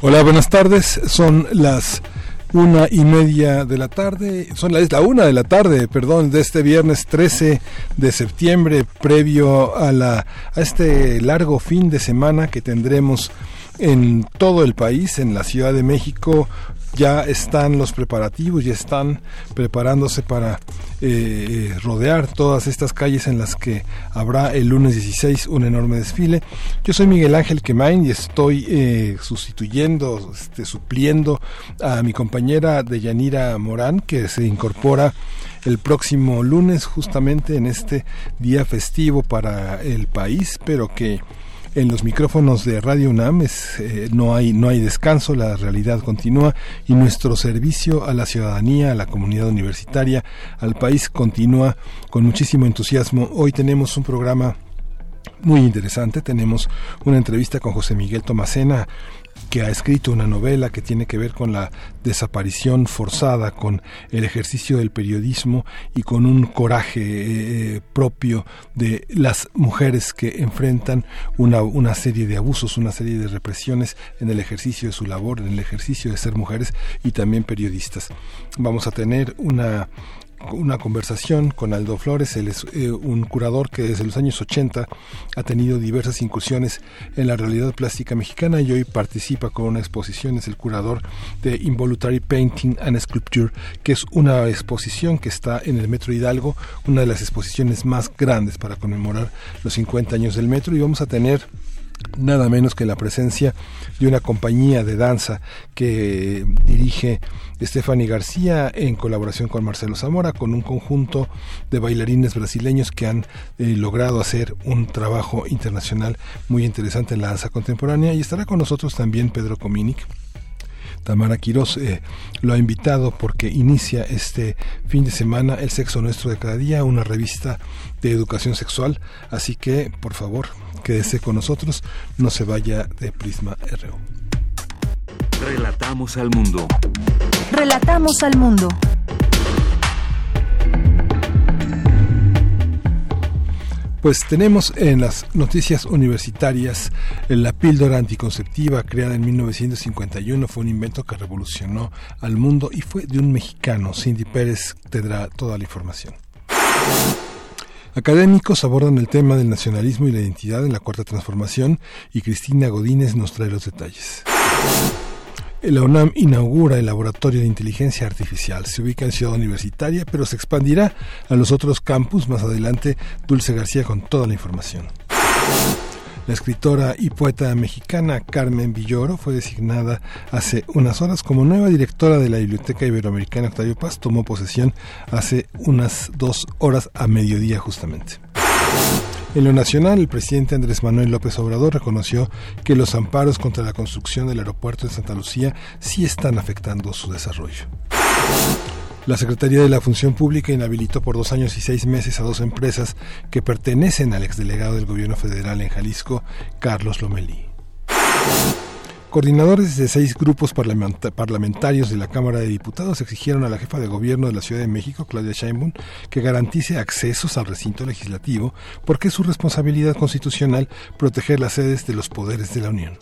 Hola, buenas tardes. Son las una y media de la tarde, son la, es la una de la tarde, perdón, de este viernes 13 de septiembre, previo a, la, a este largo fin de semana que tendremos en todo el país, en la Ciudad de México, ya están los preparativos, ya están preparándose para eh, rodear todas estas calles en las que habrá el lunes 16 un enorme desfile. Yo soy Miguel Ángel Quemain y estoy eh, sustituyendo, este, supliendo a mi compañera Deyanira Morán, que se incorpora el próximo lunes justamente en este día festivo para el país, pero que en los micrófonos de Radio UNAM eh, no, hay, no hay descanso, la realidad continúa y nuestro servicio a la ciudadanía, a la comunidad universitaria, al país continúa con muchísimo entusiasmo. Hoy tenemos un programa muy interesante. Tenemos una entrevista con José Miguel Tomasena, que ha escrito una novela que tiene que ver con la desaparición forzada, con el ejercicio del periodismo y con un coraje eh, propio de las mujeres que enfrentan una, una serie de abusos, una serie de represiones en el ejercicio de su labor, en el ejercicio de ser mujeres y también periodistas. Vamos a tener una una conversación con Aldo Flores, es eh, un curador que desde los años 80 ha tenido diversas incursiones en la realidad plástica mexicana y hoy participa con una exposición, es el curador de Involuntary Painting and Sculpture, que es una exposición que está en el Metro Hidalgo, una de las exposiciones más grandes para conmemorar los 50 años del metro y vamos a tener nada menos que la presencia de una compañía de danza que dirige Stephanie García en colaboración con Marcelo Zamora, con un conjunto de bailarines brasileños que han eh, logrado hacer un trabajo internacional muy interesante en la danza contemporánea y estará con nosotros también Pedro Cominic Tamara Quiroz eh, lo ha invitado porque inicia este fin de semana El Sexo Nuestro de Cada Día, una revista de educación sexual. Así que, por favor, quédese con nosotros, no se vaya de Prisma RU. Relatamos al mundo. Relatamos al mundo. Pues tenemos en las noticias universitarias la píldora anticonceptiva creada en 1951 fue un invento que revolucionó al mundo y fue de un mexicano. Cindy Pérez tendrá toda la información. Académicos abordan el tema del nacionalismo y la identidad en la cuarta transformación y Cristina Godínez nos trae los detalles. La UNAM inaugura el Laboratorio de Inteligencia Artificial. Se ubica en Ciudad Universitaria, pero se expandirá a los otros campus más adelante. Dulce García con toda la información. La escritora y poeta mexicana Carmen Villoro fue designada hace unas horas como nueva directora de la Biblioteca Iberoamericana Octavio Paz. Tomó posesión hace unas dos horas a mediodía justamente. En lo nacional, el presidente Andrés Manuel López Obrador reconoció que los amparos contra la construcción del aeropuerto de Santa Lucía sí están afectando su desarrollo. La Secretaría de la Función Pública inhabilitó por dos años y seis meses a dos empresas que pertenecen al exdelegado del Gobierno Federal en Jalisco, Carlos Lomelí. Coordinadores de seis grupos parlamentarios de la Cámara de Diputados exigieron a la jefa de gobierno de la Ciudad de México, Claudia Sheinbaum, que garantice accesos al recinto legislativo porque es su responsabilidad constitucional proteger las sedes de los poderes de la Unión.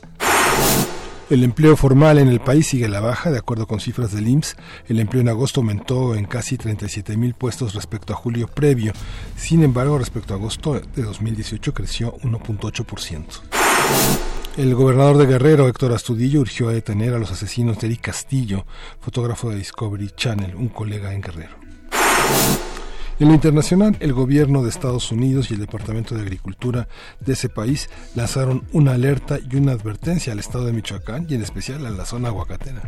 El empleo formal en el país sigue la baja, de acuerdo con cifras del IMSS. El empleo en agosto aumentó en casi 37 mil puestos respecto a julio previo. Sin embargo, respecto a agosto de 2018 creció 1.8%. El gobernador de Guerrero, Héctor Astudillo, urgió a detener a los asesinos de Eric Castillo, fotógrafo de Discovery Channel, un colega en Guerrero. En lo internacional, el gobierno de Estados Unidos y el Departamento de Agricultura de ese país lanzaron una alerta y una advertencia al estado de Michoacán y en especial a la zona aguacatera.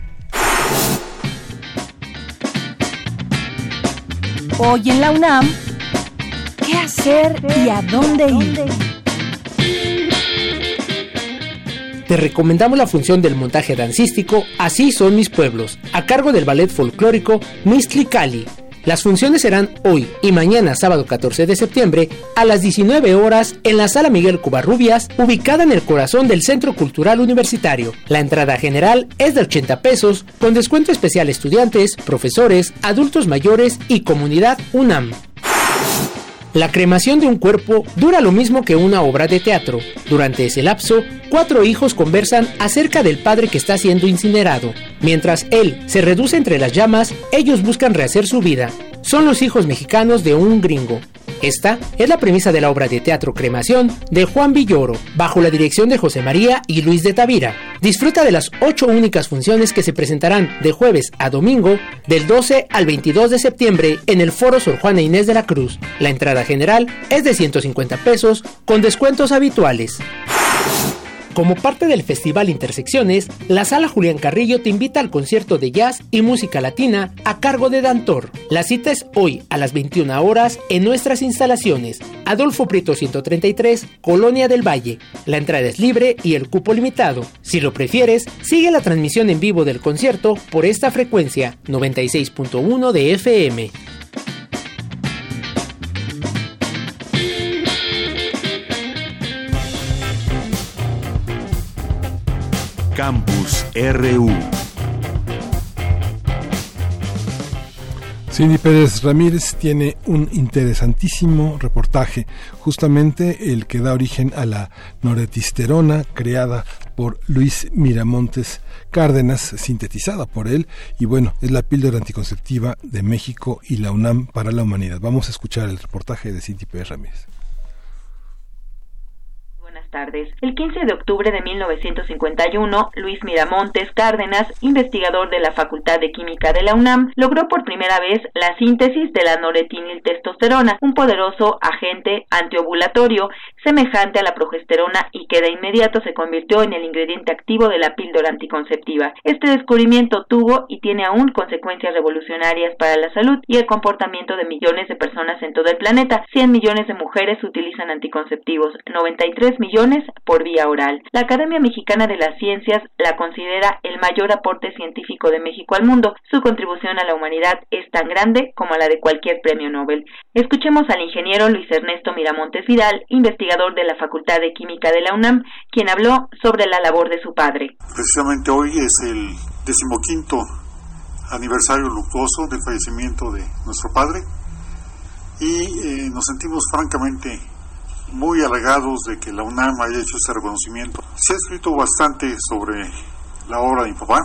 Hoy en la UNAM, ¿qué hacer y a dónde ir? Te recomendamos la función del montaje dancístico Así son mis pueblos, a cargo del ballet folclórico Mistli Cali. Las funciones serán hoy y mañana, sábado 14 de septiembre, a las 19 horas en la Sala Miguel Cubarrubias, ubicada en el corazón del Centro Cultural Universitario. La entrada general es de 80 pesos, con descuento especial estudiantes, profesores, adultos mayores y comunidad UNAM. La cremación de un cuerpo dura lo mismo que una obra de teatro. Durante ese lapso, cuatro hijos conversan acerca del padre que está siendo incinerado. Mientras él se reduce entre las llamas, ellos buscan rehacer su vida. Son los hijos mexicanos de un gringo. Esta es la premisa de la obra de teatro Cremación de Juan Villoro, bajo la dirección de José María y Luis de Tavira. Disfruta de las ocho únicas funciones que se presentarán de jueves a domingo, del 12 al 22 de septiembre, en el Foro Sor Juana Inés de la Cruz. La entrada general es de 150 pesos, con descuentos habituales. Como parte del Festival Intersecciones, la Sala Julián Carrillo te invita al concierto de jazz y música latina a cargo de Dantor. La cita es hoy a las 21 horas en nuestras instalaciones. Adolfo Prieto 133, Colonia del Valle. La entrada es libre y el cupo limitado. Si lo prefieres, sigue la transmisión en vivo del concierto por esta frecuencia 96.1 de FM. Campus RU. Cindy Pérez Ramírez tiene un interesantísimo reportaje, justamente el que da origen a la noretisterona creada por Luis Miramontes Cárdenas, sintetizada por él, y bueno, es la píldora anticonceptiva de México y la UNAM para la humanidad. Vamos a escuchar el reportaje de Cindy Pérez Ramírez tardes. El 15 de octubre de 1951, Luis Miramontes Cárdenas, investigador de la Facultad de Química de la UNAM, logró por primera vez la síntesis de la noretiniltestosterona, un poderoso agente antiovulatorio semejante a la progesterona y que de inmediato se convirtió en el ingrediente activo de la píldora anticonceptiva. Este descubrimiento tuvo y tiene aún consecuencias revolucionarias para la salud y el comportamiento de millones de personas en todo el planeta. 100 millones de mujeres utilizan anticonceptivos, 93 millones por vía oral. La Academia Mexicana de las Ciencias la considera el mayor aporte científico de México al mundo. Su contribución a la humanidad es tan grande como la de cualquier premio Nobel. Escuchemos al ingeniero Luis Ernesto Miramontes Vidal, investigador de la Facultad de Química de la UNAM, quien habló sobre la labor de su padre. Precisamente hoy es el decimoquinto aniversario luctuoso del fallecimiento de nuestro padre y eh, nos sentimos francamente muy halagados de que la UNAM haya hecho ese reconocimiento. Se ha escrito bastante sobre la obra de mi papá,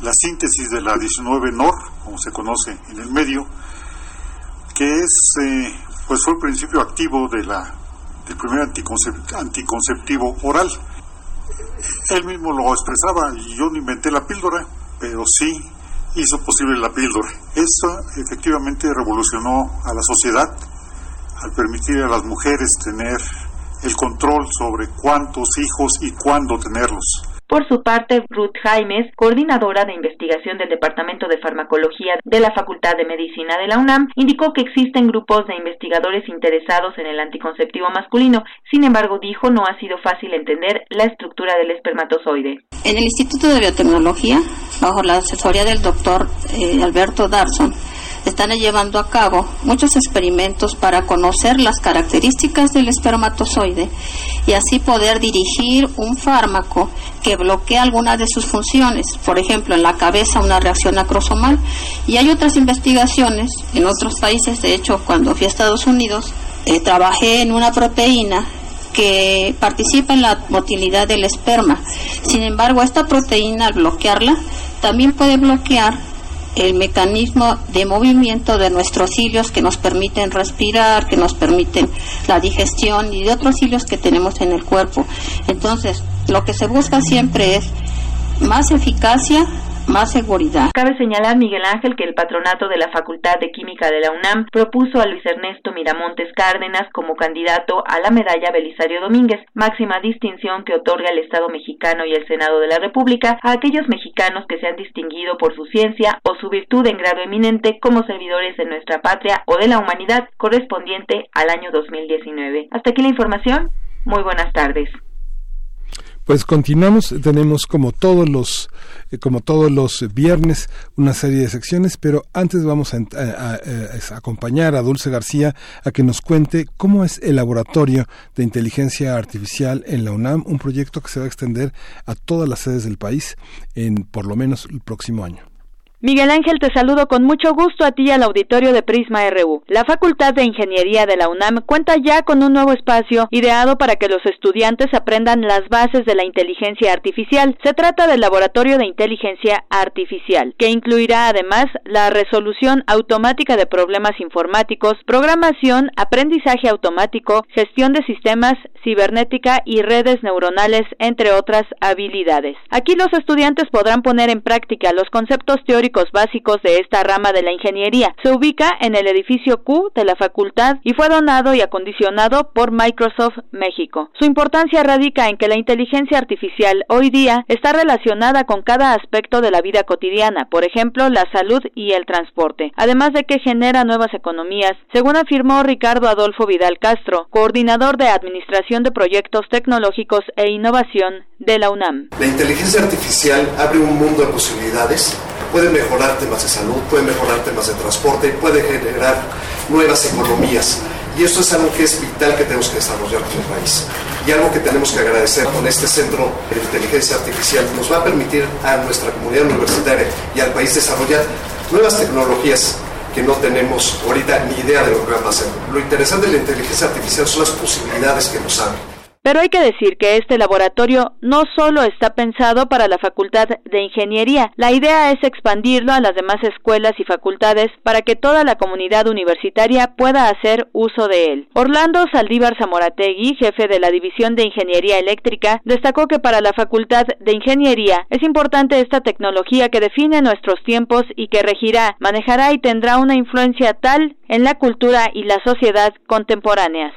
la síntesis de la 19 NOR, como se conoce en el medio, que es, eh, pues fue el principio activo de la, del primer anticonceptivo oral. Él mismo lo expresaba y yo no inventé la píldora, pero sí hizo posible la píldora. Eso efectivamente revolucionó a la sociedad al permitir a las mujeres tener el control sobre cuántos hijos y cuándo tenerlos. Por su parte, Ruth Jaimes, coordinadora de investigación del Departamento de Farmacología de la Facultad de Medicina de la UNAM, indicó que existen grupos de investigadores interesados en el anticonceptivo masculino. Sin embargo, dijo no ha sido fácil entender la estructura del espermatozoide. En el Instituto de Biotecnología, bajo la asesoría del doctor eh, Alberto Darson, están llevando a cabo muchos experimentos para conocer las características del espermatozoide y así poder dirigir un fármaco que bloquee algunas de sus funciones, por ejemplo, en la cabeza una reacción acrosomal. Y hay otras investigaciones en otros países, de hecho, cuando fui a Estados Unidos, eh, trabajé en una proteína que participa en la motilidad del esperma. Sin embargo, esta proteína, al bloquearla, también puede bloquear el mecanismo de movimiento de nuestros cilios que nos permiten respirar, que nos permiten la digestión y de otros cilios que tenemos en el cuerpo. Entonces, lo que se busca siempre es más eficacia más seguridad. Cabe señalar, Miguel Ángel, que el patronato de la Facultad de Química de la UNAM propuso a Luis Ernesto Miramontes Cárdenas como candidato a la medalla Belisario Domínguez, máxima distinción que otorga el Estado mexicano y el Senado de la República a aquellos mexicanos que se han distinguido por su ciencia o su virtud en grado eminente como servidores de nuestra patria o de la humanidad correspondiente al año 2019. Hasta aquí la información. Muy buenas tardes. Pues continuamos, tenemos como todos los eh, como todos los viernes una serie de secciones, pero antes vamos a, acompañar a Dulce García a que nos cuente cómo es el laboratorio de inteligencia artificial en la UNAM, un proyecto que se va a extender a todas las sedes del país en por lo menos el próximo año. Miguel Ángel, te saludo con mucho gusto a ti y al auditorio de Prisma RU. La Facultad de Ingeniería de la UNAM cuenta ya con un nuevo espacio ideado para que los estudiantes aprendan las bases de la inteligencia artificial. Se trata del Laboratorio de Inteligencia Artificial, que incluirá además la resolución automática de problemas informáticos, programación, aprendizaje automático, gestión de sistemas, cibernética y redes neuronales, entre otras habilidades. Aquí los estudiantes podrán poner en práctica los conceptos teóricos básicos de esta rama de la ingeniería. Se ubica en el edificio Q de la facultad y fue donado y acondicionado por Microsoft México. Su importancia radica en que la inteligencia artificial hoy día está relacionada con cada aspecto de la vida cotidiana, por ejemplo, la salud y el transporte, además de que genera nuevas economías, según afirmó Ricardo Adolfo Vidal Castro, coordinador de Administración de Proyectos Tecnológicos e Innovación de la UNAM. La inteligencia artificial abre un mundo de posibilidades puede mejorar temas de salud, puede mejorar temas de transporte, puede generar nuevas economías. Y esto es algo que es vital que tenemos que desarrollar como país. Y algo que tenemos que agradecer con este centro de inteligencia artificial nos va a permitir a nuestra comunidad universitaria y al país desarrollar nuevas tecnologías que no tenemos ahorita ni idea de lo que va a hacer. Lo interesante de la inteligencia artificial son las posibilidades que nos abre. Pero hay que decir que este laboratorio no solo está pensado para la Facultad de Ingeniería, la idea es expandirlo a las demás escuelas y facultades para que toda la comunidad universitaria pueda hacer uso de él. Orlando Saldívar Zamorategui, jefe de la División de Ingeniería Eléctrica, destacó que para la Facultad de Ingeniería es importante esta tecnología que define nuestros tiempos y que regirá, manejará y tendrá una influencia tal en la cultura y la sociedad contemporáneas.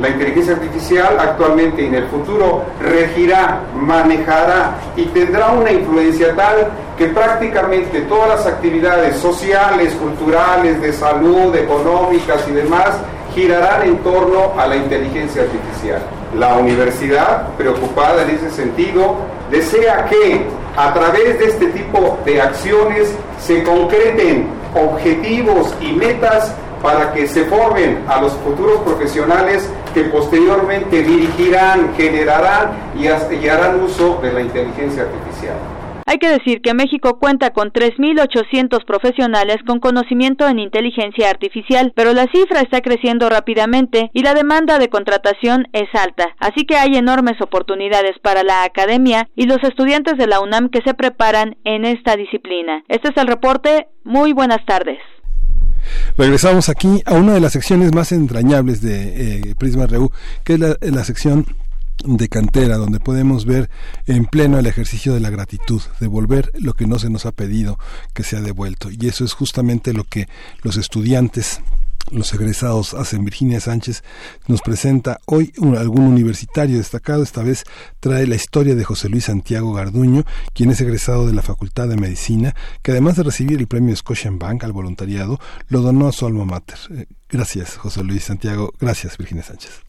La inteligencia artificial actualmente y en el futuro regirá, manejará y tendrá una influencia tal que prácticamente todas las actividades sociales, culturales, de salud, económicas y demás girarán en torno a la inteligencia artificial. La universidad, preocupada en ese sentido, desea que a través de este tipo de acciones se concreten objetivos y metas para que se formen a los futuros profesionales que posteriormente dirigirán, generarán y, harán uso de la inteligencia artificial. Hay que decir que México cuenta con 3.800 profesionales con conocimiento en inteligencia artificial, pero la cifra está creciendo rápidamente y la demanda de contratación es alta, así que hay enormes oportunidades para la academia y los estudiantes de la UNAM que se preparan en esta disciplina. Este es el reporte. Muy buenas tardes. Regresamos aquí a una de las secciones más entrañables de eh, Prisma Reú, que es la, sección de cantera, donde podemos ver en pleno el ejercicio de la gratitud, devolver lo que no se nos ha pedido que sea devuelto. Y eso es justamente lo que los estudiantes los egresados hacen. Virginia Sánchez nos presenta hoy algún universitario destacado. Esta vez trae la historia de José Luis Santiago Garduño, quien es egresado de la Facultad de Medicina, que además de recibir el premio Bank al voluntariado, lo donó a su alma mater. Eh, gracias, José Luis Santiago. Gracias, Virginia Sánchez.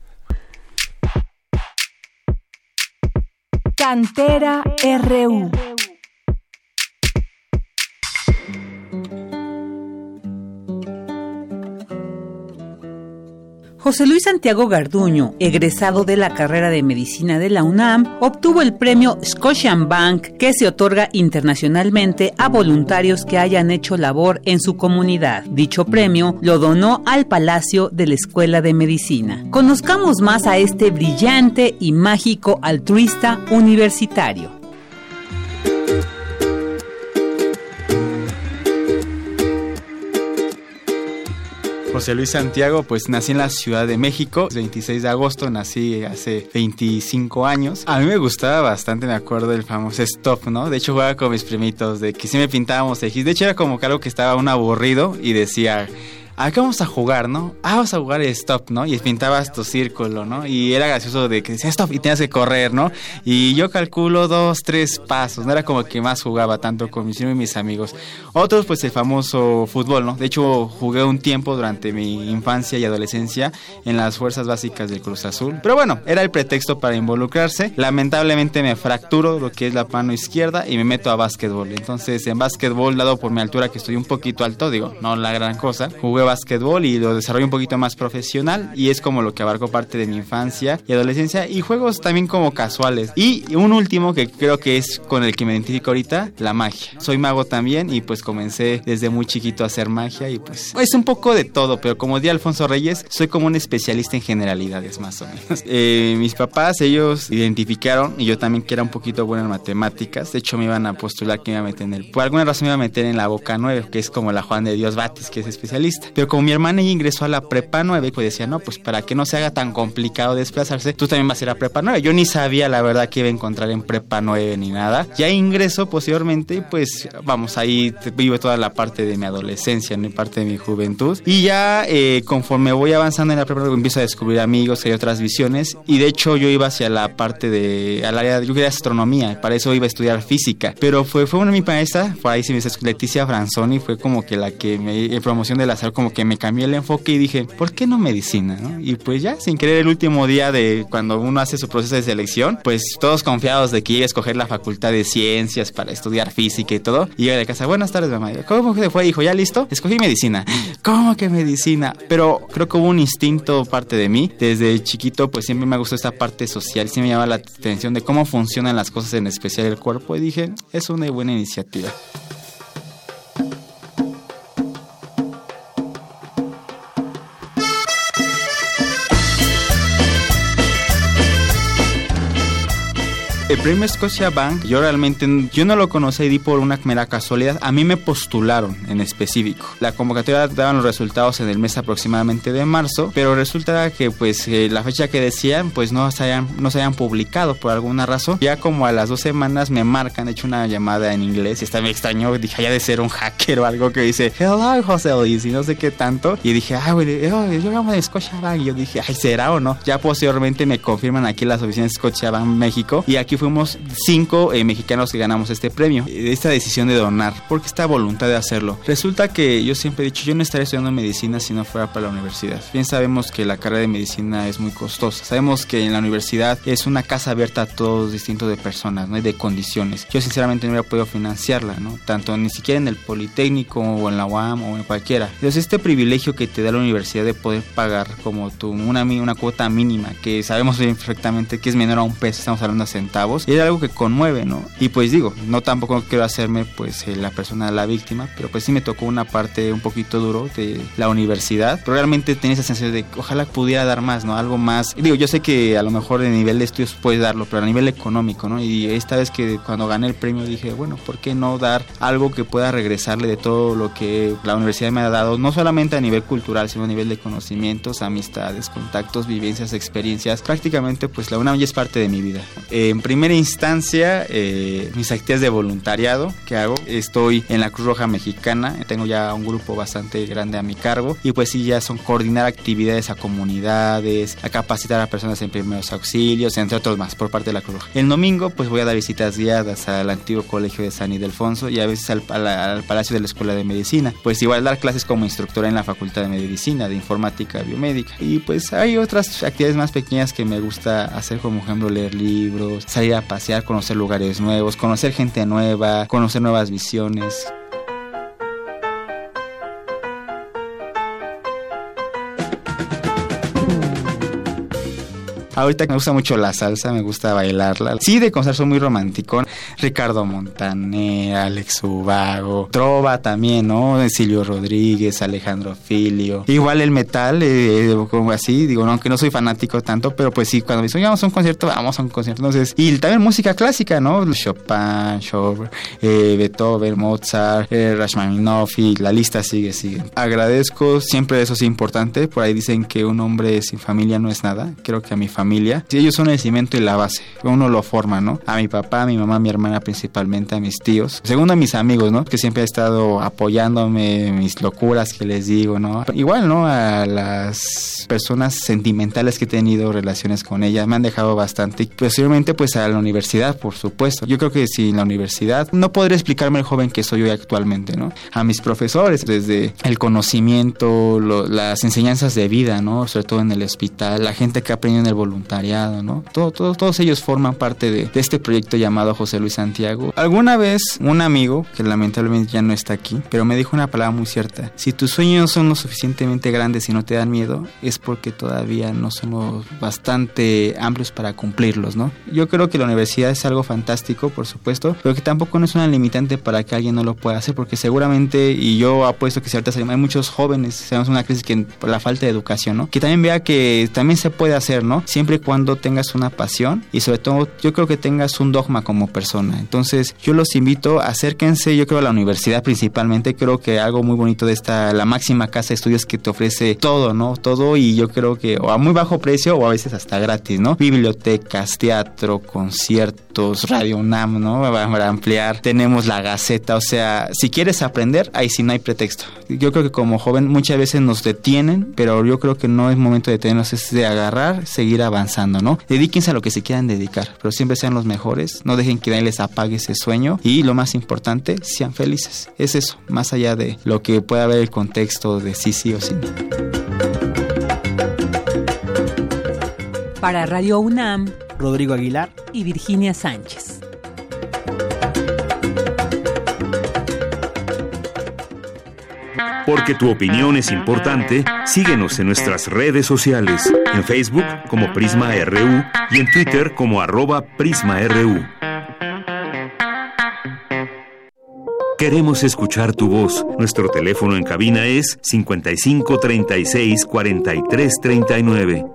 Cantera RU. José Luis Santiago Garduño, egresado de la carrera de medicina de la UNAM, obtuvo el premio Bank, que se otorga internacionalmente a voluntarios que hayan hecho labor en su comunidad. Dicho premio lo donó al Palacio de la Escuela de Medicina. Conozcamos más a este brillante y mágico altruista universitario. José Luis Santiago, pues nací en la Ciudad de México, 26 de agosto, nací hace 25 años. A mí me gustaba bastante, me acuerdo del famoso stop, ¿no? De hecho jugaba con mis primitos, de que si me pintábamos de De hecho era como que algo que estaba un aburrido y decía acá vamos a jugar, ¿no? Ah, vamos a jugar stop, ¿no? Y pintabas tu círculo, ¿no? Y era gracioso de que decías stop y tenías que correr, ¿no? Y yo calculo dos, tres pasos, no era como que más jugaba tanto con mis y mis amigos. Otros, pues el famoso fútbol, ¿no? De hecho, jugué un tiempo durante mi infancia y adolescencia en las fuerzas básicas del Cruz Azul. Pero bueno, era el pretexto para involucrarse. Lamentablemente me fracturo lo que es la mano izquierda y me meto a básquetbol. Entonces, en básquetbol, dado por mi altura que estoy un poquito alto, digo, no la gran cosa, jugué básquetbol y lo desarrollo un poquito más profesional y es como lo que abarcó parte de mi infancia y adolescencia y juegos también como casuales. Y un último que creo que es con el que me identifico ahorita, la magia. Soy mago también y pues comencé desde muy chiquito a hacer magia y pues es un poco de todo, pero como di Alfonso Reyes, soy como un especialista en generalidades más o menos. Eh, mis papás, ellos identificaron y yo también que era un poquito bueno en matemáticas. De hecho me iban a postular que me iba a meter en el... Por alguna razón me iba a meter en la Boca 9, que es como la Juan de Dios Batis, que es especialista. Pero como mi hermana ella ingresó a la prepa 9, pues decía, no, pues para que no se haga tan complicado desplazarse, tú también vas a ir a prepa 9. Yo ni sabía la verdad que iba a encontrar en prepa 9 ni nada. Ya ingreso posteriormente, pues vamos, ahí vive toda la parte de mi adolescencia, ¿no? parte de mi juventud. Y ya eh, conforme voy avanzando en la prepa, empiezo a descubrir amigos, hay otras visiones. Y de hecho yo iba hacia la parte de, al área, yo quería astronomía, para eso iba a estudiar física. Pero fue, fue una de mi maestra, por ahí se me dice Leticia Franzoni, fue como que la que me, en promoción del azar, como que me cambié el enfoque y dije, ¿por qué no medicina? Y pues ya, sin querer, el último día de cuando uno hace su proceso de selección, pues todos confiados de que iba a escoger la facultad de ciencias para estudiar física y todo. Y llega de casa, buenas tardes, mamá. ¿Cómo que fue, hijo? ¿Ya listo? Escogí medicina. ¿Cómo que medicina? Pero creo que hubo un instinto parte de mí. Desde chiquito, pues siempre me gustó esta parte social. Siempre me llama la atención de cómo funcionan las cosas, en especial el cuerpo. Y dije, es una buena iniciativa. El premio Scotia Bank, yo realmente, yo no lo conocí y di por una mera casualidad. A mí me postularon en específico. La convocatoria daban los resultados en el mes aproximadamente de marzo, pero resulta que pues eh, la fecha que decían pues no se, hayan, no se hayan publicado por alguna razón. Ya como a las dos semanas me marcan, he hecho una llamada en inglés y está me extrañó, dije ya de ser un hacker o algo que dice Hello José Luis y no sé qué tanto. Y dije, ah, güey, oh, yo llamo de Scotia Bank. Y yo dije, ay, ¿será o no? Ya posteriormente me confirman aquí las oficinas de Scotia Bank México y aquí fuimos cinco eh, mexicanos que ganamos este premio, eh, esta decisión de donar, porque esta voluntad de hacerlo. Resulta que yo siempre he dicho, yo no estaría estudiando medicina si no fuera para la universidad. Bien sabemos que la carrera de medicina es muy costosa. Sabemos que en la universidad es una casa abierta a todos distintos de personas, ¿no? Y de condiciones. Yo sinceramente no hubiera podido financiarla, ¿no? Tanto ni siquiera en el Politécnico o en la UAM o en cualquiera. Entonces este privilegio que te da la universidad de poder pagar como tu, una, una cuota mínima, que sabemos perfectamente que es menor a un peso, estamos hablando de centavos, era algo que conmueve, ¿no? Y pues digo, no tampoco quiero hacerme pues eh, la persona la víctima, pero pues sí me tocó una parte un poquito duro de la universidad, pero realmente tenía esa sensación de ojalá pudiera dar más, ¿no? Algo más. Digo, yo sé que a lo mejor de nivel de estudios puedes darlo, pero a nivel económico, ¿no? Y esta vez que cuando gané el premio dije, bueno, ¿por qué no dar algo que pueda regresarle de todo lo que la universidad me ha dado, no solamente a nivel cultural, sino a nivel de conocimientos, amistades, contactos, vivencias, experiencias? Prácticamente pues la UNAM ya es parte de mi vida. en primera instancia, eh, mis actividades de voluntariado que hago, estoy en la Cruz Roja Mexicana, tengo ya un grupo bastante grande a mi cargo y pues sí, ya son coordinar actividades a comunidades, a capacitar a personas en primeros auxilios, entre otros más, por parte de la Cruz Roja. El domingo pues voy a dar visitas guiadas al antiguo colegio de San Ildefonso y a veces al, al Palacio de la Escuela de Medicina, pues igual dar clases como instructora en la Facultad de Medicina, de Informática Biomédica y pues hay otras actividades más pequeñas que me gusta hacer como ejemplo leer libros, salir a pasear, conocer lugares nuevos, conocer gente nueva, conocer nuevas visiones. Ahorita me gusta mucho la salsa, me gusta bailarla. Sí, de concierto muy romántico. Ricardo Montaner, Alex Ubago, Trova también, ¿no? Silvio Rodríguez, Alejandro Filio. Igual el metal, eh, como así, digo, no, aunque no soy fanático tanto, pero pues sí, cuando me dicen, vamos a un concierto, vamos a un concierto. Entonces, y también música clásica, ¿no? Chopin, Schubert, eh, Beethoven, Mozart, eh, Rachmaninoff y la lista sigue, sigue. Agradezco, siempre eso es importante. Por ahí dicen que un hombre sin familia no es nada. Creo que a mi familia, ellos son el cimiento y la base, uno lo forma, ¿no? A mi papá, a mi mamá, a mi hermana principalmente, a mis tíos. Segundo a mis amigos, ¿no? Que siempre han estado apoyándome, mis locuras que les digo, ¿no? Igual, ¿no? A las personas sentimentales que he tenido relaciones con ellas, me han dejado bastante. Posteriormente, pues a la universidad, por supuesto. Yo creo que si en la universidad no podré explicarme el joven que soy hoy actualmente, ¿no? A mis profesores, desde el conocimiento, las enseñanzas de vida, ¿no? Sobre todo en el hospital, la gente que ha aprendido en el voluntariado, ¿no? Todo, todos ellos forman parte de, este proyecto llamado José Luis Santiago. Alguna vez un amigo, que lamentablemente ya no está aquí, pero me dijo una palabra muy cierta. Si tus sueños son lo suficientemente grandes y no te dan miedo, es porque todavía no lo bastante amplios para cumplirlos, ¿no? Yo creo que la universidad es algo fantástico, por supuesto, pero que tampoco no es una limitante para que alguien no lo pueda hacer, porque seguramente, y yo apuesto que si ahorita hay muchos jóvenes, tenemos una crisis que por la falta de educación, ¿no? Que también vea que también se puede hacer, ¿no? Siempre y cuando tengas una pasión y sobre todo yo creo que tengas un dogma como persona. Entonces, yo los invito, acérquense, yo creo a la universidad principalmente, creo que algo muy bonito de esta, la máxima casa de estudios que te ofrece todo, ¿no? Todo y yo creo que o a muy bajo precio o a veces hasta gratis, ¿no? Bibliotecas, teatro, conciertos, Radio UNAM, ¿no? Para ampliar, tenemos la Gaceta, o sea, si quieres aprender, ahí sí no hay pretexto. Yo creo que como joven muchas veces nos detienen, pero yo creo que no es momento de detenernos, es de agarrar, seguir avanzando, ¿no? Dedíquense a lo que se quieran dedicar, pero siempre sean los mejores, no dejen que nadie les apague ese sueño y lo más importante, sean felices. Es eso, más allá de lo que pueda haber el contexto de sí, sí o sí no. Para Radio UNAM, Rodrigo Aguilar y Virginia Sánchez. Porque tu opinión es importante, síguenos en nuestras redes sociales, en Facebook como Prisma RU y en Twitter como arroba PrismaRU. Queremos escuchar tu voz. Nuestro teléfono en cabina es 55 36 43 39.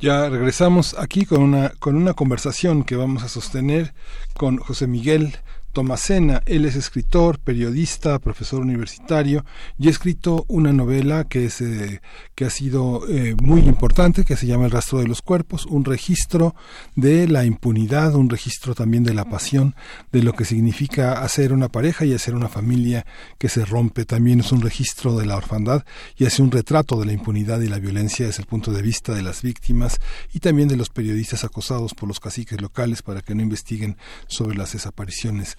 Ya regresamos aquí con una, con una conversación que vamos a sostener con José Miguel Tomasena. Él es escritor, periodista, profesor universitario y ha escrito una novela que, es, eh, que ha sido eh, muy importante, que se llama El rastro de los cuerpos, un registro de la impunidad, un registro también de la pasión, de lo que significa hacer una pareja y hacer una familia que se rompe. También es un registro de la orfandad y hace un retrato de la impunidad y la violencia desde el punto de vista de las víctimas y también de los periodistas acosados por los caciques locales para que no investiguen sobre las desapariciones.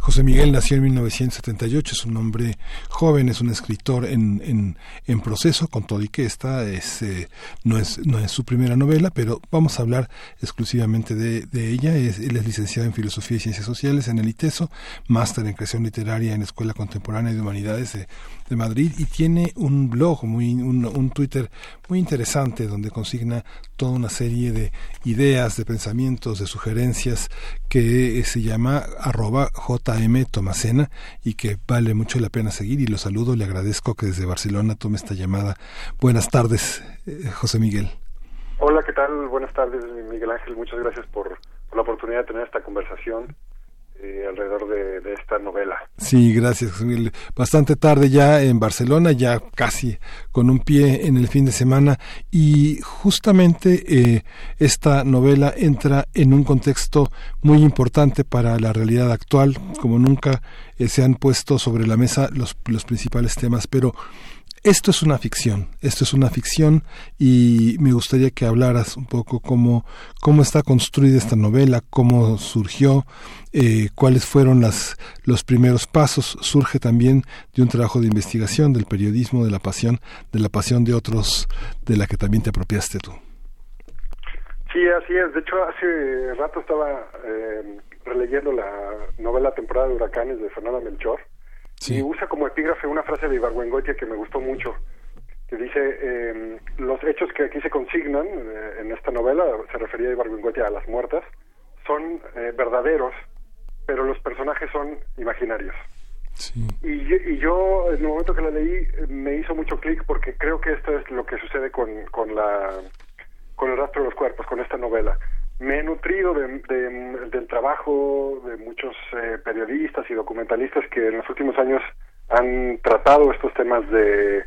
José Miguel nació en 1978, es un hombre joven, es un escritor en, en, en proceso, con todo y que esta es, eh, no, es, no es su primera novela, pero vamos a hablar exclusivamente de, de ella. Es, él es licenciado en Filosofía y Ciencias Sociales en el ITESO, máster en Creación Literaria en la Escuela Contemporánea de Humanidades de, de Madrid y tiene un blog, muy, un, un Twitter muy interesante donde consigna toda una serie de ideas, de pensamientos, de sugerencias que se llama arroba JM Tomacena y que vale mucho la pena seguir y lo saludo, le agradezco que desde Barcelona tome esta llamada. Buenas tardes, eh, José Miguel. Hola, ¿qué tal? Buenas tardes, Miguel Ángel. Muchas gracias por, por la oportunidad de tener esta conversación eh, alrededor de, esta novela. Sí, gracias. Bastante tarde ya en Barcelona, ya casi con un pie en el fin de semana y justamente eh, esta novela entra en un contexto muy importante para la realidad actual, como nunca eh, se han puesto sobre la mesa los, los principales temas, pero esto es una ficción, esto es una ficción y me gustaría que hablaras un poco cómo, cómo está construida esta novela, cómo surgió, eh, cuáles fueron las, los primeros pasos. Surge también de un trabajo de investigación, del periodismo, de la pasión, de la pasión de otros, de la que también te apropiaste tú. Sí, así es. De hecho, hace rato estaba eh, releyendo la novela Temporada de Huracanes de Fernanda Melchor y usa como epígrafe una frase de Ibargüengoitia que me gustó mucho, que dice, em, los hechos que aquí se consignan eh, en esta novela, se refería Ibargüengoitia a las muertas, son eh, verdaderos, pero los personajes son imaginarios. Y, yo, en el momento que la leí, me hizo mucho clic porque creo que esto es lo que sucede con, con, la, con el rastro de los cuerpos, con esta novela. Me he nutrido del trabajo de muchos eh, periodistas y documentalistas que en los últimos años han tratado estos temas de,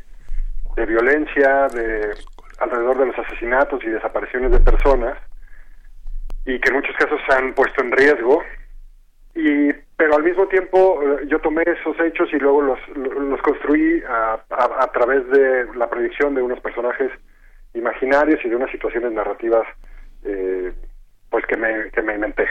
de violencia, de alrededor de los asesinatos y desapariciones de personas, y que en muchos casos se han puesto en riesgo. Y pero al mismo tiempo eh, yo tomé esos hechos y luego los, los construí a, a, través de la predicción de unos personajes imaginarios y de unas situaciones narrativas eh, pues que me, que me inventé.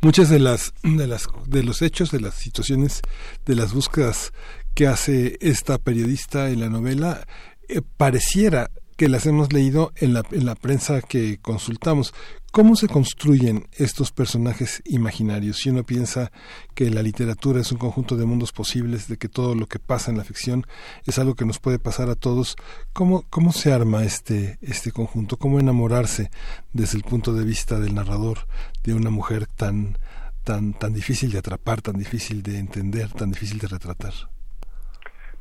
Muchas de las, de las de los hechos, de las situaciones, de las búsquedas que hace esta periodista en la novela eh, pareciera que las hemos leído en la, en la prensa que consultamos. ¿Cómo se construyen estos personajes imaginarios? Si uno piensa que la literatura es un conjunto de mundos posibles, de que todo lo que pasa en la ficción es algo que nos puede pasar a todos, ¿cómo, cómo se arma este, este conjunto? ¿Cómo enamorarse desde el punto de vista del narrador de una mujer tan, tan, tan difícil de atrapar, tan difícil de entender, tan difícil de retratar?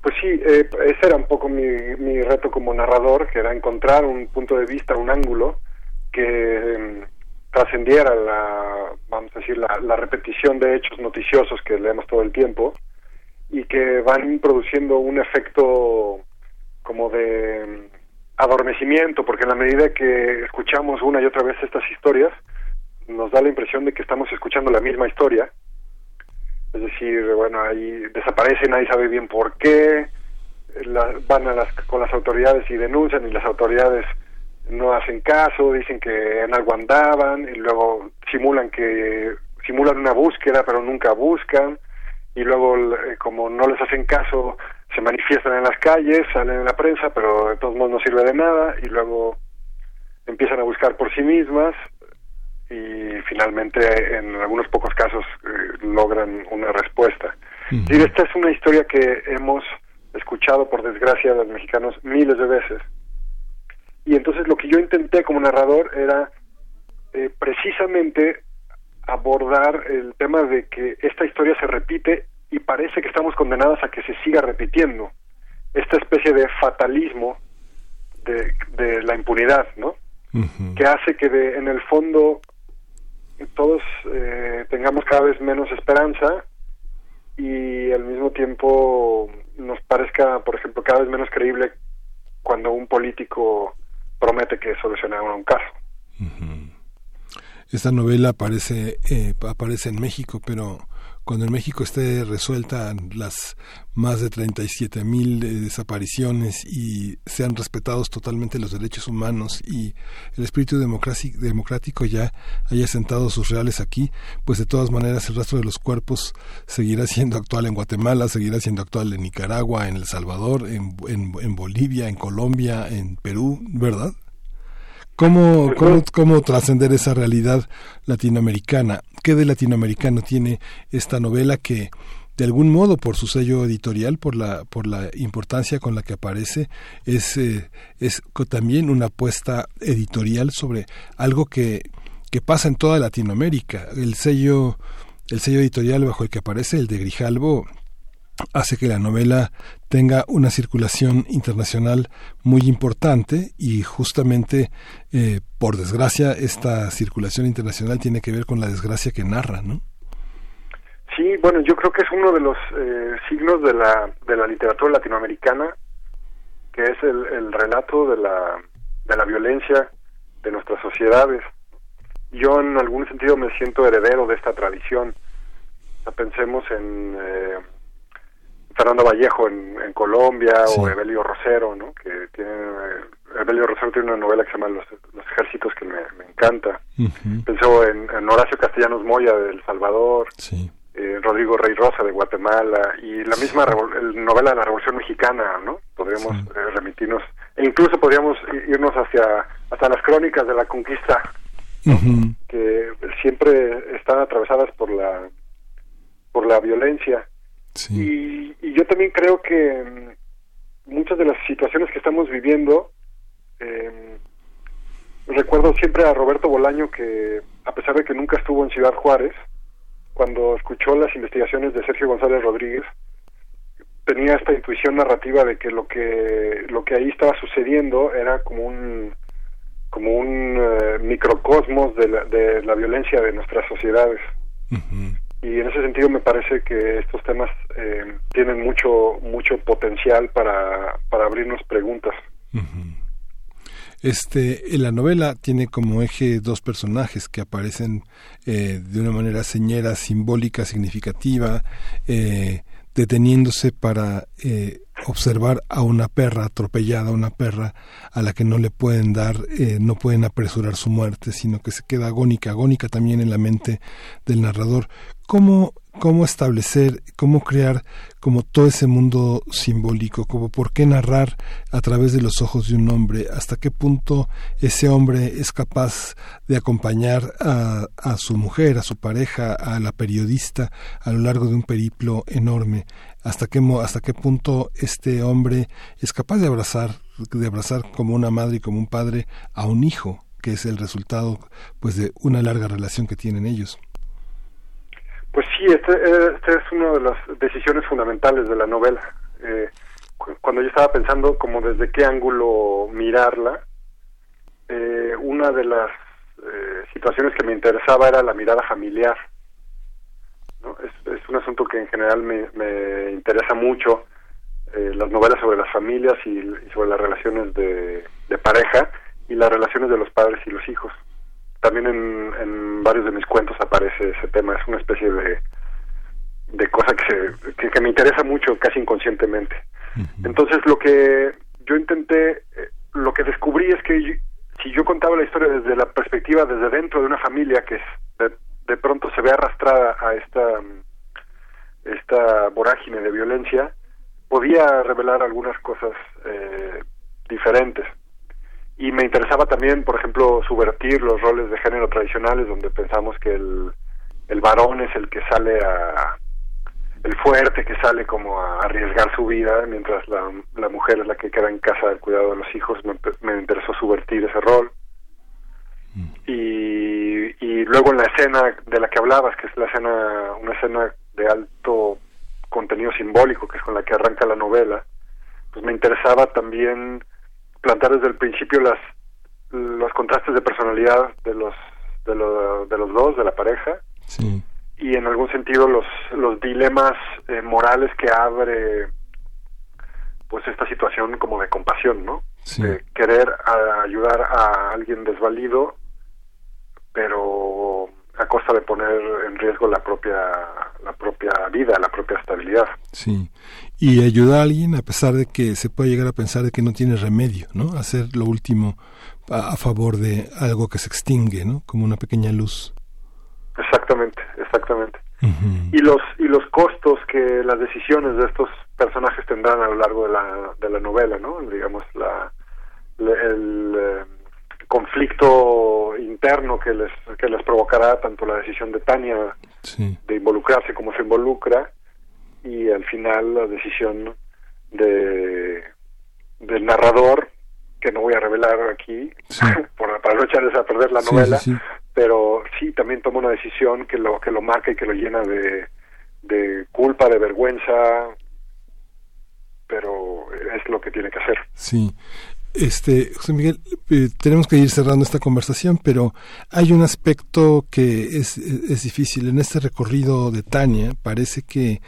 Pues sí, eh, ese era un poco mi, mi reto como narrador, que era encontrar un punto de vista, un ángulo que em, trascendiera la, vamos a decir, la, repetición de hechos noticiosos que leemos todo el tiempo y que van produciendo un efecto como de em, adormecimiento, porque en la medida que escuchamos una y otra vez estas historias, nos da la impresión de que estamos escuchando la misma historia es decir, bueno, ahí desaparecen, nadie sabe bien por qué, van a las, con las autoridades y denuncian y las autoridades no hacen caso, dicen que en algo andaban y luego simulan que simulan una búsqueda pero nunca buscan y luego eh, como no les hacen caso se manifiestan en las calles, salen en la prensa pero de todos modos no sirve de nada y luego empiezan a buscar por sí mismas y finalmente en algunos pocos casos eh, logran una respuesta. Y esta es una historia que hemos escuchado por desgracia de los mexicanos miles de veces. Y entonces lo que yo intenté como narrador era eh, precisamente abordar el tema de que esta historia se repite y parece que estamos condenados a que se siga repitiendo. Esta especie de fatalismo de, de la impunidad, ¿no? Que hace que de, en el fondo todos eh, tengamos cada vez menos esperanza y al mismo tiempo nos parezca, por ejemplo, cada vez menos creíble cuando un político promete que solucionará un caso. Esta novela aparece, eh, aparece en México, pero cuando en México esté resuelta las más de 37 mil eh, desapariciones y sean respetados totalmente los derechos humanos y el espíritu democrático ya haya sentado sus reales aquí, pues de todas maneras el rastro de los cuerpos seguirá siendo actual en Guatemala, seguirá siendo actual en Nicaragua, en El Salvador, en, en Bolivia, en Colombia, en Perú, ¿verdad? ¿Cómo, cómo, cómo trascender esa realidad latinoamericana? ¿Qué de latinoamericano tiene esta novela que de algún modo por su sello editorial, por la, por la importancia con la que aparece, es, eh, es también una apuesta editorial sobre algo que, que pasa en toda Latinoamérica. El sello, el sello editorial bajo el que aparece, el de Grijalbo, hace que la novela tenga una circulación internacional muy importante y justamente eh, por desgracia esta circulación internacional tiene que ver con la desgracia que narra, ¿no? Sí, bueno, yo creo que es uno de los eh, signos de la, de la literatura latinoamericana, que es el, el relato de la, de la violencia de nuestras sociedades. Yo en algún sentido me siento heredero de esta tradición. pensemos en eh, Fernando Vallejo en, Colombia o Evelio Rosero, ¿no? Que tiene Evelio Rosero tiene una novela que se llama Los, Ejércitos que me, encanta. Pensó en, Horacio Castellanos Moya de El Salvador, eh, Rodrigo Rey Rosa de Guatemala y la misma novela de la Revolución Mexicana, ¿no? Podríamos eh, remitirnos e incluso podríamos irnos hacia hasta las crónicas de la conquista, que siempre están atravesadas por la por la violencia y, yo también creo que, muchas de las situaciones que estamos viviendo, eh, recuerdo siempre a Roberto Bolaño que, a pesar de que nunca estuvo en Ciudad Juárez, cuando escuchó las investigaciones de Sergio González Rodríguez, tenía esta intuición narrativa de que lo que lo que ahí estaba sucediendo era como un como un eh, microcosmos de la, de la violencia de nuestras sociedades y en ese sentido me parece que estos temas eh, tienen mucho mucho potencial para, para abrirnos preguntas. Este, la novela tiene como eje dos personajes que aparecen eh, de una manera señera, simbólica, significativa, eh, deteniéndose para eh, observar a una perra atropellada, una perra a la que no le pueden dar, eh, no pueden apresurar su muerte, sino que se queda agónica, agónica también en la mente del narrador. ¿Cómo cómo establecer, cómo crear como todo ese mundo simbólico, como por qué narrar a través de los ojos de un hombre, hasta qué punto ese hombre es capaz de acompañar a, a su mujer, a su pareja, a la periodista a lo largo de un periplo enorme, hasta qué, hasta qué punto este hombre es capaz de abrazar, de abrazar como una madre y como un padre a un hijo, que es el resultado pues de una larga relación que tienen ellos. Pues sí, esta este es una de las decisiones fundamentales de la novela. Eh, cuando yo estaba pensando como desde qué ángulo mirarla, eh, una de las eh, situaciones que me interesaba era la mirada familiar. ¿No? Es, un asunto que en general me, me interesa mucho, las novelas sobre las familias y, sobre las relaciones de pareja y las relaciones de los padres y los hijos también en, varios de mis cuentos aparece ese tema, es una especie de, de cosa que, que, me interesa mucho casi inconscientemente. Entonces lo que yo intenté, eh, lo que descubrí es que si yo contaba la historia desde la perspectiva, desde dentro de una familia que de, de pronto se ve arrastrada a esta, esta vorágine de violencia, podía revelar algunas cosas eh, diferentes. Y me interesaba también, por ejemplo, subvertir los roles de género tradicionales donde pensamos que el, el varón es el que sale a el fuerte que sale como a arriesgar su vida mientras la, la mujer es la que queda en casa del cuidado de los hijos. Me, me interesó subvertir ese rol y, y luego en la escena de la que hablabas que es la escena una escena de alto contenido simbólico que es con la que arranca la novela pues me interesaba también plantar desde el principio las los contrastes de personalidad de los de, de los dos de la pareja. Y en algún sentido los los dilemas eh, morales que abre pues esta situación como de compasión no de querer ayudar a alguien desvalido pero a costa de poner en riesgo la propia la propia vida, la propia estabilidad. Sí, y ayudar a alguien a pesar de que se puede llegar a pensar de que no tiene remedio, ¿no? Hacer lo último a, favor de algo que se extingue, ¿no? Como una pequeña luz. Exactamente, exactamente. Y los y los costos que las decisiones de estos personajes tendrán a lo largo de la, de la novela, ¿no? Digamos la el, eh, conflicto interno que les que les provocará tanto la decisión de Tania de involucrarse como se involucra y al final la decisión de del narrador que no voy a revelar aquí para no echarles a perder la novela pero sí también toma una decisión que lo que lo marca y que lo llena de, de culpa de vergüenza pero es lo que tiene que hacer. Sí este, José Miguel, eh, tenemos que ir cerrando esta conversación, pero hay un aspecto que es, es difícil. En este recorrido de Tania parece que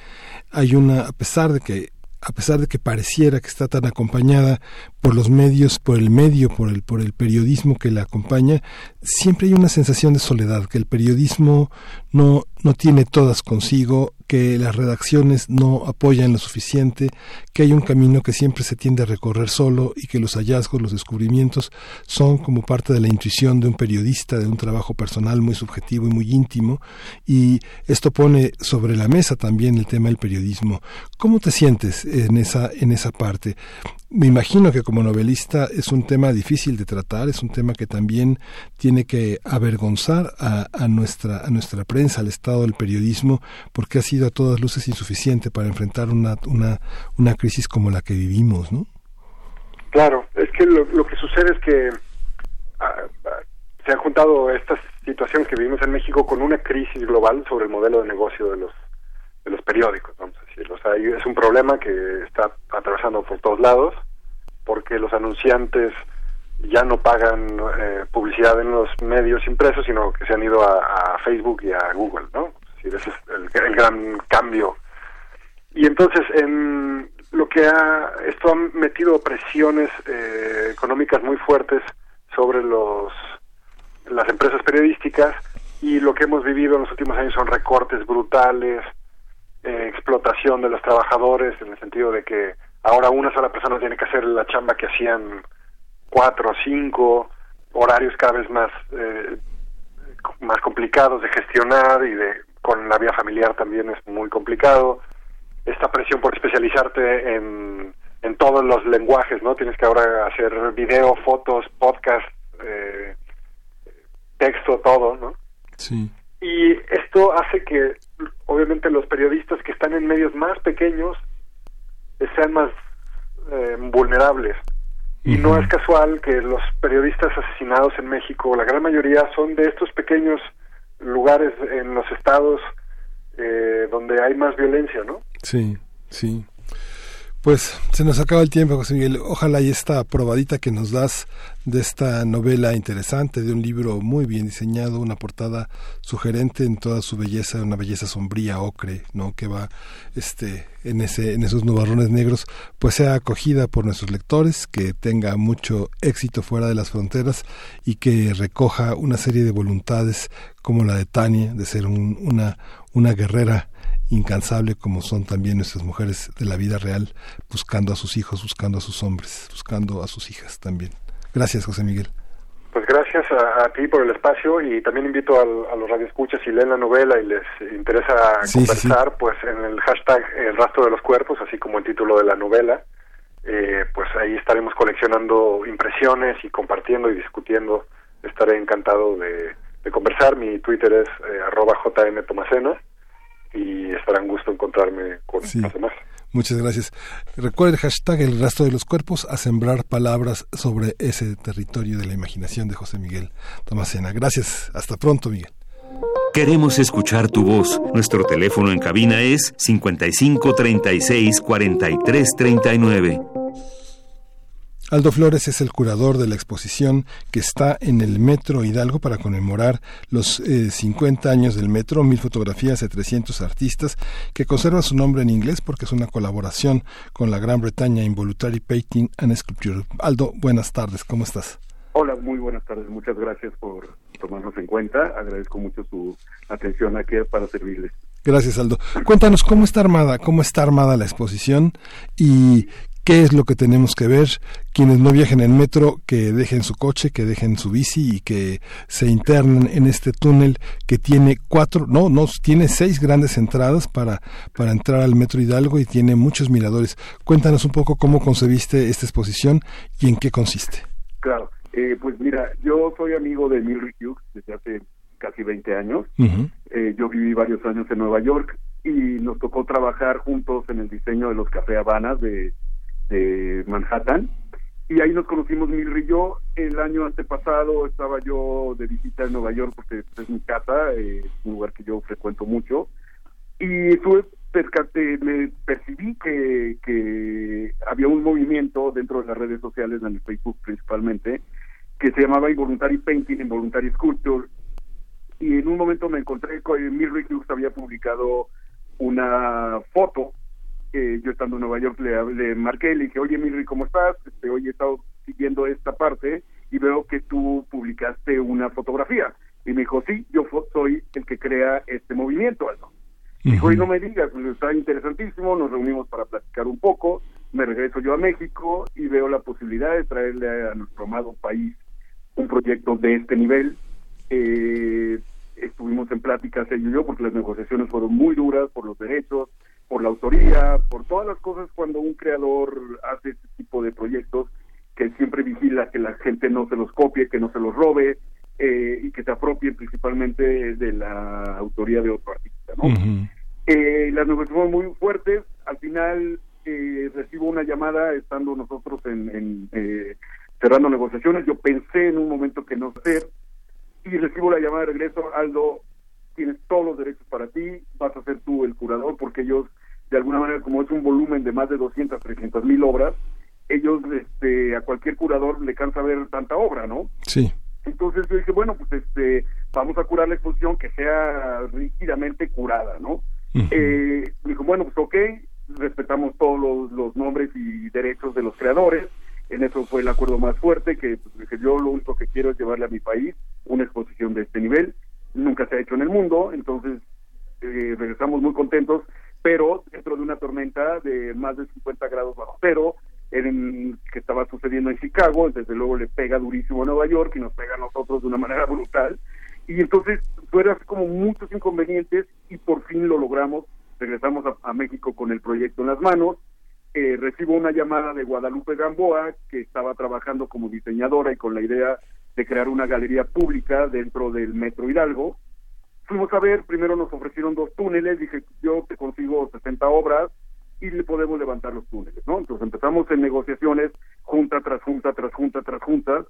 hay una, a pesar de que a pesar de que pareciera que está tan acompañada por los medios, por el medio, por el, por el periodismo que la acompaña, siempre hay una sensación de soledad, que el periodismo no, no tiene todas consigo, que las redacciones no apoyan lo suficiente, que hay un camino que siempre se tiende a recorrer solo y que los hallazgos, los descubrimientos son como parte de la intuición de un periodista, de un trabajo personal muy subjetivo y muy íntimo, y esto pone sobre la mesa también el tema del periodismo. ¿Cómo te sientes en esa, en esa parte? Me imagino que como novelista es un tema difícil de tratar, es un tema que también tiene que avergonzar a, nuestra, a nuestra prensa, al Estado fracasado el periodismo porque ha sido a todas luces insuficiente para enfrentar una, una, una crisis como la que vivimos, ¿no? Claro, es que lo, que sucede es que ah, ah, se ha juntado esta situación que vivimos en México con una crisis global sobre el modelo de negocio de los de los periódicos, vamos a decirlo. O sea, es un problema que está atravesando por todos lados porque los anunciantes ya no pagan eh, publicidad en los medios impresos, sino que se han ido a, Facebook y a Google, ¿no? ese es el, gran cambio. Y entonces, en lo que ha, esto ha metido presiones eh, económicas muy fuertes sobre los las empresas periodísticas y lo que hemos vivido en los últimos años son recortes brutales, eh, explotación de los trabajadores en el sentido de que ahora una sola persona tiene que hacer la chamba que hacían cuatro o cinco, horarios cada vez más, eh, más complicados de gestionar y de con la vida familiar también es muy complicado. Esta presión por especializarte en, en todos los lenguajes, ¿no? Tienes que ahora hacer video, fotos, podcast, eh, texto, todo, ¿no? Sí. Y esto hace que, obviamente, los periodistas que están en medios más pequeños sean más eh, vulnerables. Y no es casual que los periodistas asesinados en México, la gran mayoría son de estos pequeños lugares en los estados eh, donde hay más violencia, ¿no? Sí, sí. Pues se nos acaba el tiempo, José Miguel. Ojalá y esta probadita que nos das de esta novela interesante, de un libro muy bien diseñado, una portada sugerente en toda su belleza, una belleza sombría, ocre, ¿no? Que va este en ese en esos nubarrones negros, pues sea acogida por nuestros lectores, que tenga mucho éxito fuera de las fronteras y que recoja una serie de voluntades como la de Tania de ser una una guerrera incansable como son también nuestras mujeres de la vida real, buscando a sus hijos, buscando a sus hombres, buscando a sus hijas también. Gracias, José Miguel. Pues gracias a, ti por el espacio y también invito a los radioescuchas si leen la novela y les interesa conversar, pues en el hashtag El rastro de los cuerpos, así como el título de la novela, eh, pues ahí estaremos coleccionando impresiones y compartiendo y discutiendo. Estaré encantado de, conversar. Mi Twitter es eh, arroba jm y estarán gusto encontrarme con los demás. Muchas gracias. Recuerda el hashtag El rastro de los cuerpos a sembrar palabras sobre ese territorio de la imaginación de José Miguel Tomasena. Gracias. Hasta pronto, Miguel. Queremos escuchar tu voz. Nuestro teléfono en cabina es 55 36 43 39. Aldo Flores es el curador de la exposición que está en el Metro Hidalgo para conmemorar los 50 eh, años del Metro, mil fotografías de 300 artistas que conservan su nombre en inglés porque es una colaboración con la Gran Bretaña Involuntary Painting and Sculpture. Aldo, buenas tardes, ¿cómo estás? Hola, muy buenas tardes, muchas gracias por tomarnos en cuenta, agradezco mucho su atención aquí para servirles. Gracias, Aldo. Cuéntanos cómo está armada, cómo está armada la exposición y qué es lo que tenemos que ver. Quienes no viajen en metro, que dejen su coche, que dejen su bici y que se internen en este túnel que tiene cuatro, no, no, tiene seis grandes entradas para, para entrar al metro Hidalgo y tiene muchos miradores. Cuéntanos un poco cómo concebiste esta exposición y en qué consiste. Claro, eh, pues mira, yo soy amigo de Milry Hughes desde hace casi 20 años. Eh, yo viví varios años en Nueva York y nos tocó trabajar juntos en el diseño de los café Habanas de de Manhattan. Y ahí nos conocimos Milry y yo. El año antepasado estaba yo de visita en Nueva York porque es mi casa, eh, es un lugar que yo frecuento mucho. Y estuve me percibí que, que había un movimiento dentro de las redes sociales, en el Facebook principalmente, que se llamaba Involuntary Painting, Involuntary Sculpture. Y en un momento me encontré con Milry Hughes había publicado una foto yo estando en Nueva York le, le marqué, le dije, oye Milry, ¿cómo estás? Este, hoy he estado siguiendo esta parte y veo que tú publicaste una fotografía. Y me dijo, sí, yo soy el que crea este movimiento, algo. Dijo, y no me digas, pues, está interesantísimo, nos reunimos para platicar un poco, me regreso yo a México y veo la posibilidad de traerle a nuestro amado país un proyecto de este nivel. Eh, estuvimos en pláticas ella y yo porque las negociaciones fueron muy duras por los derechos, por la autoría, por todas las cosas cuando un creador hace este tipo de proyectos que siempre vigila que la gente no se los copie, que no se los robe, eh, y que se apropien principalmente de la autoría de otro artista, ¿no? Eh, las negociaciones muy fuertes, al final eh, recibo una llamada estando nosotros en, eh, cerrando negociaciones, yo pensé en un momento que no hacer y recibo la llamada de regreso, Aldo, tienes todos los derechos para ti, vas a ser tú el curador porque ellos de alguna manera como es un volumen de más de 200, 300 mil obras, ellos este, a cualquier curador le cansa ver tanta obra, ¿no? Sí. Entonces yo dije, bueno, pues este, vamos a curar la exposición que sea rígidamente curada, ¿no? eh, dijo, bueno, pues ok, respetamos todos los, los, nombres y derechos de los creadores. En eso fue el acuerdo más fuerte, que, pues, que yo lo único que quiero es llevarle a mi país una exposición de este nivel. Nunca se ha hecho en el mundo, entonces eh, regresamos muy contentos, pero dentro de una tormenta de más de 50 grados bajo cero, en, que estaba sucediendo en Chicago, desde luego le pega durísimo a Nueva York y nos pega a nosotros de una manera brutal. Y entonces fueron como muchos inconvenientes y por fin lo logramos. Regresamos a, México con el proyecto en las manos. Eh, recibo una llamada de Guadalupe Gamboa, que estaba trabajando como diseñadora y con la idea de crear una galería pública dentro del Metro Hidalgo. Fuimos a ver, primero nos ofrecieron dos túneles, dije, yo te consigo 60 obras y le podemos levantar los túneles, ¿no? Entonces empezamos en negociaciones, junta tras junta, tras junta, tras junta,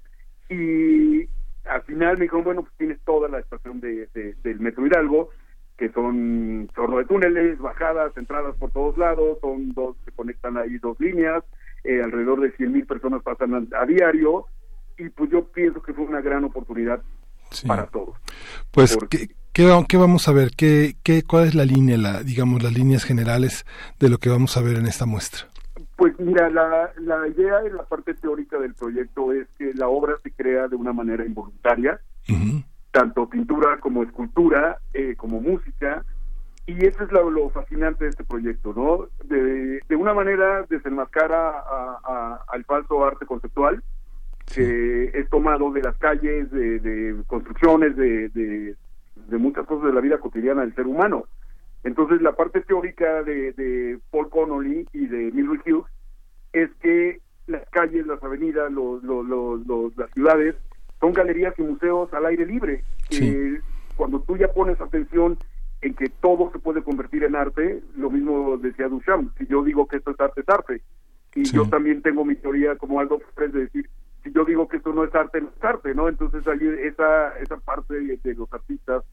y al final me dijeron, bueno, pues tienes toda la estación de, del Metro Hidalgo, que son torno de túneles, bajadas, entradas por todos lados, son dos, se conectan ahí dos líneas, eh, alrededor de 100 mil personas pasan a, diario, y pues yo pienso que fue una gran oportunidad para todos. Pues, ¿qué, qué, vamos a ver? ¿Qué, qué, ¿Cuál es la línea, la, digamos, las líneas generales de lo que vamos a ver en esta muestra? Pues mira, la, la idea en la parte teórica del proyecto es que la obra se crea de una manera involuntaria, tanto pintura como escultura, eh, como música, y eso es lo, fascinante de este proyecto, ¿no? De, de una manera desenmascara al falso arte conceptual, que es tomado de las calles, de, de construcciones, de, de, de muchas cosas de la vida cotidiana del ser humano. Entonces, la parte teórica de, de Paul Connolly y de Milton Hughes es que las calles, las avenidas, los, los, los, las ciudades son galerías y museos al aire libre. cuando tú ya pones atención en que todo se puede convertir en arte, lo mismo decía Duchamp, si yo digo que esto es arte, es arte. Y yo también tengo mi teoría como algo de decir, si yo digo que esto no es arte, no es arte, ¿no? Entonces hay esa, esa parte de los artistas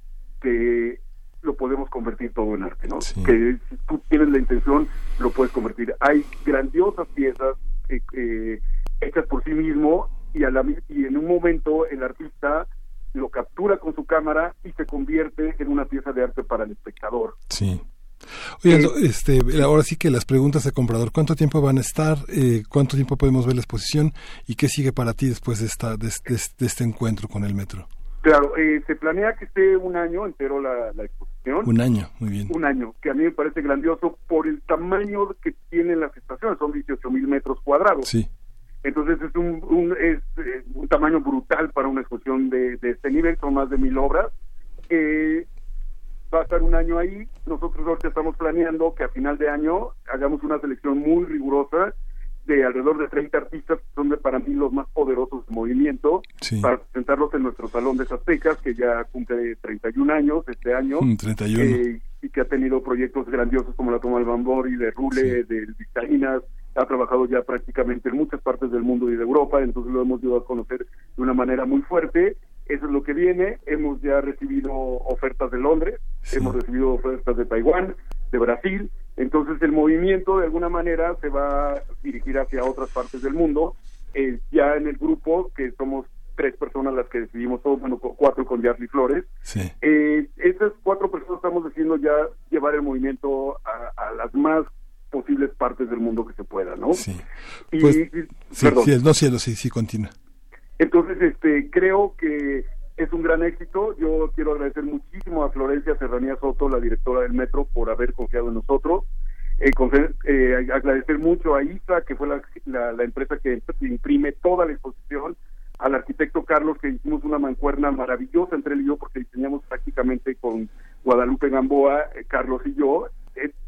que lo podemos convertir todo en arte, ¿no? Que si tú tienes la intención, lo puedes convertir. Hay grandiosas piezas eh, eh, hechas por sí mismo y, a la, y en un momento el artista lo captura con su cámara y se convierte en una pieza de arte para el espectador. Sí. Oye, eh, este, ahora sí que las preguntas de comprador, ¿cuánto tiempo van a estar? ¿Cuánto tiempo podemos ver la exposición? ¿Y qué sigue para ti después de, esta, de este encuentro con el metro? Claro, eh, se planea que esté un año entero la, exposición. Un año, muy bien. Un año, que a mí me parece grandioso por el tamaño que tienen las estaciones, son 18 mil metros cuadrados. Sí. Entonces es un, un es, eh, un tamaño brutal para una exposición de, de, este nivel, son más de mil obras. Eh, va a estar un año ahí. Nosotros ahorita estamos planeando que a final de año hagamos una selección muy rigurosa de alrededor de 30 artistas que son de, para mí los más poderosos del movimiento, para presentarlos en nuestro Salón de Aztecas, que ya cumple 31 años este año, 31. Mm, eh, y que ha tenido proyectos grandiosos como la Toma del Bambor y de Rule, de Vizcaínas, ha trabajado ya prácticamente en muchas partes del mundo y de Europa, entonces lo hemos ayudado a conocer de una manera muy fuerte. Eso es lo que viene. Hemos ya recibido ofertas de Londres, hemos recibido ofertas de Taiwán, de Brasil, entonces el movimiento de alguna manera se va a dirigir hacia otras partes del mundo. Eh, ya en el grupo, que somos tres personas las que decidimos todo, bueno, cuatro con Jarly Flores, eh, esas cuatro personas estamos decidiendo ya llevar el movimiento a, las más posibles partes del mundo que se pueda, ¿no? Sí. Pues, sí, no cielo, sí, sí, continúa. Entonces, este, creo que es un gran éxito. Yo quiero agradecer muchísimo a Florencia Serranía Soto, la directora del Metro, por haber confiado en nosotros. Eh, eh, agradecer mucho a ISA, que fue la, la, empresa que imprime toda la exposición, al arquitecto Carlos, que hicimos una mancuerna maravillosa entre él y yo, porque diseñamos prácticamente con Guadalupe Gamboa, eh, Carlos y yo,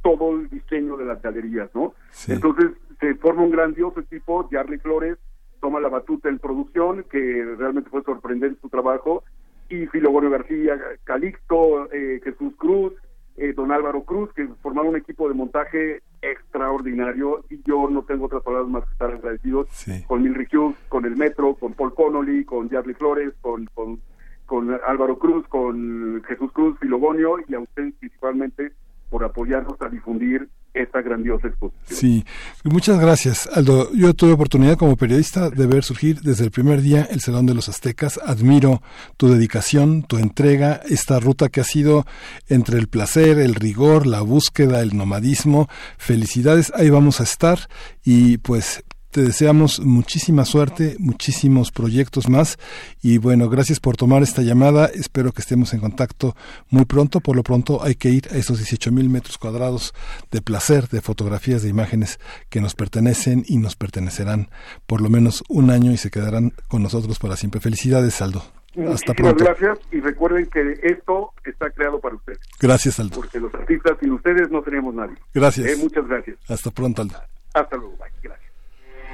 todo el diseño de las galerías, ¿no? Entonces se forma un grandioso equipo, Jarly Flores, toma la batuta en producción, que realmente fue sorprendente su trabajo, y Filogonio García, Calixto, eh, Jesús Cruz, eh, don Álvaro Cruz, que formaron un equipo de montaje extraordinario y yo no tengo otras palabras más que estar agradecidos con Milry Hughes, con el Metro, con Paul Connolly, con Jarly Flores, con, con, con Álvaro Cruz, con Jesús Cruz, Filogonio y a ustedes principalmente por apoyarnos a difundir esta grandiosa exposición. Sí, muchas gracias, Aldo. Yo tuve oportunidad como periodista de ver surgir desde el primer día el Salón de los Aztecas. Admiro tu dedicación, tu entrega, esta ruta que ha sido entre el placer, el rigor, la búsqueda, el nomadismo. Felicidades, ahí vamos a estar y pues te deseamos muchísima suerte, muchísimos proyectos más y bueno, gracias por tomar esta llamada. Espero que estemos en contacto muy pronto. Por lo pronto hay que ir a esos 18 mil metros cuadrados de placer, de fotografías, de imágenes que nos pertenecen y nos pertenecerán por lo menos un año y se quedarán con nosotros para siempre. Felicidades, Aldo. Hasta pronto. gracias y recuerden que esto está creado para ustedes. Gracias, Aldo. Porque los artistas sin ustedes no seríamos nadie. Gracias. Eh, muchas gracias. Hasta pronto, Aldo. Hasta luego. Bye. Gracias.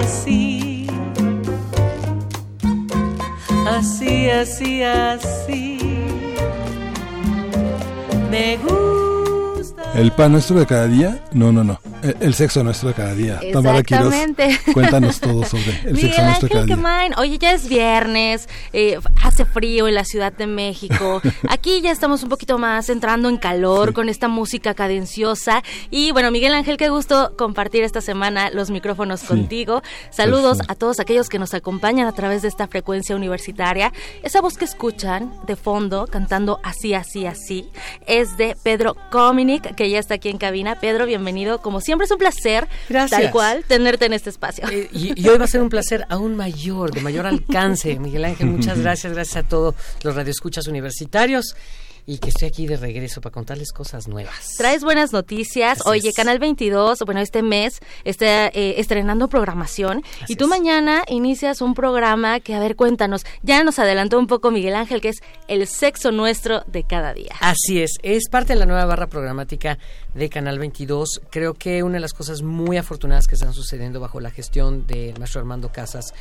Así, así. Así, así. Me gusta. ¿El pan nuestro de cada día? No, no, no. Eh, el, sexo nuestro cada día. Tamara Quiroz, cuéntanos todo sobre el sexo nuestro cada día. Oye, ya es viernes, eh, hace frío en la Ciudad de México. Aquí ya estamos un poquito más entrando en calor con esta música cadenciosa. Y bueno, Miguel Ángel, qué gusto compartir esta semana los micrófonos contigo. Saludos a todos aquellos que nos acompañan a través de esta frecuencia universitaria. Esa voz que escuchan de fondo, cantando así, así, así, es de Pedro Cominic, que ya está aquí en cabina. Pedro, bienvenido. Como siempre es un placer, Gracias. tal cual, tenerte en este espacio. Eh, y, hoy va a ser un placer aún mayor, de mayor alcance. Miguel Ángel, muchas gracias, gracias a todos los radioescuchas universitarios y que estoy aquí de regreso para contarles cosas nuevas. Traes buenas noticias. Oye, Canal 22, bueno, este mes está eh, estrenando programación y tú mañana inicias un programa que, a ver, cuéntanos, ya nos adelantó un poco Miguel Ángel, que es El sexo nuestro de cada día. Así es, es parte de la nueva barra programática de Canal 22. Creo que una de las cosas muy afortunadas que están sucediendo bajo la gestión de maestro Armando Casas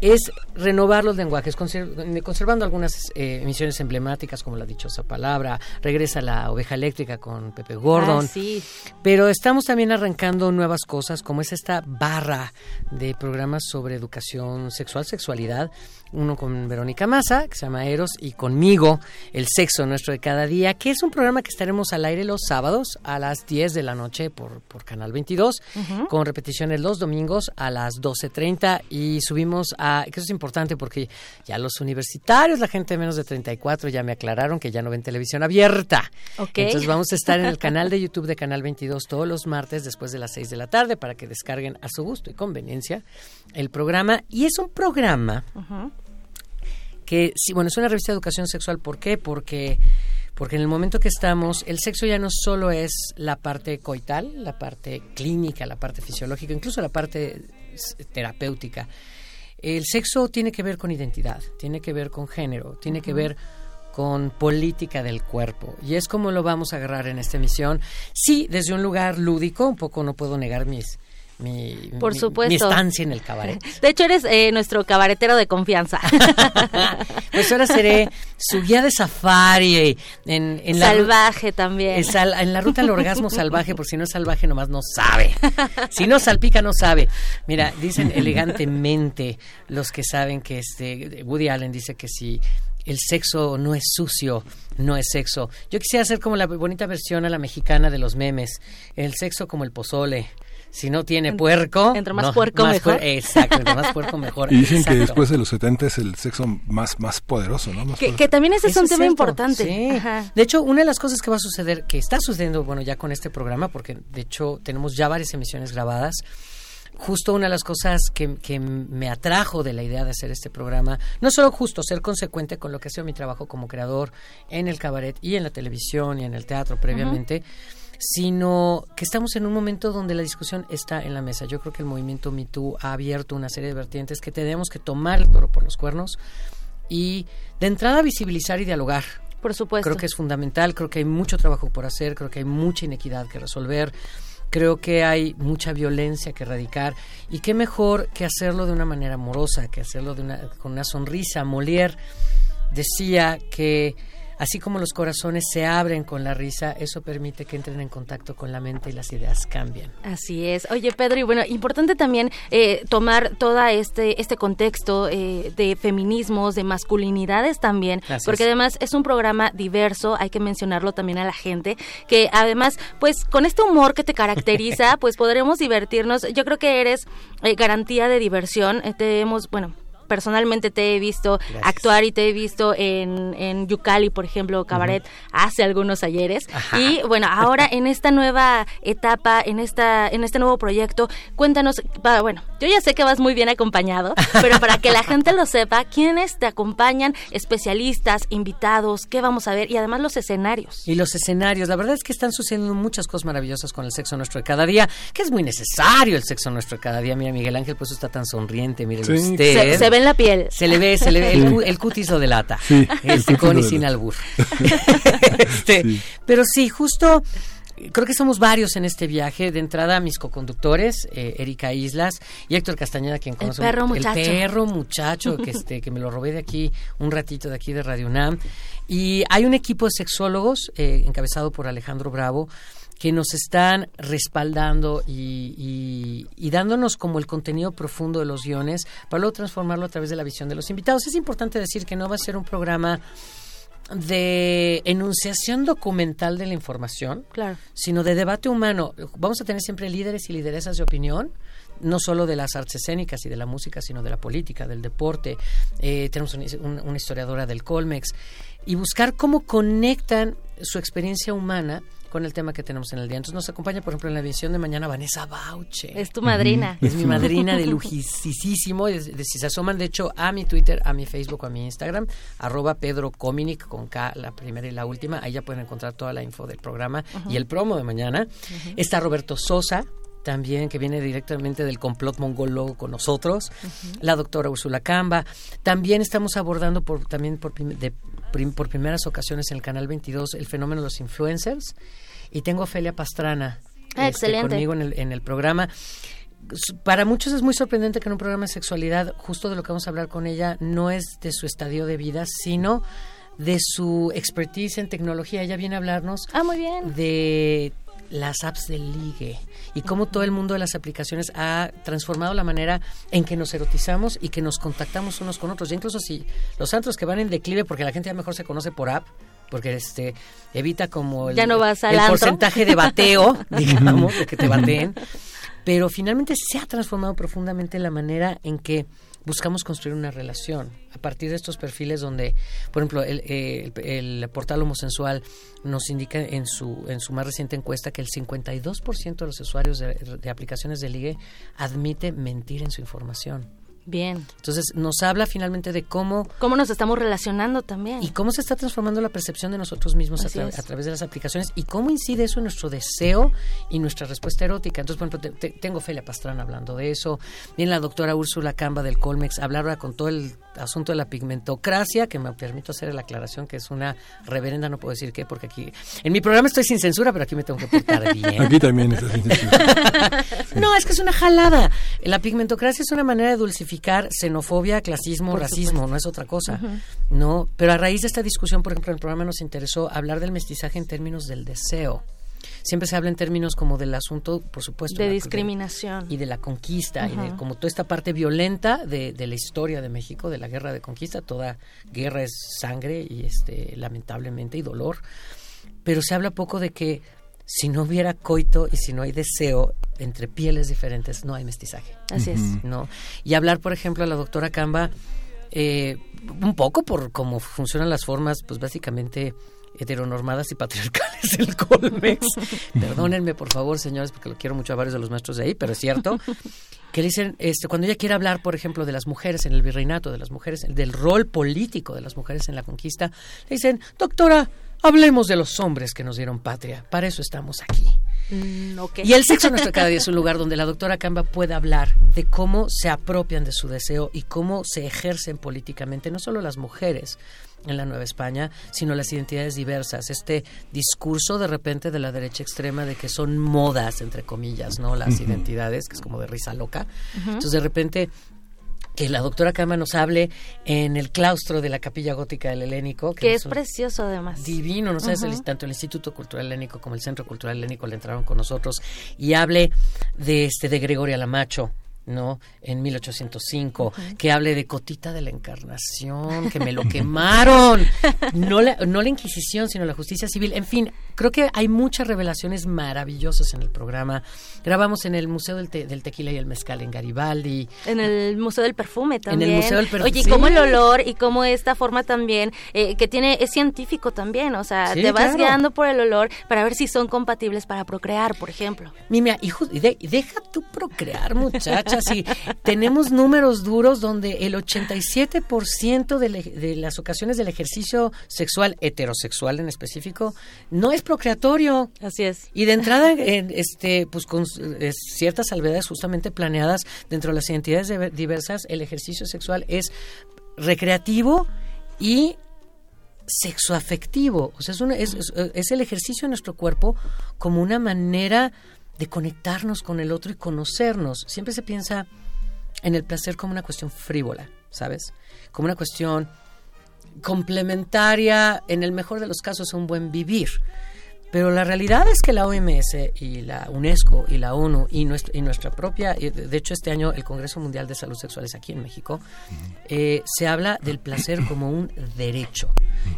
es renovar los lenguajes, conservando algunas eh, emisiones emblemáticas como la dichosa palabra, regresa la oveja eléctrica con Pepe Gordon, ah, sí. pero estamos también arrancando nuevas cosas como es esta barra de programas sobre educación sexual, sexualidad, uno con Verónica Massa, que se llama Eros, y conmigo, El Sexo Nuestro de Cada Día, que es un programa que estaremos al aire los sábados a las 10 de la noche por, por Canal 22, con repeticiones los domingos a las 12.30 y subimos a, que eso es importante porque ya los universitarios, la gente de menos de 34 ya me aclararon que ya no ven televisión abierta. Entonces vamos a estar en el canal de YouTube de Canal 22 todos los martes después de las 6 de la tarde para que descarguen a su gusto y conveniencia el programa. Y es un programa que, sí, bueno, es una revista de educación sexual. ¿Por qué? Porque, porque en el momento que estamos, el sexo ya no solo es la parte coital, la parte clínica, la parte fisiológica, incluso la parte terapéutica. El sexo tiene que ver con identidad, tiene que ver con género, tiene que ver con política del cuerpo. Y es como lo vamos a agarrar en esta emisión. Sí, desde un lugar lúdico, un poco no puedo negar mis, mi, Por supuesto. estancia en el cabaret. De hecho, eres eh, nuestro cabaretero de confianza. pues ahora seré su guía de safari. En, en salvaje también. en la ruta al orgasmo salvaje, por si no es salvaje nomás no sabe. Si no salpica no sabe. Mira, dicen elegantemente los que saben que este Woody Allen dice que si el sexo no es sucio, no es sexo. Yo quisiera hacer como la bonita versión a la mexicana de los memes, el sexo como el pozole, si no tiene puerco. Entre más no, puerco, mejor. puer- exacto, entre más puerco mejor. Y dicen que después de los 70 es el sexo más, más poderoso, ¿no? Más Que, también ese es Eso un es tema cierto, importante. sí. Ajá. De hecho, una de las cosas que va a suceder, que está sucediendo, bueno, ya con este programa, porque de hecho tenemos ya varias emisiones grabadas, justo una de las cosas que, que me atrajo de la idea de hacer este programa, no solo justo ser consecuente con lo que ha sido mi trabajo como creador en el cabaret y en la televisión y en el teatro previamente, sino que estamos en un momento donde la discusión está en la mesa. Yo creo que el movimiento Me Too ha abierto una serie de vertientes que tenemos que tomar el toro por los cuernos y de entrada visibilizar y dialogar. Por supuesto. Creo que es fundamental, creo que hay mucho trabajo por hacer, creo que hay mucha inequidad que resolver, creo que hay mucha violencia que erradicar y qué mejor que hacerlo de una manera amorosa, que hacerlo de una, con una sonrisa. Molière decía que así como los corazones se abren con la risa, eso permite que entren en contacto con la mente y las ideas cambian. Así es. Oye, Pedro, y bueno, importante también eh, tomar todo este, este contexto eh, de feminismos, de masculinidades también, Gracias. porque además es un programa diverso, hay que mencionarlo también a la gente, que además, pues con este humor que te caracteriza, pues podremos divertirnos. Yo creo que eres eh, garantía de diversión. Eh, te hemos, bueno, personalmente te he visto Gracias. actuar y te he visto en, en Yucali, por ejemplo, Cabaret, hace algunos ayeres. Ajá. Y bueno, ahora en esta nueva etapa, en esta en este nuevo proyecto, cuéntanos, bueno, yo ya sé que vas muy bien acompañado, pero para que la gente lo sepa, ¿quiénes te acompañan? Especialistas, invitados, ¿qué vamos a ver? Y además los escenarios. Y los escenarios, la verdad es que están sucediendo muchas cosas maravillosas con el sexo nuestro de cada día, que es muy necesario el sexo nuestro de cada día. Mira, Miguel Ángel, pues está tan sonriente, mire Sí. usted. Se, se ve en la piel. Se le ve, se le ve, el, el cutis lo delata. Sí, el este, con y sin albur. Este, Sí. Pero sí, justo creo que somos varios en este viaje. De entrada, mis coconductores, eh, Erika Islas y Héctor Castañeda, quien conoce perro muchacho. El perro muchacho, que, este, que me lo robé de aquí un ratito, de aquí de Radio UNAM. Y hay un equipo de sexólogos eh, encabezado por Alejandro Bravo que nos están respaldando y, y- y dándonos como el contenido profundo de los guiones para luego transformarlo a través de la visión de los invitados. Es importante decir que no va a ser un programa de enunciación documental de la información, Claro. sino de debate humano. Vamos a tener siempre líderes y lideresas de opinión, no solo de las artes escénicas y de la música, sino de la política, del deporte. Eh, tenemos un- un- una historiadora del Colmex. Y buscar cómo conectan su experiencia humana con el tema que tenemos en el día. Entonces nos acompaña, por ejemplo, en la edición de mañana Vanessa Bauche. Es tu madrina. Es mi madrina de lujisísimo. Es- de- Si se asoman, de hecho, a mi Twitter, a mi Facebook a mi Instagram, arroba Pedro Cominic con K, la primera y la última. Ahí ya pueden encontrar toda la info del programa y el promo de mañana. Está Roberto Sosa. También que viene directamente del complot mongólogo con nosotros, la doctora Úrsula Camba. También estamos abordando por, también por, de- prim- por primeras ocasiones en el canal 22 el fenómeno de los influencers. Y tengo a Ofelia Pastrana Ah, este, excelente. conmigo en el, en el programa. Para muchos es muy sorprendente que en un programa de sexualidad, justo de lo que vamos a hablar con ella, no es de su estadio de vida, sino de su expertise en tecnología. Ella viene a hablarnos Ah, muy bien. de las apps del ligue y cómo todo el mundo de las aplicaciones ha transformado la manera en que nos erotizamos y que nos contactamos unos con otros. Ya incluso si los antros que van en declive porque la gente ya mejor se conoce por app, porque este evita como el, Ya no vas el porcentaje de bateo, digamos, de que te bateen. Pero finalmente se ha transformado profundamente la manera en que buscamos construir una relación a partir de estos perfiles donde, por ejemplo, el, eh, el- el portal homosensual nos indica en su, en su más reciente encuesta que el 52% de los usuarios de, de aplicaciones de ligue admite mentir en su información. Bien. Entonces nos habla finalmente de cómo ¿Cómo nos estamos relacionando también? y cómo se está transformando la percepción de nosotros mismos a, tra- a través de las aplicaciones y cómo incide eso en nuestro deseo y nuestra respuesta erótica. Entonces, por ejemplo, te- te- tengo Felia Pastrana hablando de eso, viene la doctora Úrsula Camba del Colmex a hablar ahora con todo el asunto de la pigmentocracia, que me permito hacer la aclaración que es una reverenda, no puedo decir qué, porque aquí, en mi programa estoy sin censura, pero aquí me tengo que portar bien. Aquí también está sin censura. No, es que es una jalada. La pigmentocracia es una manera de dulcificar xenofobia, clasismo, Por racismo, no es otra cosa. No, pero a raíz de esta discusión, por ejemplo, en el programa nos interesó hablar del mestizaje en términos del deseo. Siempre se habla en términos como del asunto, por supuesto, De la- discriminación. y de la conquista y de como toda esta parte violenta de, de la historia de México, de la guerra de conquista. Toda guerra es sangre y este lamentablemente y dolor. Pero se habla poco de que si no hubiera coito y si no hay deseo entre pieles diferentes, no hay mestizaje. Así es. ¿no? Y hablar, por ejemplo, a la doctora Camba, eh, un poco por cómo funcionan las formas, pues básicamente heteronormadas y patriarcales del Colmex. Perdónenme, por favor, señores, porque lo quiero mucho a varios de los maestros de ahí, pero es cierto. Que le dicen, este, cuando ella quiere hablar, por ejemplo, de las mujeres en el virreinato, de las mujeres, del rol político de las mujeres en la conquista, le dicen, doctora, hablemos de los hombres que nos dieron patria. Para eso estamos aquí. Mm. Y el sexo nuestro cada día es un lugar donde la doctora Camba puede hablar de cómo se apropian de su deseo y cómo se ejercen políticamente, no solo las mujeres en la Nueva España, sino las identidades diversas. Este discurso de repente de la derecha extrema de que son modas, entre comillas, ¿no? Las identidades, que es como de risa loca. Entonces de repente que la doctora Camba nos hable en el claustro de la capilla gótica del Helénico. Que es precioso además. divino, ¿no sabes? Ujú. tanto el Instituto Cultural Helénico como el Centro Cultural Helénico le entraron con nosotros y hable de este de Gregoria Lamacho. ¿No? En 1805, que hable de Cotita de la Encarnación, que me lo quemaron. No la, no la Inquisición, sino la justicia civil. En fin, creo que hay muchas revelaciones maravillosas en el programa. Grabamos en el Museo del, Te- del Tequila y el Mezcal en Garibaldi. En el Museo del Perfume En también. el Museo del Perfume, Oye, y cómo el olor y cómo esta forma también, eh, que tiene, es científico también, o sea, Sí, te vas claro. guiando por el olor para ver si son compatibles para procrear, por ejemplo. Mira, hijo, y de- deja tú procrear, Y tenemos números duros donde el 87% de, le- de las ocasiones del ejercicio sexual, heterosexual en específico, no es procreatorio. Así es. Y de entrada, en, este, pues con eh, ciertas salvedades justamente planeadas dentro de las identidades de- diversas, el ejercicio sexual es recreativo y sexoafectivo. O sea, es, una- es el ejercicio de nuestro cuerpo como una manera de conectarnos con el otro y conocernos. Siempre se piensa en el placer como una cuestión frívola, ¿sabes? Como una cuestión complementaria, en el mejor de los casos, a un buen vivir. Pero la realidad es que la OMS y la UNESCO y la ONU y nuestra, y nuestra propia, de hecho este año el Congreso Mundial de Salud Sexual es aquí en México, eh, se habla del placer como un derecho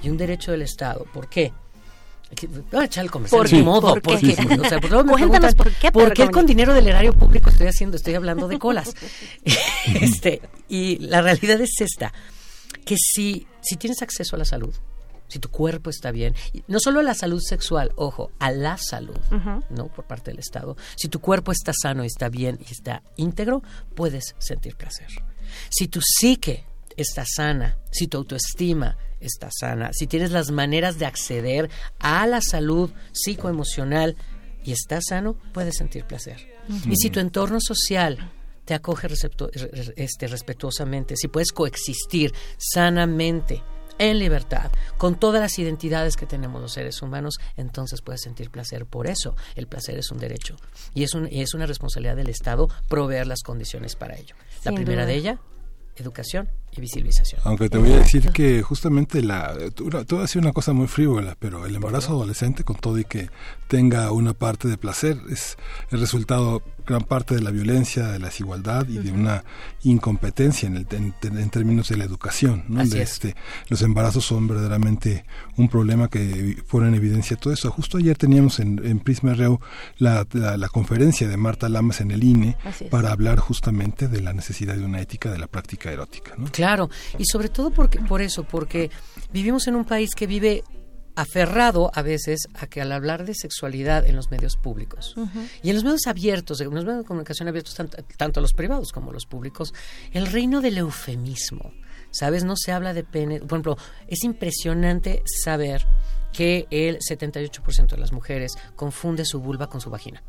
y un derecho del Estado. ¿Por qué? Voy a echar el comercial ¿Por qué? modo, ¿Por qué? porque, o sea, pues luego me Cuéntanos por qué, ¿por qué con dinero del erario público estoy haciendo, estoy hablando de colas? este, y la realidad es esta, que si, si tienes acceso a la salud, si tu cuerpo está bien, no solo a la salud sexual, ojo, a la salud, Ujú. ¿no? Por parte del Estado. Si tu cuerpo está sano, está bien y está íntegro, puedes sentir placer. Si tu psique está sana, si tu autoestima está sana, si tienes las maneras de acceder a la salud psicoemocional y estás sano, puedes sentir placer. Y si tu entorno social te acoge este, respetuosamente, si puedes coexistir sanamente, en libertad, con todas las identidades que tenemos los seres humanos, entonces puedes sentir placer. Por eso, el placer es un derecho y es, un, y es una responsabilidad del Estado proveer las condiciones para ello. La primera duda. de ella, educación y visibilización. Aunque te voy a decir que justamente la, tú, tú a decir una cosa muy frívola, pero el embarazo adolescente, con todo y que tenga una parte de placer, es el resultado gran parte de la violencia, de la desigualdad y de una incompetencia en, el, en, en términos de la educación. ¿no? De es. este, los embarazos son verdaderamente un problema que pone en evidencia todo eso. Justo ayer teníamos en, en Prisma REU la, la, la conferencia de Marta Lamas en el INE para hablar justamente de la necesidad de una ética de la práctica erótica. ¿no? Claro, y sobre todo porque, por eso, porque vivimos en un país que vive aferrado a veces a que al hablar de sexualidad en los medios públicos y en los medios abiertos, en los medios de comunicación abiertos, tant- tanto los privados como los públicos, el reino del eufemismo. ¿Sabes? No se habla de pene. Por ejemplo, es impresionante saber que el 78% de las mujeres confunde su vulva con su vagina.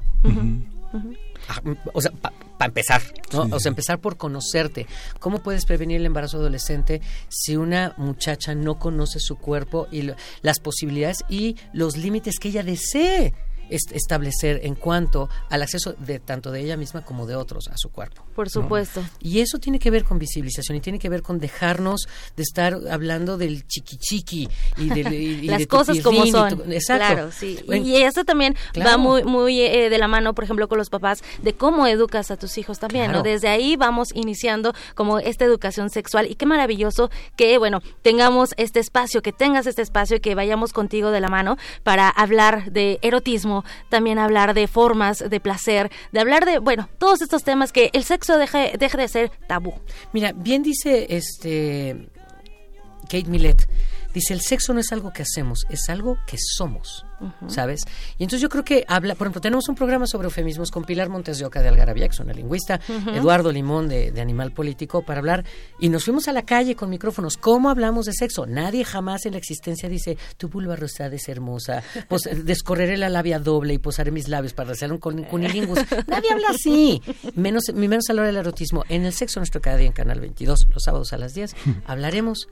O sea, para empezar, ¿no? Sí. O sea, empezar por conocerte. ¿Cómo puedes prevenir el embarazo adolescente si una muchacha no conoce su cuerpo y lo- las posibilidades y los límites que ella desee est- establecer en cuanto al acceso de tanto de ella misma como de otros a su cuerpo? Por ¿no? supuesto. Y eso tiene que ver con visibilización y tiene que ver con dejarnos de estar hablando del chiqui chiqui y, del- y- y las de cosas como son. tu- exacto. Claro, sí. Bueno, Y eso también va muy muy eh, de la mano, por ejemplo, con los papás de cómo educas a tus hijos también, ¿no? Claro. Desde ahí vamos iniciando como esta educación sexual y qué maravilloso que, bueno, tengamos este espacio, que tengas este espacio y que vayamos contigo de la mano para hablar de erotismo también hablar de formas de placer, de hablar de, bueno, todos estos temas que el sexo deje, deje de ser tabú. Mira, bien dice este Kate Millett, dice el sexo no es algo que hacemos, es algo que somos. ¿sabes? Y entonces yo creo que habla, por ejemplo, tenemos un programa sobre eufemismos con Pilar Montes de Oca de Algarabía, que es una lingüista, Eduardo Limón de, Animal Político, para hablar, y nos fuimos a la calle con micrófonos. ¿Cómo hablamos de sexo? Nadie jamás en la existencia dice, tu vulva rosada es hermosa, pues descorreré la labia doble y posaré mis labios para hacer un cunilingus. Nadie habla así, menos, menos a la hora del erotismo. En el sexo nuestro cada día en Canal 22, los sábados a las 10, hablaremos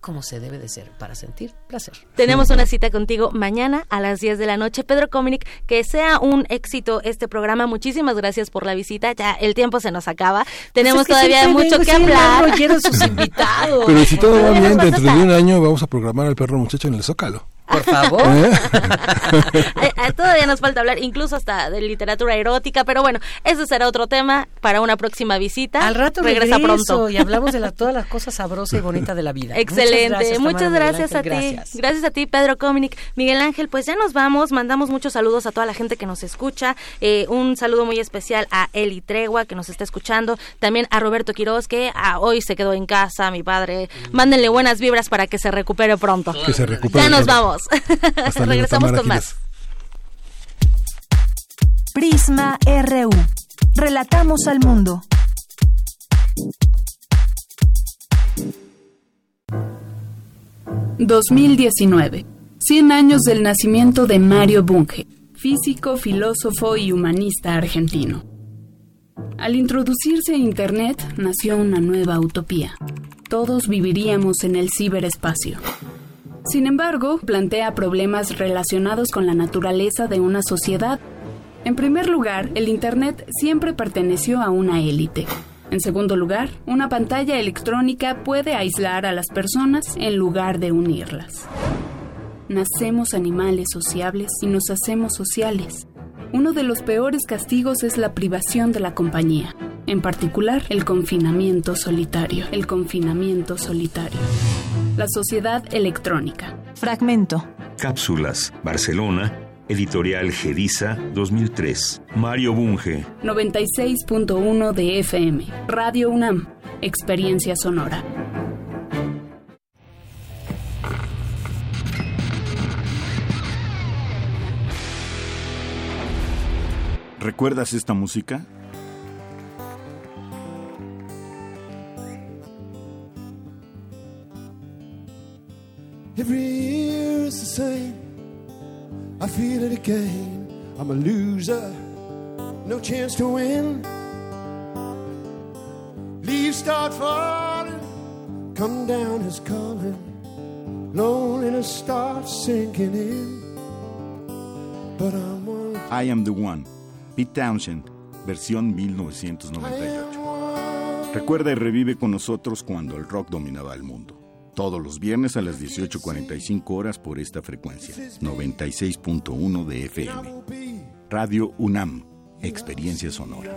como se debe de ser para sentir placer. Tenemos una cita contigo mañana a las 10 de la noche. Pedro Cominic, que sea un éxito este programa. Muchísimas gracias por la visita. Ya el tiempo se nos acaba. Tenemos todavía mucho que hablar. Quiero sus invitados. Pero si todo va bien, dentro de un año vamos a programar al perro muchacho en el Zócalo. Por favor. ¿Eh? Eh, eh, Todavía nos falta hablar incluso hasta de literatura erótica, pero bueno, ese será otro tema para una próxima visita. Al rato regresa pronto. Y hablamos de la, todas las cosas sabrosas y bonitas de la vida. Excelente. Muchas gracias, a ti. Gracias. a ti, Pedro Cominic. Miguel Ángel, pues ya nos vamos. Mandamos muchos saludos a toda la gente que nos escucha. un saludo muy especial a Eli Tregua, que nos está escuchando. También a Roberto Quiroz, que ah, hoy se quedó en casa, mi padre. Mándenle buenas vibras para que se recupere pronto. Que se recupere. Ya nos vamos. Regresamos con más. Prisma RU. Relatamos al mundo. ...2019... 100 años del nacimiento de Mario Bunge... ...físico, filósofo y humanista argentino. Al introducirse a Internet... ...nació una nueva utopía. Todos viviríamos en el ciberespacio. Sin embargo, plantea problemas relacionados con la naturaleza de una sociedad. En primer lugar, el Internet siempre perteneció a una élite. En segundo lugar, una pantalla electrónica puede aislar a las personas en lugar de unirlas. Nacemos animales sociables y nos hacemos sociales. Uno de los peores castigos es la privación de la compañía, en particular el confinamiento solitario. El confinamiento solitario. La sociedad electrónica. Fragmento. Cápsulas. Barcelona. Editorial Gedisa 2003. Mario Bunge. 96.1 de FM. Radio UNAM. Experiencia sonora. ¿Recuerdas esta música? Every year is the same. I feel it again. I'm a loser, no chance to win. Leaves start falling, come down is coming. Loneliness starts sinking in. But I'm one. I am the one. Pete Townshend, versión 1998. Recuerda y revive con nosotros cuando el rock dominaba el mundo todos los viernes a las 18.45 horas por esta frecuencia, 96.1 de FM. Radio UNAM, Experiencia Sonora.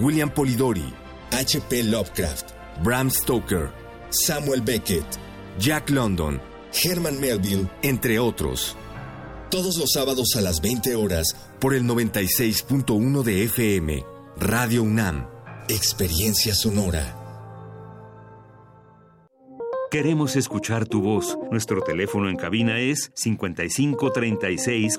William Polidori, H.P. Lovecraft, Bram Stoker, Samuel Beckett, Jack London, Herman Melville, entre otros. Todos los sábados a las 20 horas por el 96.1 de FM, Radio UNAM, Experiencia Sonora. Queremos escuchar tu voz. Nuestro teléfono en cabina es 55 36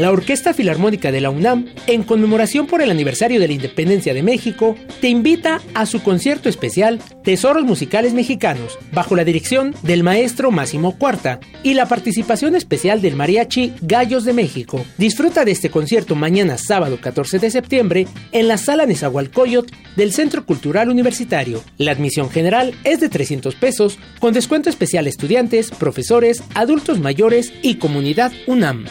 La Orquesta Filarmónica de la UNAM, en conmemoración por el aniversario de la Independencia de México, te invita a su concierto especial Tesoros Musicales Mexicanos, bajo la dirección del maestro Máximo Cuarta y la participación especial del mariachi Gallos de México. Disfruta de este concierto mañana sábado 14 de septiembre en la Sala Nezahualcóyotl del Centro Cultural Universitario. La admisión general es de 300 pesos, con descuento especial estudiantes, profesores, adultos mayores y comunidad UNAM.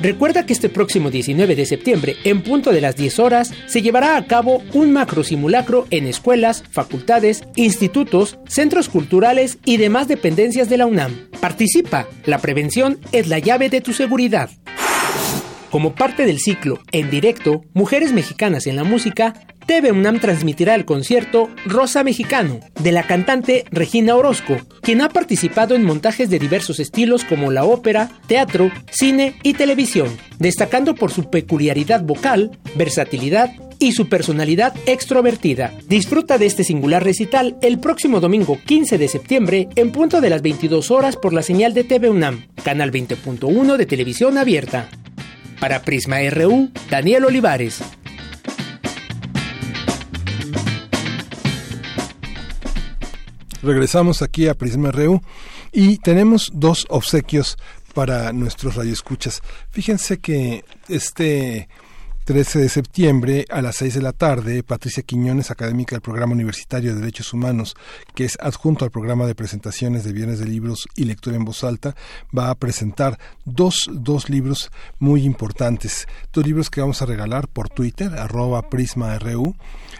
Recuerda que este próximo 19 de septiembre, en punto de las 10 horas, se llevará a cabo un macro simulacro en escuelas, facultades, institutos, centros culturales y demás dependencias de la UNAM. Participa, la prevención es la llave de tu seguridad. Como parte del ciclo En directo, Mujeres Mexicanas en la Música, TV UNAM transmitirá el concierto Rosa Mexicano de la cantante Regina Orozco, quien ha participado en montajes de diversos estilos como la ópera, teatro, cine y televisión, destacando por su peculiaridad vocal, versatilidad y su personalidad extrovertida. Disfruta de este singular recital el próximo domingo 15 de septiembre en punto de las 22 horas por la señal de TV UNAM, canal 20.1 de televisión abierta. Para Prisma RU, Daniel Olivares. Regresamos aquí a Prisma RU y tenemos dos obsequios para nuestros radioescuchas. Fíjense que este 13 de septiembre a las 6 de la tarde, Patricia Quiñones, académica del Programa Universitario de Derechos Humanos, que es adjunto al programa de presentaciones de bienes de libros y lectura en voz alta, va a presentar dos, dos libros muy importantes, dos libros que vamos a regalar por Twitter, arroba PrismaRU.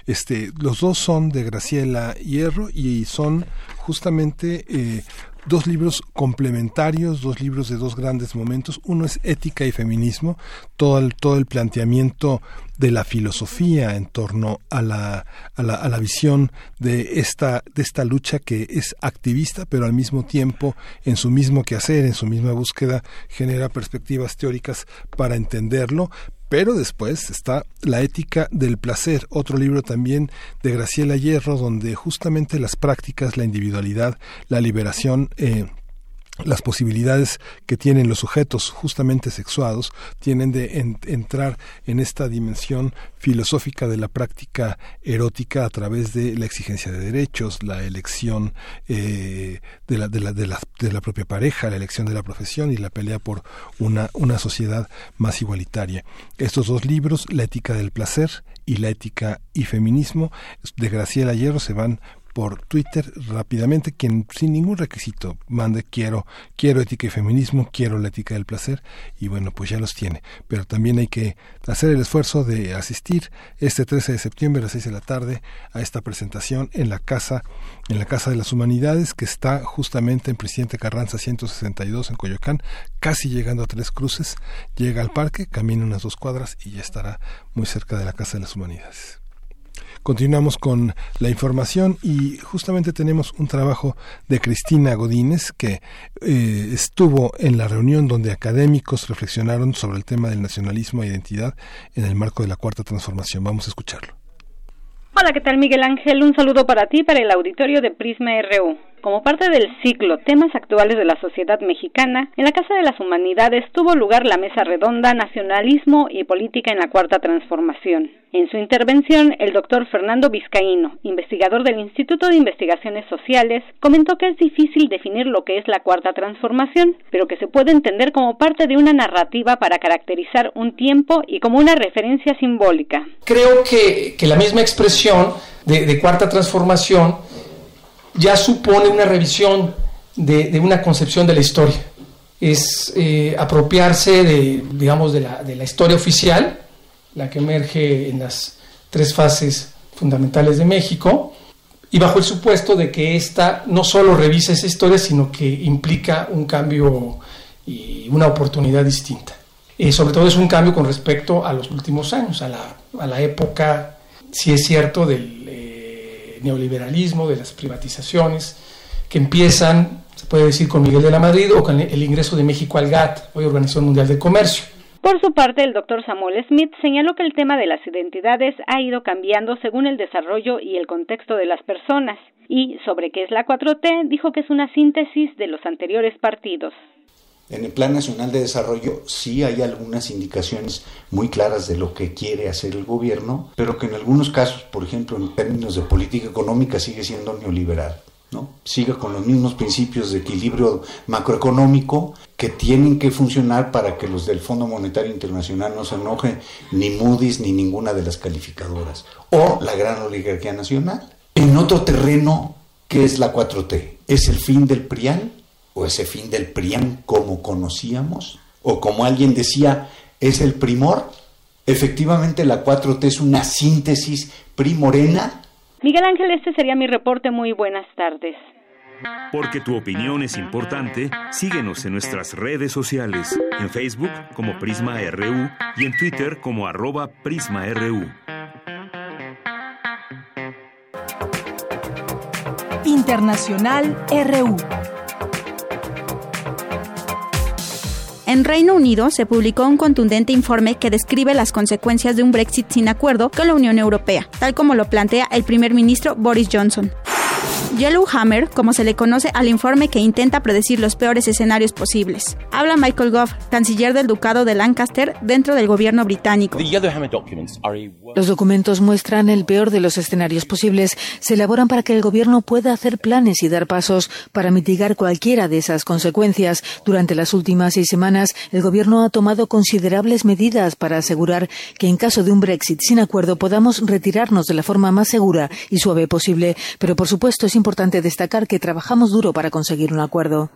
Este, los dos son de Graciela Hierro y son justamente eh, dos libros complementarios, dos libros de dos grandes momentos. Uno es Ética y Feminismo, todo el, todo el planteamiento de la filosofía en torno a la, a la, a la visión de esta, de esta lucha que es activista, pero al mismo tiempo en su mismo quehacer, en su misma búsqueda, genera perspectivas teóricas para entenderlo, pero después está La ética del placer, otro libro también de Graciela Hierro, donde justamente las prácticas, la individualidad, la liberación, eh, las posibilidades que tienen los sujetos justamente sexuados tienen de entrar en esta dimensión filosófica de la práctica erótica a través de la exigencia de derechos, la elección eh, de, la, de, la, de, la, de, la, propia pareja, la elección de la profesión y la pelea por una, una sociedad más igualitaria. Estos dos libros, La ética del placer y La ética y feminismo, de Graciela Hierro, se van por Twitter rápidamente, quien sin ningún requisito mande quiero, quiero ética y feminismo, quiero la ética del placer, y bueno, pues ya los tiene. Pero también hay que hacer el esfuerzo de asistir este 13 de septiembre a las 6 de la tarde a esta presentación en la Casa, en la Casa de las Humanidades, que está justamente en Presidente Carranza 162 en Coyoacán, casi llegando a Tres Cruces, llega al parque, camina unas dos cuadras y ya estará muy cerca de la Casa de las Humanidades. Continuamos con la información y justamente tenemos un trabajo de Cristina Godínez que eh, estuvo en la reunión donde académicos reflexionaron sobre el tema del nacionalismo e identidad en el marco de la cuarta transformación. Vamos a escucharlo. Hola, ¿qué tal Miguel Ángel? Un saludo para ti, para el auditorio de Prisma RU. Como parte del ciclo Temas actuales de la sociedad mexicana, en la Casa de las Humanidades tuvo lugar la mesa redonda Nacionalismo y Política en la Cuarta Transformación. En su intervención, el doctor Fernando Vizcaíno, investigador del Instituto de Investigaciones Sociales, comentó que es difícil definir lo que es la Cuarta Transformación, pero que se puede entender como parte de una narrativa para caracterizar un tiempo y como una referencia simbólica. Creo que, que la misma expresión de, de Cuarta Transformación ya supone una revisión de, una concepción de la historia. Es eh, apropiarse de, digamos, de la, historia oficial, la que emerge en las tres fases fundamentales de México, y bajo el supuesto de que ésta no solo revisa esa historia, sino que implica un cambio y una oportunidad distinta. Y sobre todo es un cambio con respecto a los últimos años, a la, a la época, si es cierto, del eh, neoliberalismo, de las privatizaciones, que empiezan, se puede decir, con Miguel de la Madrid o con el ingreso de México al GATT, hoy Organización Mundial de Comercio. Por su parte, el doctor Samuel Smith señaló que el tema de las identidades ha ido cambiando según el desarrollo y el contexto de las personas, y sobre qué es la 4T dijo que es una síntesis de los anteriores partidos. En el Plan Nacional de Desarrollo sí hay algunas indicaciones muy claras de lo que quiere hacer el gobierno, pero que en algunos casos, por ejemplo, en términos de política económica, sigue siendo neoliberal. ¿no? Sigue con los mismos principios de equilibrio macroeconómico que tienen que funcionar para que los del Fondo Monetario Internacional no se enojen, ni Moody's ni ninguna de las calificadoras, o la gran oligarquía nacional. En otro terreno, que es la 4T? ¿Es el fin del PRIAN? O ese fin del PRIAN como conocíamos, o como alguien decía, es el primor. Efectivamente, la 4T es una síntesis primorena. Miguel Ángel, este sería mi reporte. Muy buenas tardes. Porque tu opinión es importante, síguenos en nuestras redes sociales, en Facebook como Prisma RU y en Twitter como arroba PrismaRU. Internacional RU. En Reino Unido se publicó un contundente informe que describe las consecuencias de un Brexit sin acuerdo con la Unión Europea, tal como lo plantea el primer ministro Boris Johnson. Yellowhammer, como se le conoce al informe que intenta predecir los peores escenarios posibles. Habla Michael Gove, canciller del Ducado de Lancaster dentro del gobierno británico. Los documentos muestran el peor de los escenarios posibles. Se elaboran para que el gobierno pueda hacer planes y dar pasos para mitigar cualquiera de esas consecuencias. Durante las últimas seis semanas, el gobierno ha tomado considerables medidas para asegurar que en caso de un Brexit sin acuerdo podamos retirarnos de la forma más segura y suave posible. Pero por supuesto es importante destacar que trabajamos duro para conseguir un acuerdo.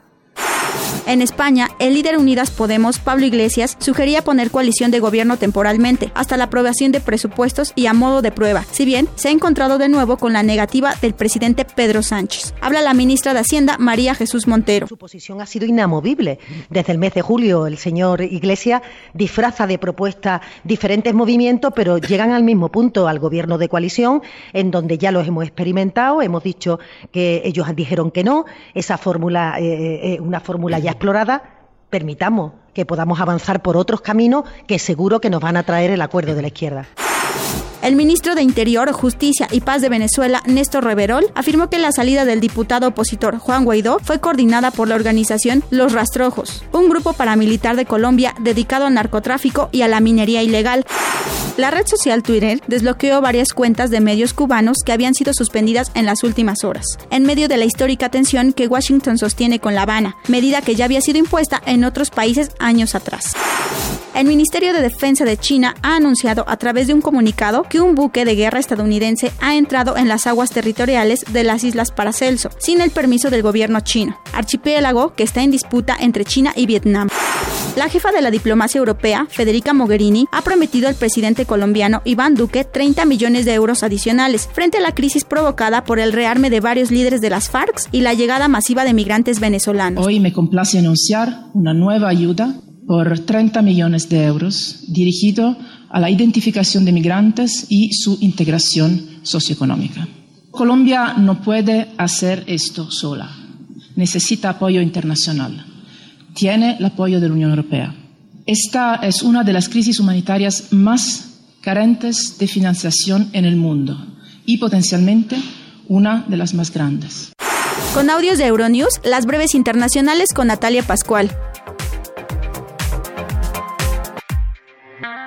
En España, el líder Unidas Podemos, Pablo Iglesias, sugería poner coalición de gobierno temporalmente, hasta la aprobación de presupuestos y a modo de prueba, si bien se ha encontrado de nuevo con la negativa del presidente Pedro Sánchez. Habla la ministra de Hacienda, María Jesús Montero. Su posición ha sido inamovible. Desde el mes de julio, el señor Iglesias disfraza de propuesta diferentes movimientos, pero llegan al mismo punto, al gobierno de coalición, en donde ya los hemos experimentado, hemos dicho que ellos dijeron que no, esa fórmula es eh, eh, una fórmula ya explorada, permitamos que podamos avanzar por otros caminos que seguro que nos van a traer el acuerdo de la izquierda. El ministro de Interior, Justicia y Paz de Venezuela, Néstor Reverol, afirmó que la salida del diputado opositor Juan Guaidó fue coordinada por la organización Los Rastrojos, un grupo paramilitar de Colombia dedicado al narcotráfico y a la minería ilegal. La red social Twitter desbloqueó varias cuentas de medios cubanos que habían sido suspendidas en las últimas horas, en medio de la histórica tensión que Washington sostiene con La Habana, medida que ya había sido impuesta en otros países años atrás. El Ministerio de Defensa de China ha anunciado a través de un comunicado que un buque de guerra estadounidense ha entrado en las aguas territoriales de las Islas Paracelso, sin el permiso del gobierno chino, archipiélago que está en disputa entre China y Vietnam. La jefa de la diplomacia europea, Federica Mogherini, ha prometido al presidente colombiano Iván Duque 30 millones de euros adicionales frente a la crisis provocada por el rearme de varios líderes de las FARC y la llegada masiva de migrantes venezolanos. Hoy me complace anunciar una nueva ayuda por 30 millones de euros dirigido a la identificación de migrantes y su integración socioeconómica. Colombia no puede hacer esto sola. Necesita apoyo internacional. Tiene el apoyo de la Unión Europea. Esta es una de las crisis humanitarias más carentes de financiación en el mundo y potencialmente una de las más grandes. Con audios de Euronews, las breves internacionales con Natalia Pascual.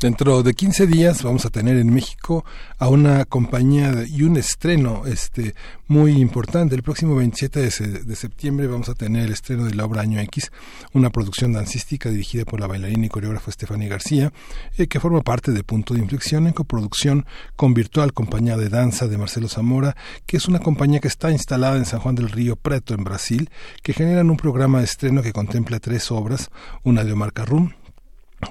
Dentro de 15 días vamos a tener en México a una compañía y un estreno este muy importante. El próximo 27 de, septiembre vamos a tener el estreno de la obra Año X, una producción dancística dirigida por la bailarina y coreógrafa Stephanie García, eh, que forma parte de Punto de Inflexión en coproducción con Virtual Compañía de Danza de Marcelo Zamora, que es una compañía que está instalada en San Juan del Río Preto, en Brasil, que generan un programa de estreno que contempla tres obras, una de Omar Carrum,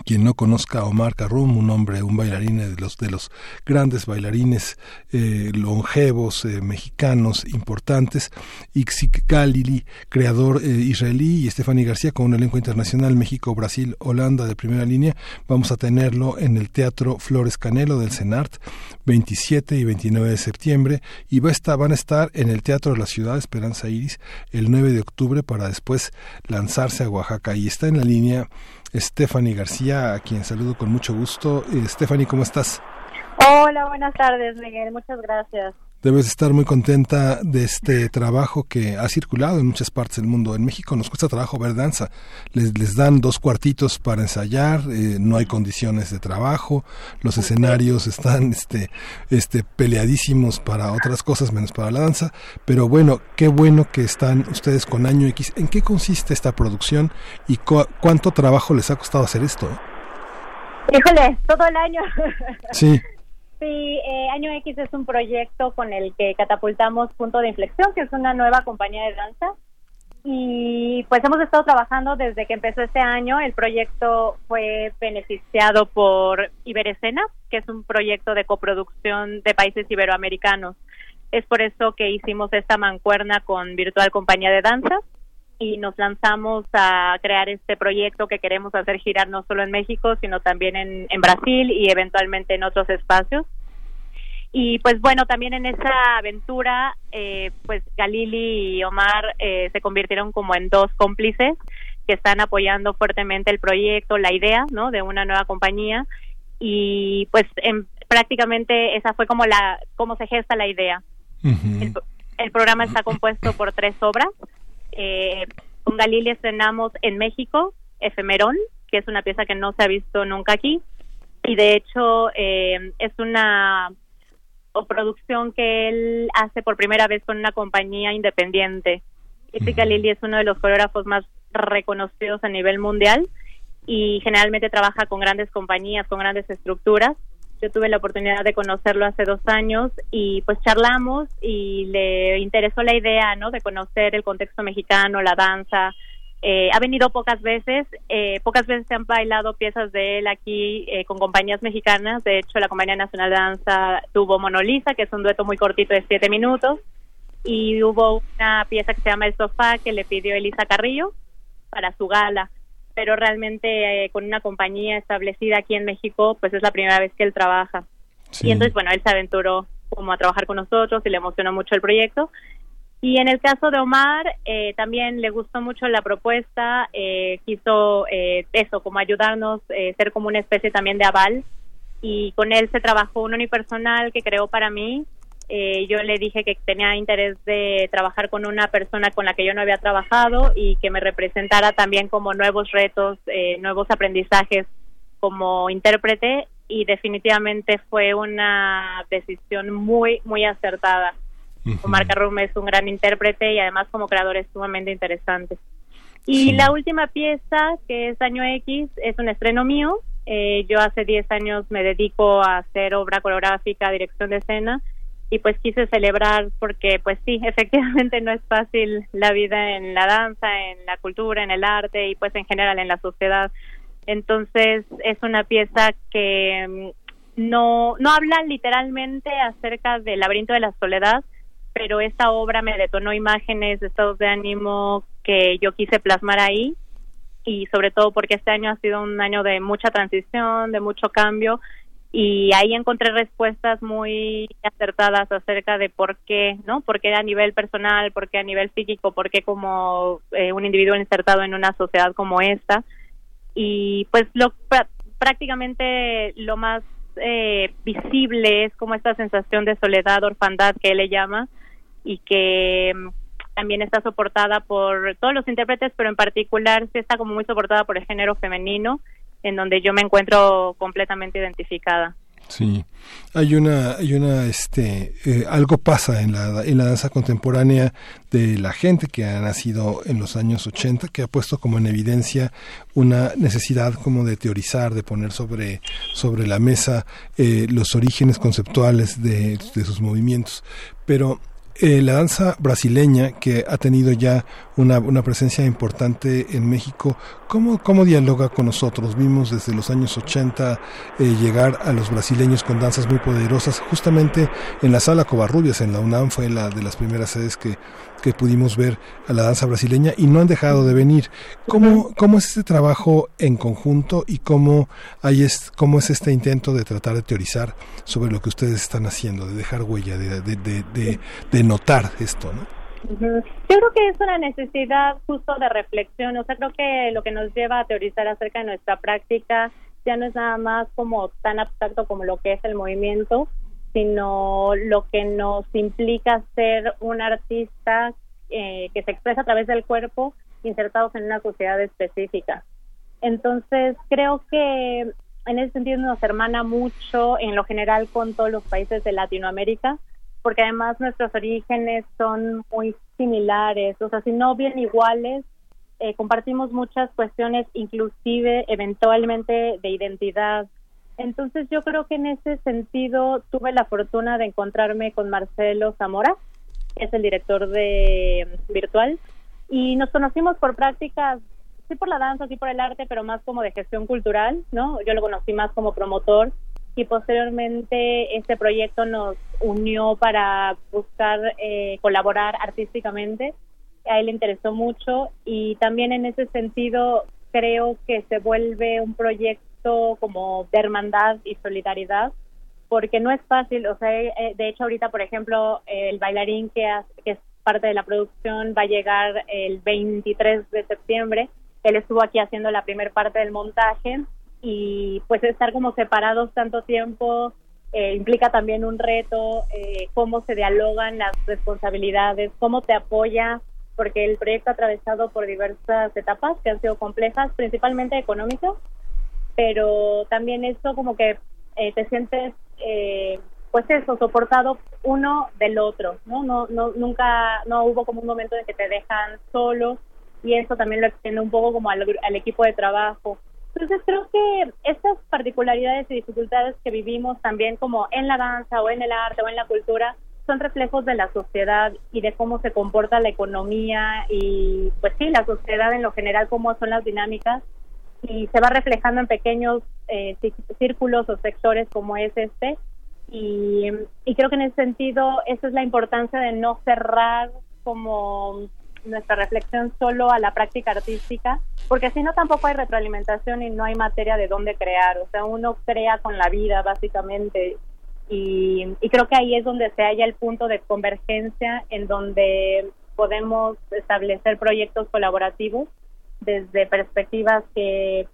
quien no conozca a Omar Karum, un hombre, un bailarín de los de los grandes bailarines eh, longevos eh, mexicanos importantes, Ixik Galili, creador eh, israelí, y Stephanie García con un elenco internacional México, Brasil, Holanda de primera línea. Vamos a tenerlo en el Teatro Flores Canelo del CENART, 27 y 29 de septiembre, y va a estar, van a estar en el Teatro de la Ciudad Esperanza Iris el 9 de octubre para después lanzarse a Oaxaca. Y está en la línea Stephanie García, a quien saludo con mucho gusto. Eh, Stephanie, ¿cómo estás? Hola, buenas tardes, Miguel. Muchas gracias. Debes estar muy contenta de este trabajo que ha circulado en muchas partes del mundo. En México nos cuesta trabajo ver danza. Les, les dan dos cuartitos para ensayar, eh, no hay condiciones de trabajo, los escenarios están este, este, peleadísimos para otras cosas menos para la danza. Pero bueno, qué bueno que están ustedes con Año X. ¿En qué consiste esta producción y cuánto trabajo les ha costado hacer esto? Híjole, todo el año. Sí. Sí, eh, Año X es un proyecto con el que catapultamos Punto de Inflexión, que es una nueva compañía de danza. Y pues hemos estado trabajando desde que empezó este año. El proyecto fue beneficiado por Iberescena, que es un proyecto de coproducción de países iberoamericanos. Es por eso que hicimos esta mancuerna con Virtual Compañía de Danza y nos lanzamos a crear este proyecto que queremos hacer girar no solo en México, sino también en, en Brasil y eventualmente en otros espacios. Y pues bueno, también en esa aventura, eh, pues Galili y Omar eh, se convirtieron como en dos cómplices que están apoyando fuertemente el proyecto, la idea, ¿no? De una nueva compañía y pues en, prácticamente esa fue como la cómo se gesta la idea. el, programa está compuesto por tres obras eh, con Galili estrenamos en México Efemerón, que es una pieza que no se ha visto nunca aquí. Y de hecho eh, es una producción que él hace por primera vez con una compañía independiente. Este Galili es uno de los coreógrafos más reconocidos a nivel mundial y generalmente trabaja con grandes compañías, con grandes estructuras yo tuve la oportunidad de conocerlo hace dos años y pues charlamos y le interesó la idea, ¿no? De conocer el contexto mexicano, la danza. Eh, ha venido pocas veces, eh, pocas veces se han bailado piezas de él aquí eh, con compañías mexicanas. De hecho, la Compañía Nacional de Danza tuvo Monolisa, que es un dueto muy cortito de siete minutos. Y hubo una pieza que se llama El Sofá que le pidió Elisa Carrillo para su gala pero realmente eh, con una compañía establecida aquí en México, pues es la primera vez que él trabaja. Y entonces, bueno, él se aventuró como a trabajar con nosotros y le emocionó mucho el proyecto. Y en el caso de Omar, eh, también le gustó mucho la propuesta, eh, quiso eso, como ayudarnos, ser como una especie también de aval. Y con él se trabajó un unipersonal que creó para mí, eh, yo le dije que tenía interés de trabajar con una persona con la que yo no había trabajado y que me representara también como nuevos retos, eh, nuevos aprendizajes como intérprete y definitivamente fue una decisión muy, muy acertada. Omar Carrum es un gran intérprete y además como creador es sumamente interesante. Y la última pieza, que es Año X, es un estreno mío. Eh, yo hace 10 años me dedico a hacer obra coreográfica, dirección de escena y pues quise celebrar porque pues sí, efectivamente no es fácil la vida en la danza, en la cultura, en el arte y pues en general en la sociedad. Entonces es una pieza que mm, no, no habla literalmente acerca del laberinto de la soledad, pero esta obra me detonó imágenes estados de ánimo que yo quise plasmar ahí y sobre todo porque este año ha sido un año de mucha transición, de mucho cambio y ahí encontré respuestas muy acertadas acerca de por qué, ¿no? Por qué a nivel personal, por qué a nivel psíquico, por qué como eh, un individuo insertado en una sociedad como esta. Y pues lo prácticamente lo más eh, visible es como esta sensación de soledad, orfandad que él le llama y que mm, también está soportada por todos los intérpretes, pero en particular sí está como muy soportada por el género femenino en donde yo me encuentro completamente identificada. Sí, hay una, hay una, este, eh, algo pasa en la, en la danza contemporánea de la gente que ha nacido en los años 80, que ha puesto como en evidencia una necesidad como de teorizar, de poner sobre, sobre la mesa eh, los orígenes conceptuales de, de sus movimientos. Pero eh, la danza brasileña, que ha tenido ya una, una presencia importante en México, ¿cómo, ¿cómo, dialoga con nosotros? Vimos desde los años 80 eh, llegar a los brasileños con danzas muy poderosas. Justamente en la sala Covarrubias, en la UNAM, fue la de las primeras sedes que que pudimos ver a la danza brasileña y no han dejado de venir. ¿Cómo, cómo es este trabajo en conjunto y cómo, hay es, cómo es este intento de tratar de teorizar sobre lo que ustedes están haciendo, de dejar huella, de, de, de, de, notar esto? ¿no? Yo creo que es una necesidad justo de reflexión, o sea, creo que lo que nos lleva a teorizar acerca de nuestra práctica ya no es nada más como tan abstracto como lo que es el movimiento, sino lo que nos implica ser un artista eh, que se expresa a través del cuerpo insertados en una sociedad específica. Entonces, creo que en ese sentido nos hermana mucho en lo general con todos los países de Latinoamérica, porque además nuestros orígenes son muy similares, o sea, si no bien iguales, eh, compartimos muchas cuestiones, inclusive eventualmente de identidad entonces yo creo que en ese sentido tuve la fortuna de encontrarme con Marcelo Zamora, que es el director de Virtual, y nos conocimos por prácticas, sí por la danza, sí por el arte, pero más como de gestión cultural, ¿no? Yo lo conocí más como promotor y posteriormente este proyecto nos unió para buscar eh, colaborar artísticamente. A él le interesó mucho y también en ese sentido creo que se vuelve un proyecto como de hermandad y solidaridad, porque no es fácil, o sea, eh, de hecho ahorita, por ejemplo, el bailarín que, que es parte de la producción va a llegar el 23 de septiembre, él estuvo aquí haciendo la primera parte del montaje y pues estar como separados tanto tiempo eh, implica también un reto, eh, cómo se dialogan las responsabilidades, cómo te apoya, porque el proyecto ha atravesado por diversas etapas que han sido complejas, principalmente económicas, pero también eso como que eh, te sientes eh, pues eso soportado uno del otro no no no nunca no hubo como un momento en que te dejan solo y eso también lo extiende un poco como al, equipo de trabajo. Entonces creo que estas particularidades y dificultades que vivimos también como en la danza o en el arte o en la cultura son reflejos de la sociedad y de cómo se comporta la economía y pues sí la sociedad en lo general cómo son las dinámicas y se va reflejando en pequeños eh, círculos o sectores como es este. Y, creo que en ese sentido, esa es la importancia de no cerrar como nuestra reflexión solo a la práctica artística, porque si no tampoco hay retroalimentación y no hay materia de dónde crear, o sea, uno crea con la vida básicamente y, y creo que ahí es donde se halla el punto de convergencia en donde podemos establecer proyectos colaborativos desde perspectivas que,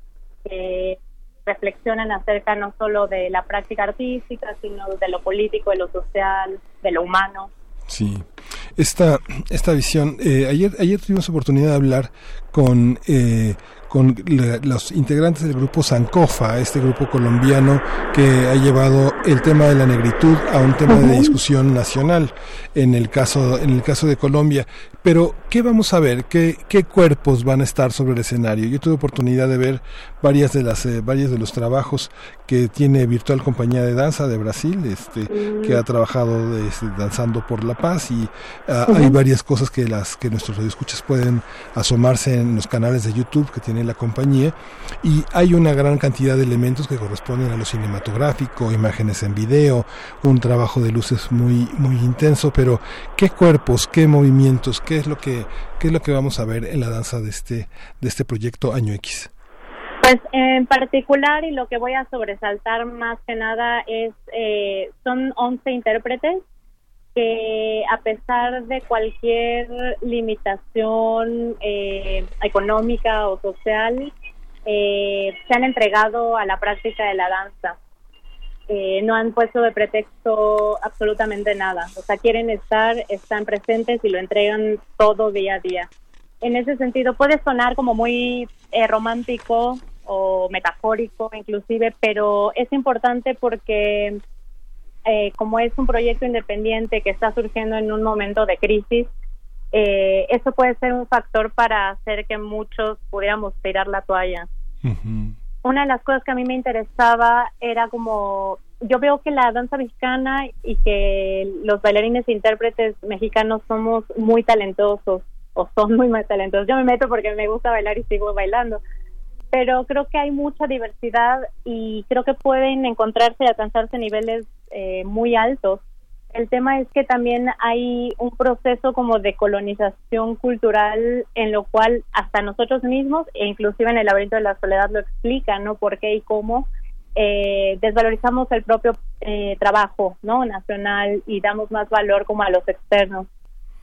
reflexionan acerca no solo de la práctica artística, sino de lo político, de lo social, de lo humano. Sí, esta, esta visión, eh, ayer, ayer tuvimos oportunidad de hablar con eh, con los integrantes del grupo Sancofa, este grupo colombiano que ha llevado el tema de la negritud a un tema de discusión nacional en el caso en el caso de Colombia. Pero ¿qué vamos a ver? ¿Qué, qué cuerpos van a estar sobre el escenario? Yo tuve oportunidad de ver varias de las eh, varios de los trabajos que tiene Virtual Compañía de Danza de Brasil, este que ha trabajado este, danzando por la paz y ah, hay varias cosas que las que nuestros radioescuchas pueden asomarse en los canales de YouTube que tiene la compañía y hay una gran cantidad de elementos que corresponden a lo cinematográfico, imágenes en video, un trabajo de luces muy muy intenso, pero qué cuerpos, qué movimientos, qué es lo que qué es lo que vamos a ver en la danza de este de este proyecto Año X. Pues en particular y lo que voy a sobresaltar más que nada es eh, son 11 intérpretes que a pesar de cualquier limitación eh, económica o social, eh, se han entregado a la práctica de la danza. Eh, no han puesto de pretexto absolutamente nada. O sea, quieren estar, están presentes y lo entregan todo día a día. En ese sentido, puede sonar como muy romántico o metafórico inclusive, pero es importante porque eh, como es un proyecto independiente que está surgiendo en un momento de crisis, eh, eso puede ser un factor para hacer que muchos pudiéramos tirar la toalla. Una de las cosas que a mí me interesaba era como, yo veo que la danza mexicana y que los bailarines e intérpretes mexicanos somos muy talentosos o son muy, muy talentosos. Yo me meto porque me gusta bailar y sigo bailando, pero creo que hay mucha diversidad y creo que pueden encontrarse y alcanzarse niveles eh, muy altos. El tema es que también hay un proceso como de colonización cultural en lo cual hasta nosotros mismos e inclusive en el laberinto de la soledad lo explica, ¿no? ¿Por qué y cómo? Eh, desvalorizamos el propio eh, trabajo no nacional y damos más valor como a los externos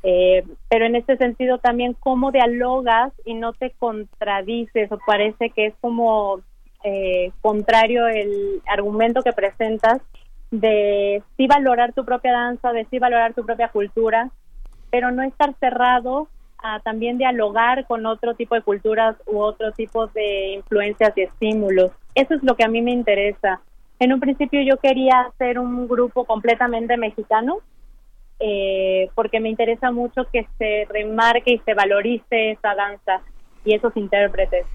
eh, pero en este sentido también cómo dialogas y no te contradices o parece que es como eh, contrario el argumento que presentas de sí valorar tu propia danza, de sí valorar tu propia cultura, pero no estar cerrado a también dialogar con otro tipo de culturas u otro tipo de influencias y estímulos. Eso es lo que a mí me interesa. En un principio yo quería hacer un grupo completamente mexicano, eh, porque me interesa mucho que se remarque y se valorice esa danza y esos intérpretes.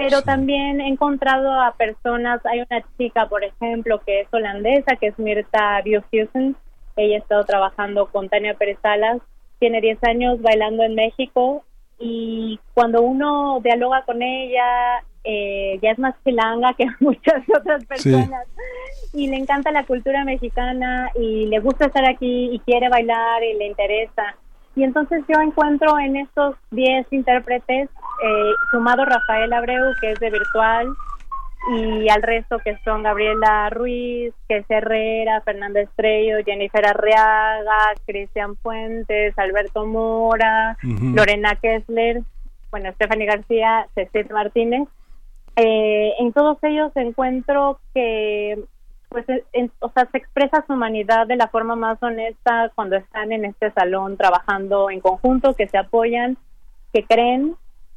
Pero también he encontrado a personas, hay una chica, por ejemplo, que es holandesa, que es Mirta Biohusen, ella ha estado trabajando con Tania Pérez Salas, tiene 10 años bailando en México y cuando uno dialoga con ella eh, ya es más chilanga que muchas otras personas. Y le encanta la cultura mexicana y le gusta estar aquí y quiere bailar y le interesa. Y entonces yo encuentro en estos 10 intérpretes, eh, sumado Rafael Abreu, que es de virtual, y al resto que son Gabriela Ruiz, que es Herrera, Fernanda Estrello, Jennifer Arriaga, Cristian Fuentes, Alberto Mora, Lorena Kessler, bueno, Stephanie García, Cecil Martínez, eh, en todos ellos encuentro que pues o sea se expresa su humanidad de la forma más honesta cuando están en este salón trabajando en conjunto que se apoyan que creen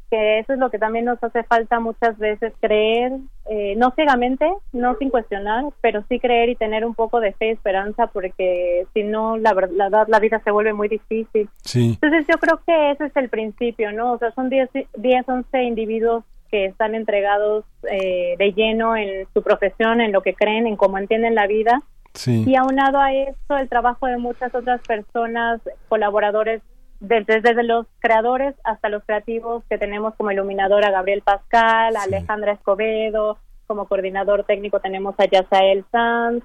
que eso es lo que también nos hace falta muchas veces creer eh, no ciegamente no sin cuestionar pero sí creer y tener un poco de fe y esperanza porque si no la verdad la vida se vuelve muy difícil. Entonces yo creo que ese es el principio no o sea son 10 10 11 individuos que están entregados eh, de lleno en su profesión, en lo que creen, en cómo entienden la vida. Y aunado a eso, el trabajo de muchas otras personas, colaboradores, desde, desde los creadores hasta los creativos que tenemos como iluminadora Gabriel Pascal, Alejandra Escobedo, como coordinador técnico tenemos a Yasael Sanz,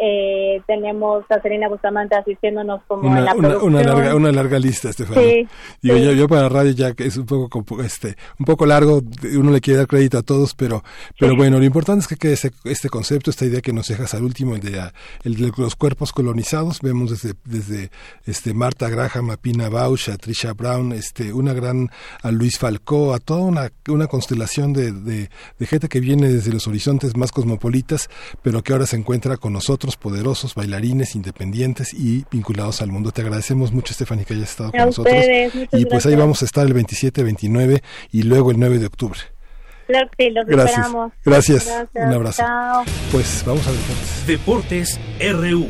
eh, tenemos a Serena Bustamante asistiéndonos como una, en la una, larga, una larga lista, Estefanía. yo, yo, para radio ya que es un poco este un poco largo, uno le quiere dar crédito a todos, pero pero bueno, lo importante es que quede este, este concepto, esta idea que nos dejas al último, el de, el de los cuerpos colonizados, vemos desde desde este Marta Graham, a Pina Bausch, a Trisha Brown, este una gran a Luis Falcó, a toda una, una constelación de, de, de gente que viene desde los horizontes más cosmopolitas, pero que ahora se encuentra con nosotros poderosos, bailarines independientes y vinculados al mundo. Te agradecemos mucho, Stephanie, que hayas estado con nosotros. y pues ahí vamos a estar el 27, 29 y luego el 9 de octubre. Claro que los Gracias. esperamos. Gracias. Un abrazo. Chao. Pues vamos a deportes. Deportes RU.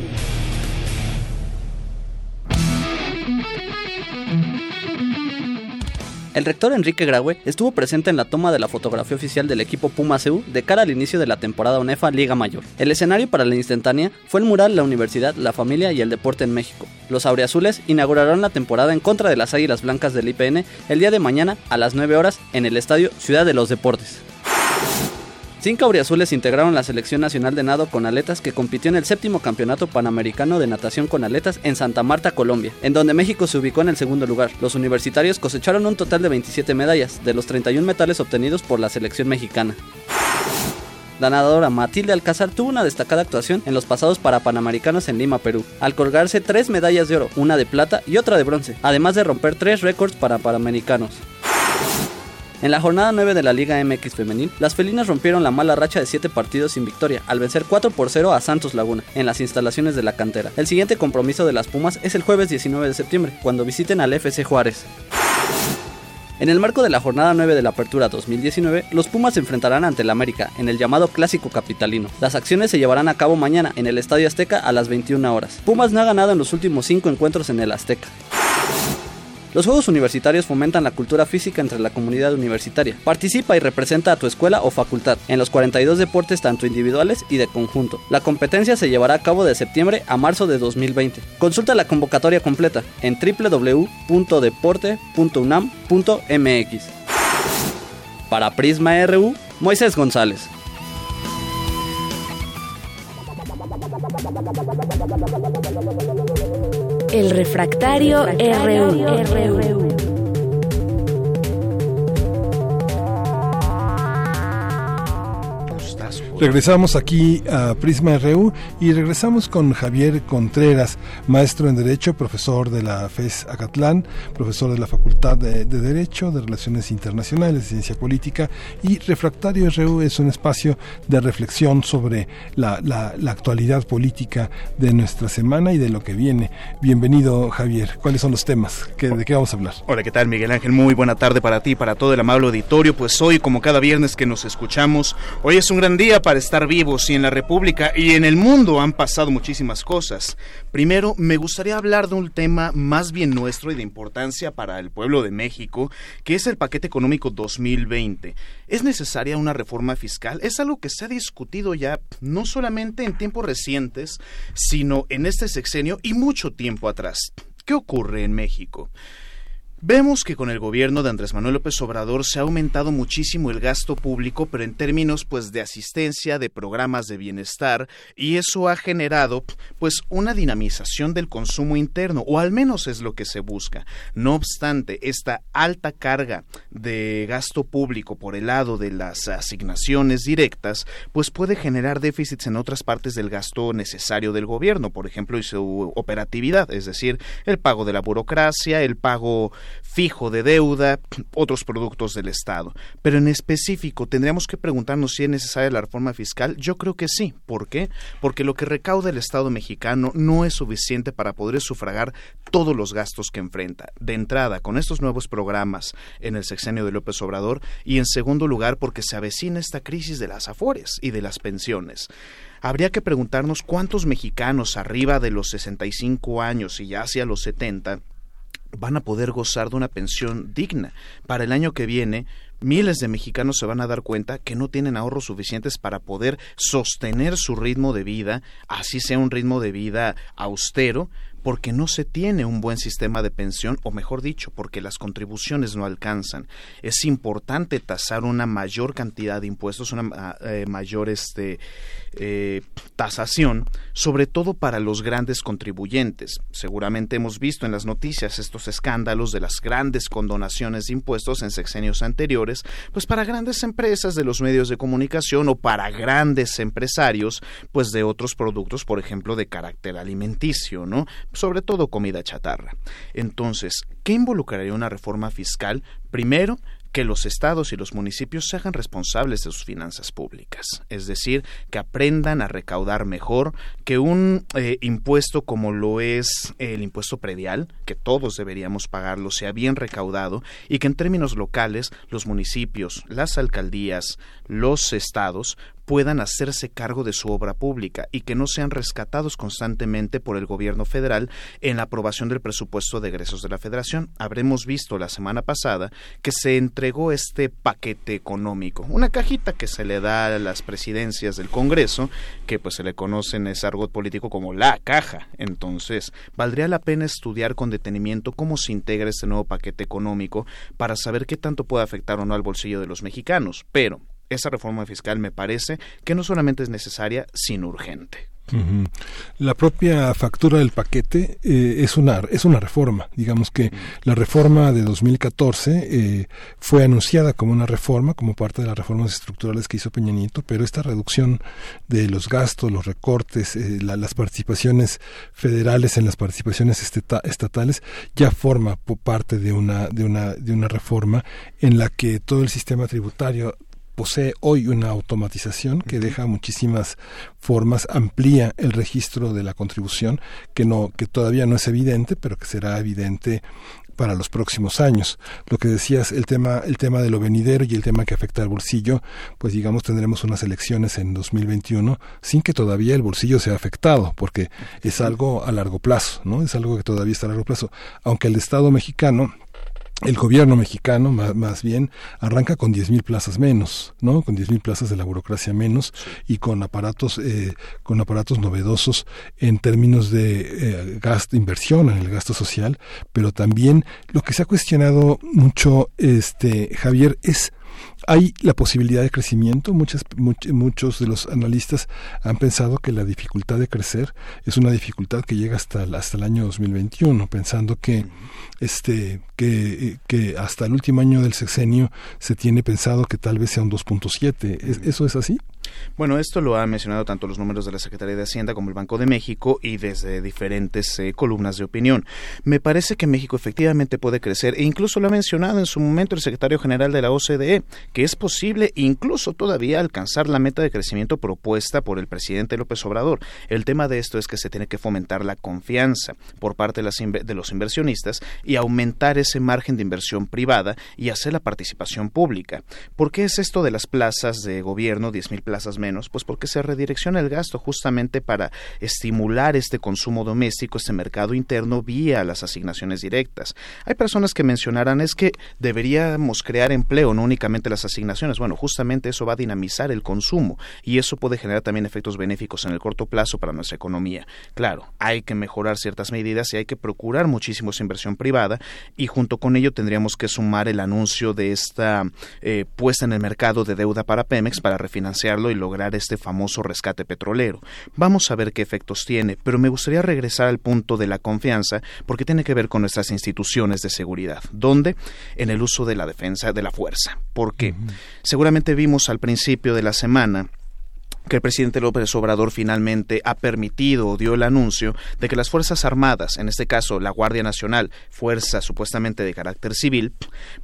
El rector Enrique Graue estuvo presente en la toma de la fotografía oficial del equipo Puma CU de cara al inicio de la temporada UNEFA Liga Mayor. El escenario para la instantánea fue el mural La Universidad, la Familia y el Deporte en México. Los Aureazules inaugurarán la temporada en contra de las Águilas Blancas del IPN el día de mañana a las 9 horas en el Estadio Ciudad de los Deportes. Cinco auriazules integraron la selección nacional de nado con aletas que compitió en el séptimo campeonato panamericano de natación con aletas en Santa Marta, Colombia, en donde México se ubicó en el segundo lugar. Los universitarios cosecharon un total de 27 medallas, de los 31 metales obtenidos por la selección mexicana. La nadadora Matilde Alcázar tuvo una destacada actuación en los pasados para Panamericanos en Lima, Perú, al colgarse tres medallas de oro, una de plata y otra de bronce, además de romper tres récords para Panamericanos. En la jornada 9 de la Liga MX Femenil, las felinas rompieron la mala racha de 7 partidos sin victoria, al vencer 4 por 0 a Santos Laguna, en las instalaciones de la cantera. El siguiente compromiso de las Pumas es el jueves 19 de septiembre, cuando visiten al FC Juárez. En el marco de la jornada 9 de la Apertura 2019, los Pumas se enfrentarán ante el América en el llamado Clásico Capitalino. Las acciones se llevarán a cabo mañana en el Estadio Azteca a las 21 horas. Pumas no ha ganado en los últimos 5 encuentros en el Azteca. Los Juegos Universitarios fomentan la cultura física entre la comunidad universitaria. Participa y representa a tu escuela o facultad en los 42 deportes tanto individuales y de conjunto. La competencia se llevará a cabo de septiembre a marzo de 2020. Consulta la convocatoria completa en www.deporte.unam.mx. Para Prisma RU, Moisés González. El refractario, RU. Regresamos aquí a Prisma RU y regresamos con Javier Contreras, maestro en Derecho, profesor de la FES Acatlán, profesor de la Facultad de, de Derecho, de Relaciones Internacionales, de Ciencia Política y Refractario RU es un espacio de reflexión sobre la, la, la actualidad política de nuestra semana y de lo que viene. Bienvenido Javier, ¿cuáles son los temas? ¿Qué, ¿De qué vamos a hablar? Hola, ¿qué tal Miguel Ángel? Muy buena tarde para ti, para todo el amable auditorio. Pues hoy, como cada viernes que nos escuchamos, hoy es un gran día para estar vivos y en la República y en el mundo han pasado muchísimas cosas. Primero, me gustaría hablar de un tema más bien nuestro y de importancia para el pueblo de México, que es el paquete económico 2020. ¿Es necesaria una reforma fiscal? Es algo que se ha discutido ya no solamente en tiempos recientes, sino en este sexenio y mucho tiempo atrás. ¿Qué ocurre en México? Vemos que con el gobierno de Andrés Manuel López Obrador se ha aumentado muchísimo el gasto público, pero en términos pues de asistencia, de programas de bienestar, y eso ha generado pues una dinamización del consumo interno, o al menos es lo que se busca. No obstante, esta alta carga de gasto público por el lado de las asignaciones directas, pues puede generar déficits en otras partes del gasto necesario del gobierno, por ejemplo, y su operatividad, es decir, el pago de la burocracia, el pago fijo de deuda, otros productos del Estado. Pero en específico, tendríamos que preguntarnos si es necesaria la reforma fiscal. Yo creo que sí. ¿Por qué? Porque lo que recauda el Estado mexicano no es suficiente para poder sufragar todos los gastos que enfrenta. De entrada, con estos nuevos programas en el sexenio de López Obrador y en segundo lugar porque se avecina esta crisis de las afores y de las pensiones habría que preguntarnos cuántos mexicanos arriba de los 65 años y ya hacia los 70 van a poder gozar de una pensión digna. Para el año que viene, miles de mexicanos se van a dar cuenta que no tienen ahorros suficientes para poder sostener su ritmo de vida, así sea un ritmo de vida austero, porque no se tiene un buen sistema de pensión, o mejor dicho, porque las contribuciones no alcanzan. Es importante tasar una mayor cantidad de impuestos, una eh, mayor este, eh, tasación, sobre todo para los grandes contribuyentes. Seguramente hemos visto en las noticias estos escándalos de las grandes condonaciones de impuestos en sexenios anteriores, pues para grandes empresas de los medios de comunicación o para grandes empresarios, pues de otros productos, por ejemplo, de carácter alimenticio, ¿no? Sobre todo comida chatarra. Entonces, ¿qué involucraría una reforma fiscal? Primero, que los estados y los municipios se hagan responsables de sus finanzas públicas, es decir, que aprendan a recaudar mejor, que un eh, impuesto como lo es el impuesto predial, que todos deberíamos pagarlo, sea bien recaudado y que en términos locales los municipios, las alcaldías, los estados puedan hacerse cargo de su obra pública y que no sean rescatados constantemente por el gobierno federal en la aprobación del presupuesto de egresos de la federación. Habremos visto la semana pasada que se entregó este paquete económico, una cajita que se le da a las presidencias del Congreso, que pues se le conoce en ese argot político como la caja. Entonces, valdría la pena estudiar con detenimiento cómo se integra este nuevo paquete económico para saber qué tanto puede afectar o no al bolsillo de los mexicanos. Pero esa reforma fiscal me parece que no solamente es necesaria, sino urgente. La propia factura del paquete eh, es una es una reforma. Digamos que la reforma de 2014 eh, fue anunciada como una reforma, como parte de las reformas estructurales que hizo Peña Nieto, pero esta reducción de los gastos, los recortes, eh, las participaciones federales en las participaciones estatales ya forma parte de una de una de una reforma en la que todo el sistema tributario posee hoy una automatización que deja muchísimas formas, amplía el registro de la contribución, que no, que todavía no es evidente, pero que será evidente para los próximos años. Lo que decías, el tema, el tema de lo venidero y el tema que afecta al bolsillo, pues digamos tendremos unas elecciones en 2021 sin que todavía el bolsillo sea afectado, porque es algo a largo plazo, ¿no? Es algo que todavía está a largo plazo. Aunque el Estado mexicano el gobierno mexicano, más, bien, arranca con 10.000 plazas menos, ¿no? Con 10.000 plazas de la burocracia menos y con aparatos, eh, con aparatos novedosos en términos de eh, gasto, inversión en el gasto social, pero también lo que se ha cuestionado mucho, este, Javier, es hay la posibilidad de crecimiento. Muchas, muchos de los analistas han pensado que la dificultad de crecer es una dificultad que llega hasta, hasta el año 2021, pensando que, este, que, que hasta el último año del sexenio se tiene pensado que tal vez sea un 2.7. ¿Eso es así? Bueno, esto lo han mencionado tanto los números de la Secretaría de Hacienda como el Banco de México y desde diferentes eh, columnas de opinión. Me parece que México efectivamente puede crecer e incluso lo ha mencionado en su momento el secretario general de la OCDE, que es posible incluso todavía alcanzar la meta de crecimiento propuesta por el presidente López Obrador. El tema de esto es que se tiene que fomentar la confianza por parte de, los inversionistas y aumentar ese margen de inversión privada y hacer la participación pública. ¿Por qué es esto de las plazas de gobierno, 10.000 plazas? Menos? Pues porque se redirecciona el gasto justamente para estimular este consumo doméstico, este mercado interno vía las asignaciones directas. Hay personas que mencionarán es que deberíamos crear empleo, no únicamente las asignaciones. Bueno, justamente eso va a dinamizar el consumo y eso puede generar también efectos benéficos en el corto plazo para nuestra economía. Claro, hay que mejorar ciertas medidas y hay que procurar muchísimo esa inversión privada y junto con ello tendríamos que sumar el anuncio de esta eh, puesta en el mercado de deuda para Pemex para refinanciarlo y lograr este famoso rescate petrolero. Vamos a ver qué efectos tiene, pero me gustaría regresar al punto de la confianza porque tiene que ver con nuestras instituciones de seguridad. ¿Dónde? En el uso de la defensa de la fuerza. Porque seguramente vimos al principio de la semana que el presidente López Obrador finalmente ha permitido o dio el anuncio de que las Fuerzas Armadas, en este caso la Guardia Nacional, fuerza supuestamente de carácter civil,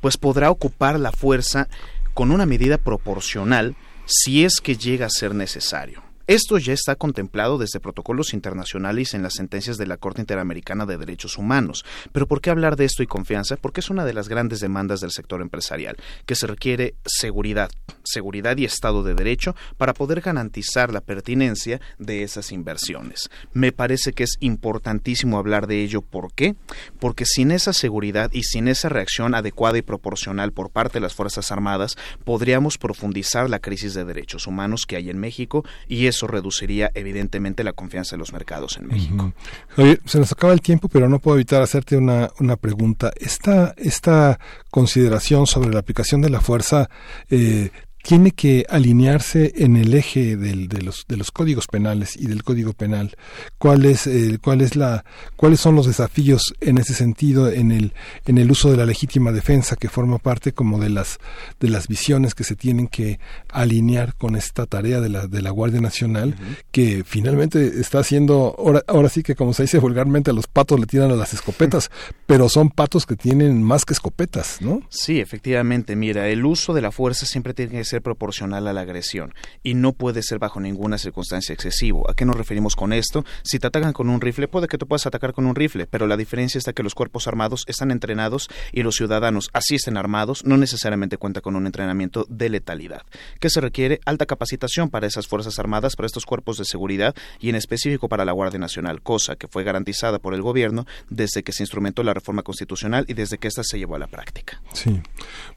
pues podrá ocupar la fuerza con una medida proporcional si es que llega a ser necesario. Esto ya está contemplado desde protocolos internacionales en las sentencias de la Corte Interamericana de Derechos Humanos. Pero ¿por qué hablar de esto y confianza? Porque es una de las grandes demandas del sector empresarial, que se requiere seguridad, seguridad y Estado de Derecho para poder garantizar la pertinencia de esas inversiones. Me parece que es importantísimo hablar de ello. ¿Por qué? Porque sin esa seguridad y sin esa reacción adecuada y proporcional por parte de las Fuerzas Armadas, podríamos profundizar la crisis de derechos humanos que hay en México y eso reduciría evidentemente la confianza de los mercados en México. Javier, se nos acaba el tiempo, pero no puedo evitar hacerte una, una pregunta. Esta, esta consideración sobre la aplicación de la fuerza eh, tiene que alinearse en el eje del, de, los, de los códigos penales y del código penal. ¿Cuál es, eh, cuál es la, ¿Cuáles son los desafíos en ese sentido en el, en el uso de la legítima defensa que forma parte como de las, de las visiones que se tienen que alinear con esta tarea de la, de la Guardia Nacional que finalmente está haciendo, ahora, ahora sí que como se dice vulgarmente, a los patos le tiran a las escopetas, pero son patos que tienen más que escopetas, ¿no? Sí, efectivamente. Mira, el uso de la fuerza siempre tiene que ser proporcional a la agresión y no puede ser bajo ninguna circunstancia excesivo. ¿A qué nos referimos con esto? Si te atacan con un rifle, puede que tú puedas atacar con un rifle, pero la diferencia está que los cuerpos armados están entrenados y los ciudadanos, así estén armados, no necesariamente cuenta con un entrenamiento de letalidad. ¿Qué se requiere? Alta capacitación para esas Fuerzas Armadas, para estos cuerpos de seguridad y en específico para la Guardia Nacional, cosa que fue garantizada por el gobierno desde que se instrumentó la reforma constitucional y desde que ésta se llevó a la práctica. Sí,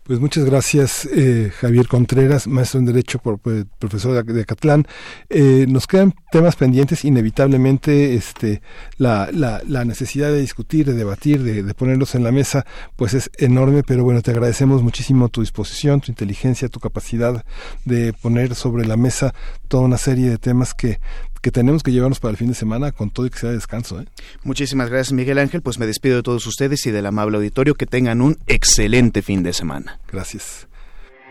pues muchas gracias eh, Javier Contreras maestro en Derecho, por, pues, profesor de, Catlán. Eh, nos quedan temas pendientes, inevitablemente este, la, la, necesidad de discutir, de debatir, de, de, ponerlos en la mesa, pues es enorme, pero bueno, te agradecemos muchísimo tu disposición, tu inteligencia, tu capacidad de poner sobre la mesa toda una serie de temas que que tenemos que llevarnos para el fin de semana con todo y que sea descanso. ¿eh? Muchísimas gracias Miguel Ángel, pues me despido de todos ustedes y del amable auditorio, que tengan un excelente fin de semana. Gracias.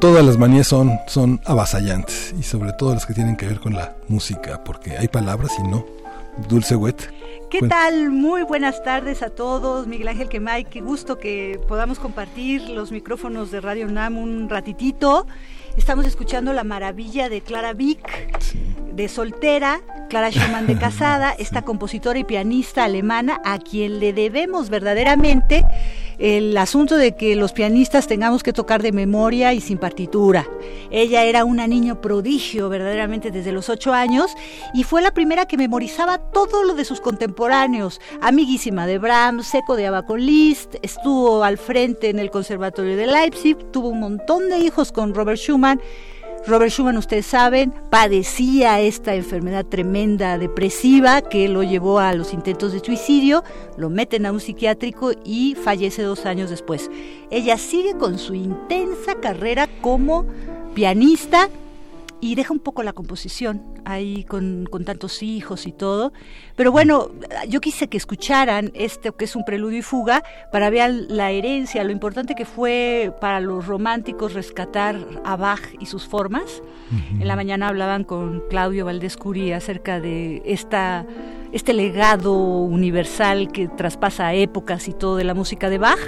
Todas las manías son, son avasallantes y sobre todo las que tienen que ver con la música, porque hay palabras y no. Dulce Wet. ¿Qué tal? Muy buenas tardes a todos. Miguel Ángel Quemay, qué gusto que podamos compartir los micrófonos de Radio NAM un ratitito. Estamos escuchando la maravilla de Clara Vick, de soltera, Clara Schumann de casada, esta compositora y pianista alemana a quien le debemos verdaderamente el asunto de que los pianistas tengamos que tocar de memoria y sin partitura. Ella era una niño prodigio verdaderamente desde los ocho años y fue la primera que memorizaba todo lo de sus contemporáneos. Amiguísima de Brahms, seco de Abaco Liszt, estuvo al frente en el Conservatorio de Leipzig, tuvo un montón de hijos con Robert Schumann. Robert Schumann, ustedes saben, padecía esta enfermedad tremenda depresiva que lo llevó a los intentos de suicidio, lo meten a un psiquiátrico y fallece dos años después. Ella sigue con su intensa carrera como pianista y deja un poco la composición ahí con, con, tantos hijos y todo. Pero bueno, yo quise que escucharan este que es un preludio y fuga para ver la herencia, lo importante que fue para los románticos rescatar a Bach y sus formas. En la mañana hablaban con Claudio Valdés Curí acerca de esta, este legado universal que traspasa épocas y todo de la música de Bach.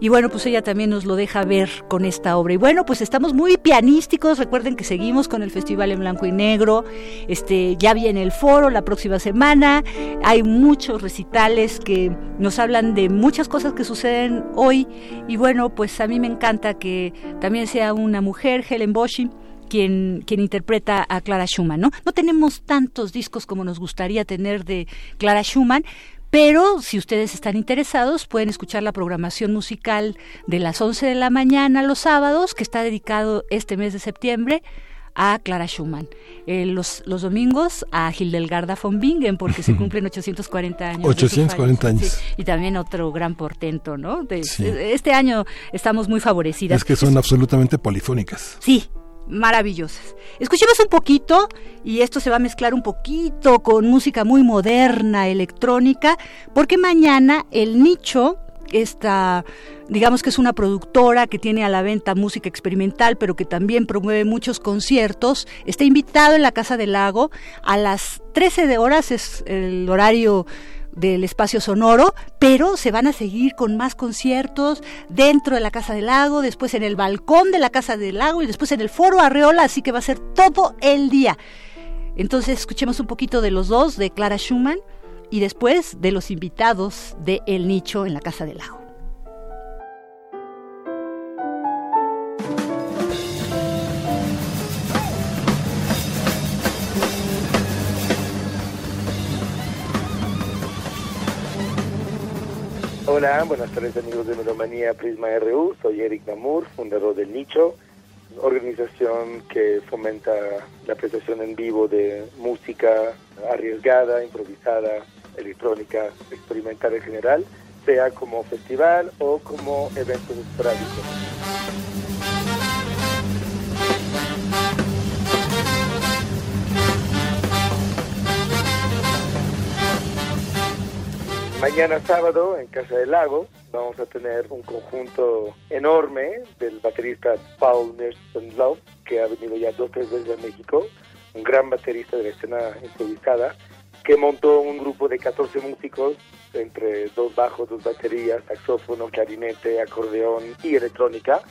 Y bueno, pues ella también nos lo deja ver con esta obra. Y bueno, pues estamos muy pianísticos. Recuerden que seguimos con el Festival en Blanco y Negro. Este, ya viene el foro la próxima semana. Hay muchos recitales que nos hablan de muchas cosas que suceden hoy. Y bueno, pues a mí me encanta que también sea una mujer, Helen Boschin quien, quien interpreta a Clara Schumann, ¿no? No tenemos tantos discos como nos gustaría tener de Clara Schumann, pero si ustedes están interesados, pueden escuchar la programación musical de las 11 de la mañana los sábados, que está dedicado este mes de septiembre a Clara Schumann. Eh, los, los domingos a Hildegarda von Bingen, porque se cumplen 840 años. 840 años. y también otro gran portento, ¿no? De, Este año estamos muy favorecidas. Es que son absolutamente polifónicas. Sí, maravillosas. Escuchemos un poquito y esto se va a mezclar un poquito con música muy moderna, electrónica, porque mañana el nicho esta, digamos que es una productora que tiene a la venta música experimental, pero que también promueve muchos conciertos. Está invitado en la Casa del Lago a las 13 de horas, es el horario del espacio sonoro, pero se van a seguir con más conciertos dentro de la Casa del Lago, después en el balcón de la Casa del Lago y después en el Foro Arreola, así que va a ser todo el día. Entonces escuchemos un poquito de los dos, de Clara Schumann, y después de los invitados de El Nicho en la Casa del Lago. Hola, buenas tardes amigos de Melomanía Prisma RU, soy Eric Namur, fundador del Nicho, organización que fomenta la apreciación en vivo de música arriesgada, improvisada, electrónica, experimental en general, sea como festival o como eventos esporádicos. Mañana sábado en Casa del Lago vamos a tener un conjunto enorme del baterista Paul Nelson Love, que ha venido ya dos o tres veces a México, un gran baterista de la escena improvisada, que montó un grupo de 14 músicos entre dos bajos, dos baterías, saxófono, clarinete, acordeón y electrónica.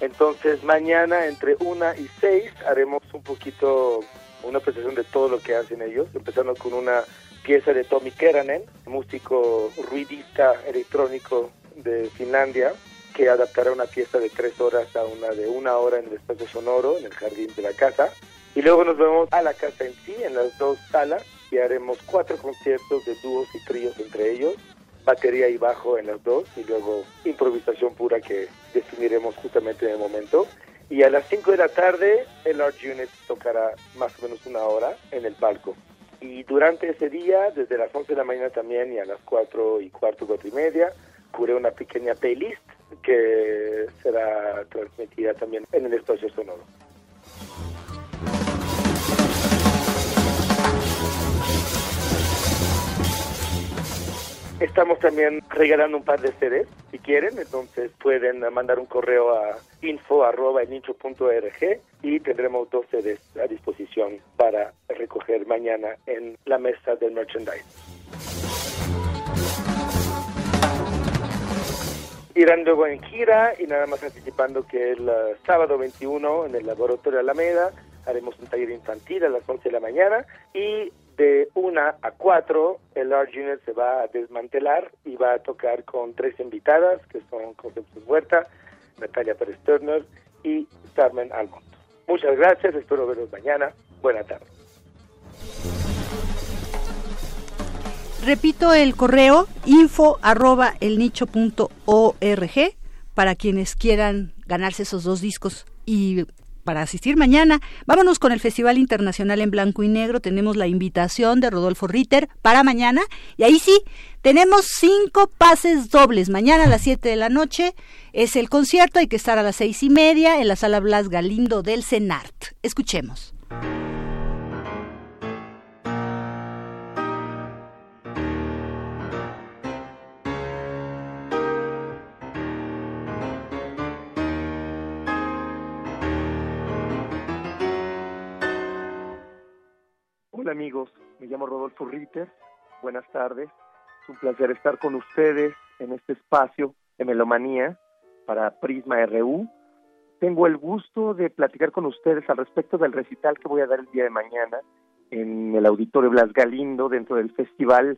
Entonces mañana entre una y seis haremos un poquito una presentación de todo lo que hacen ellos, empezando con una pieza de Tommy Keranen, músico ruidista electrónico de Finlandia, que adaptará una pieza de tres horas a una de una hora en el espacio sonoro, en el jardín de la casa. Y luego nos vemos a la casa en sí, en las dos salas, y haremos cuatro conciertos de dúos y tríos entre ellos, batería y bajo en las dos, y luego improvisación pura que definiremos justamente en el momento. Y a las 5 de la tarde, el Art Unit tocará más o menos una hora en el palco. Y durante ese día, desde las 11 de la mañana también y a las 4 y cuarto, 4 y media, curé una pequeña playlist que será transmitida también en el espacio sonoro. Estamos también regalando un par de CDs, si quieren, entonces pueden mandar un correo a info.elnicho.org y tendremos dos CDs a disposición para recoger mañana en la mesa del merchandise. Irán luego en gira y nada más anticipando que el uh, sábado 21 en el Laboratorio Alameda haremos un taller infantil a las 11 de la mañana y de 1 a 4 el Large Unit se va a desmantelar y va a tocar con tres invitadas que son Concepción Huerta, Natalia Pérez Turner y Carmen Almond. Muchas gracias, espero verlos mañana. Buena tarde. Repito el correo info arroba para quienes quieran ganarse esos dos discos y para asistir mañana. Vámonos con el Festival Internacional en Blanco y Negro. Tenemos la invitación de Rodolfo Ritter para mañana. Y ahí sí, tenemos cinco pases dobles. Mañana a las 7 de la noche es el concierto. Hay que estar a las seis y media en la sala Blas Galindo del CENART. Escuchemos. Hola amigos, me llamo Rodolfo Ritter. Buenas tardes. Es un placer estar con ustedes en este espacio de Melomanía para Prisma RU. Tengo el gusto de platicar con ustedes al respecto del recital que voy a dar el día de mañana en el Auditorio Blas Galindo dentro del festival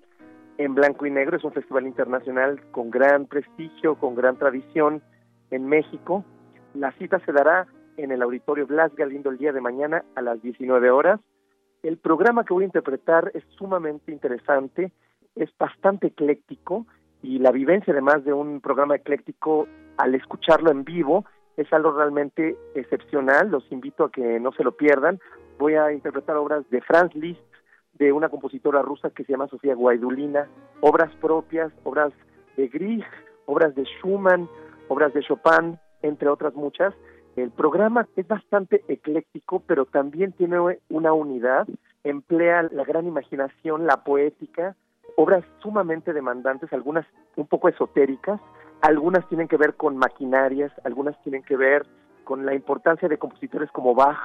en blanco y negro. Es un festival internacional con gran prestigio, con gran tradición en México. La cita se dará en el Auditorio Blas Galindo el día de mañana a las 19 horas el programa que voy a interpretar es sumamente interesante, es bastante ecléctico y la vivencia además de un programa ecléctico al escucharlo en vivo es algo realmente excepcional, los invito a que no se lo pierdan. Voy a interpretar obras de Franz Liszt, de una compositora rusa que se llama Sofía Guaidulina, obras propias, obras de Grieg, obras de Schumann, obras de Chopin, entre otras muchas. El programa es bastante ecléctico, pero también tiene una unidad, emplea la gran imaginación, la poética, obras sumamente demandantes, algunas un poco esotéricas, algunas tienen que ver con maquinarias, algunas tienen que ver con la importancia de compositores como Bach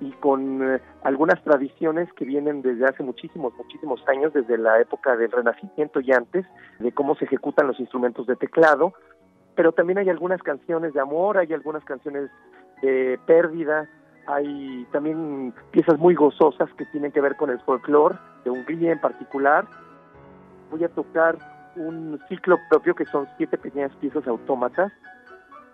y con eh, algunas tradiciones que vienen desde hace muchísimos, muchísimos años, desde la época del Renacimiento y antes, de cómo se ejecutan los instrumentos de teclado, pero también hay algunas canciones de amor, hay algunas canciones de pérdida, hay también piezas muy gozosas que tienen que ver con el folclore de Hungría en particular. Voy a tocar un ciclo propio que son siete pequeñas piezas autómatas.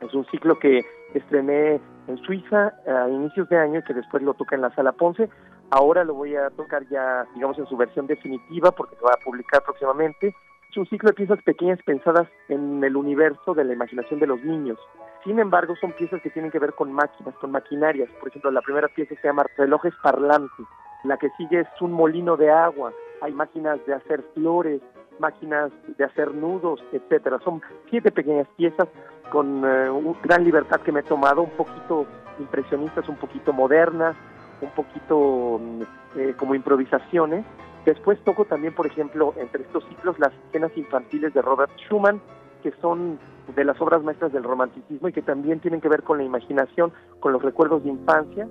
Es un ciclo que estrené en Suiza a inicios de año y que después lo toca en la Sala Ponce. Ahora lo voy a tocar ya, digamos, en su versión definitiva porque se va a publicar próximamente un ciclo de piezas pequeñas pensadas en el universo de la imaginación de los niños. Sin embargo, son piezas que tienen que ver con máquinas, con maquinarias. Por ejemplo, la primera pieza se llama Relojes Parlantes. La que sigue es un molino de agua. Hay máquinas de hacer flores, máquinas de hacer nudos, etcétera. Son siete pequeñas piezas con eh, gran libertad que me he tomado, un poquito impresionistas, un poquito modernas, un poquito mm, eh, como improvisaciones Después toco también, por ejemplo, entre estos ciclos, las escenas infantiles de Robert Schumann, que son de las obras maestras del romanticismo y que también tienen que ver con la imaginación, con los recuerdos de infancia.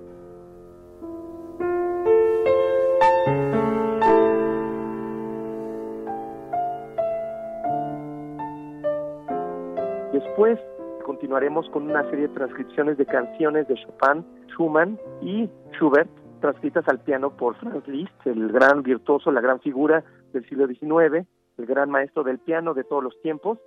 Después continuaremos con una serie de transcripciones de canciones de Chopin, Schumann y Schubert transcritas al piano por Franz Liszt, el gran virtuoso, la gran figura del siglo XIX, el gran maestro del piano de todos los tiempos,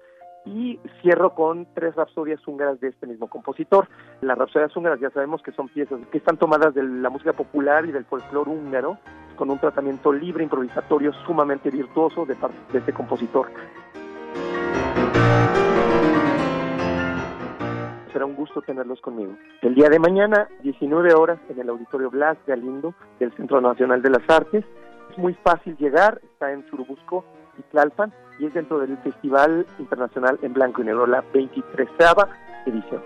y cierro con tres rapsodias húngaras de este mismo compositor. Las rapsodias húngaras ya sabemos que son piezas que están tomadas de la música popular y del folclore húngaro, con un tratamiento libre, improvisatorio, sumamente virtuoso de parte de este compositor. Un gusto tenerlos conmigo. El día de mañana, 19 horas, en el Auditorio Blas Galindo del Centro Nacional de las Artes. Es muy fácil llegar, está en Churubusco y Tlalpan, y es dentro del Festival Internacional en Blanco y Negro, la 23 edición.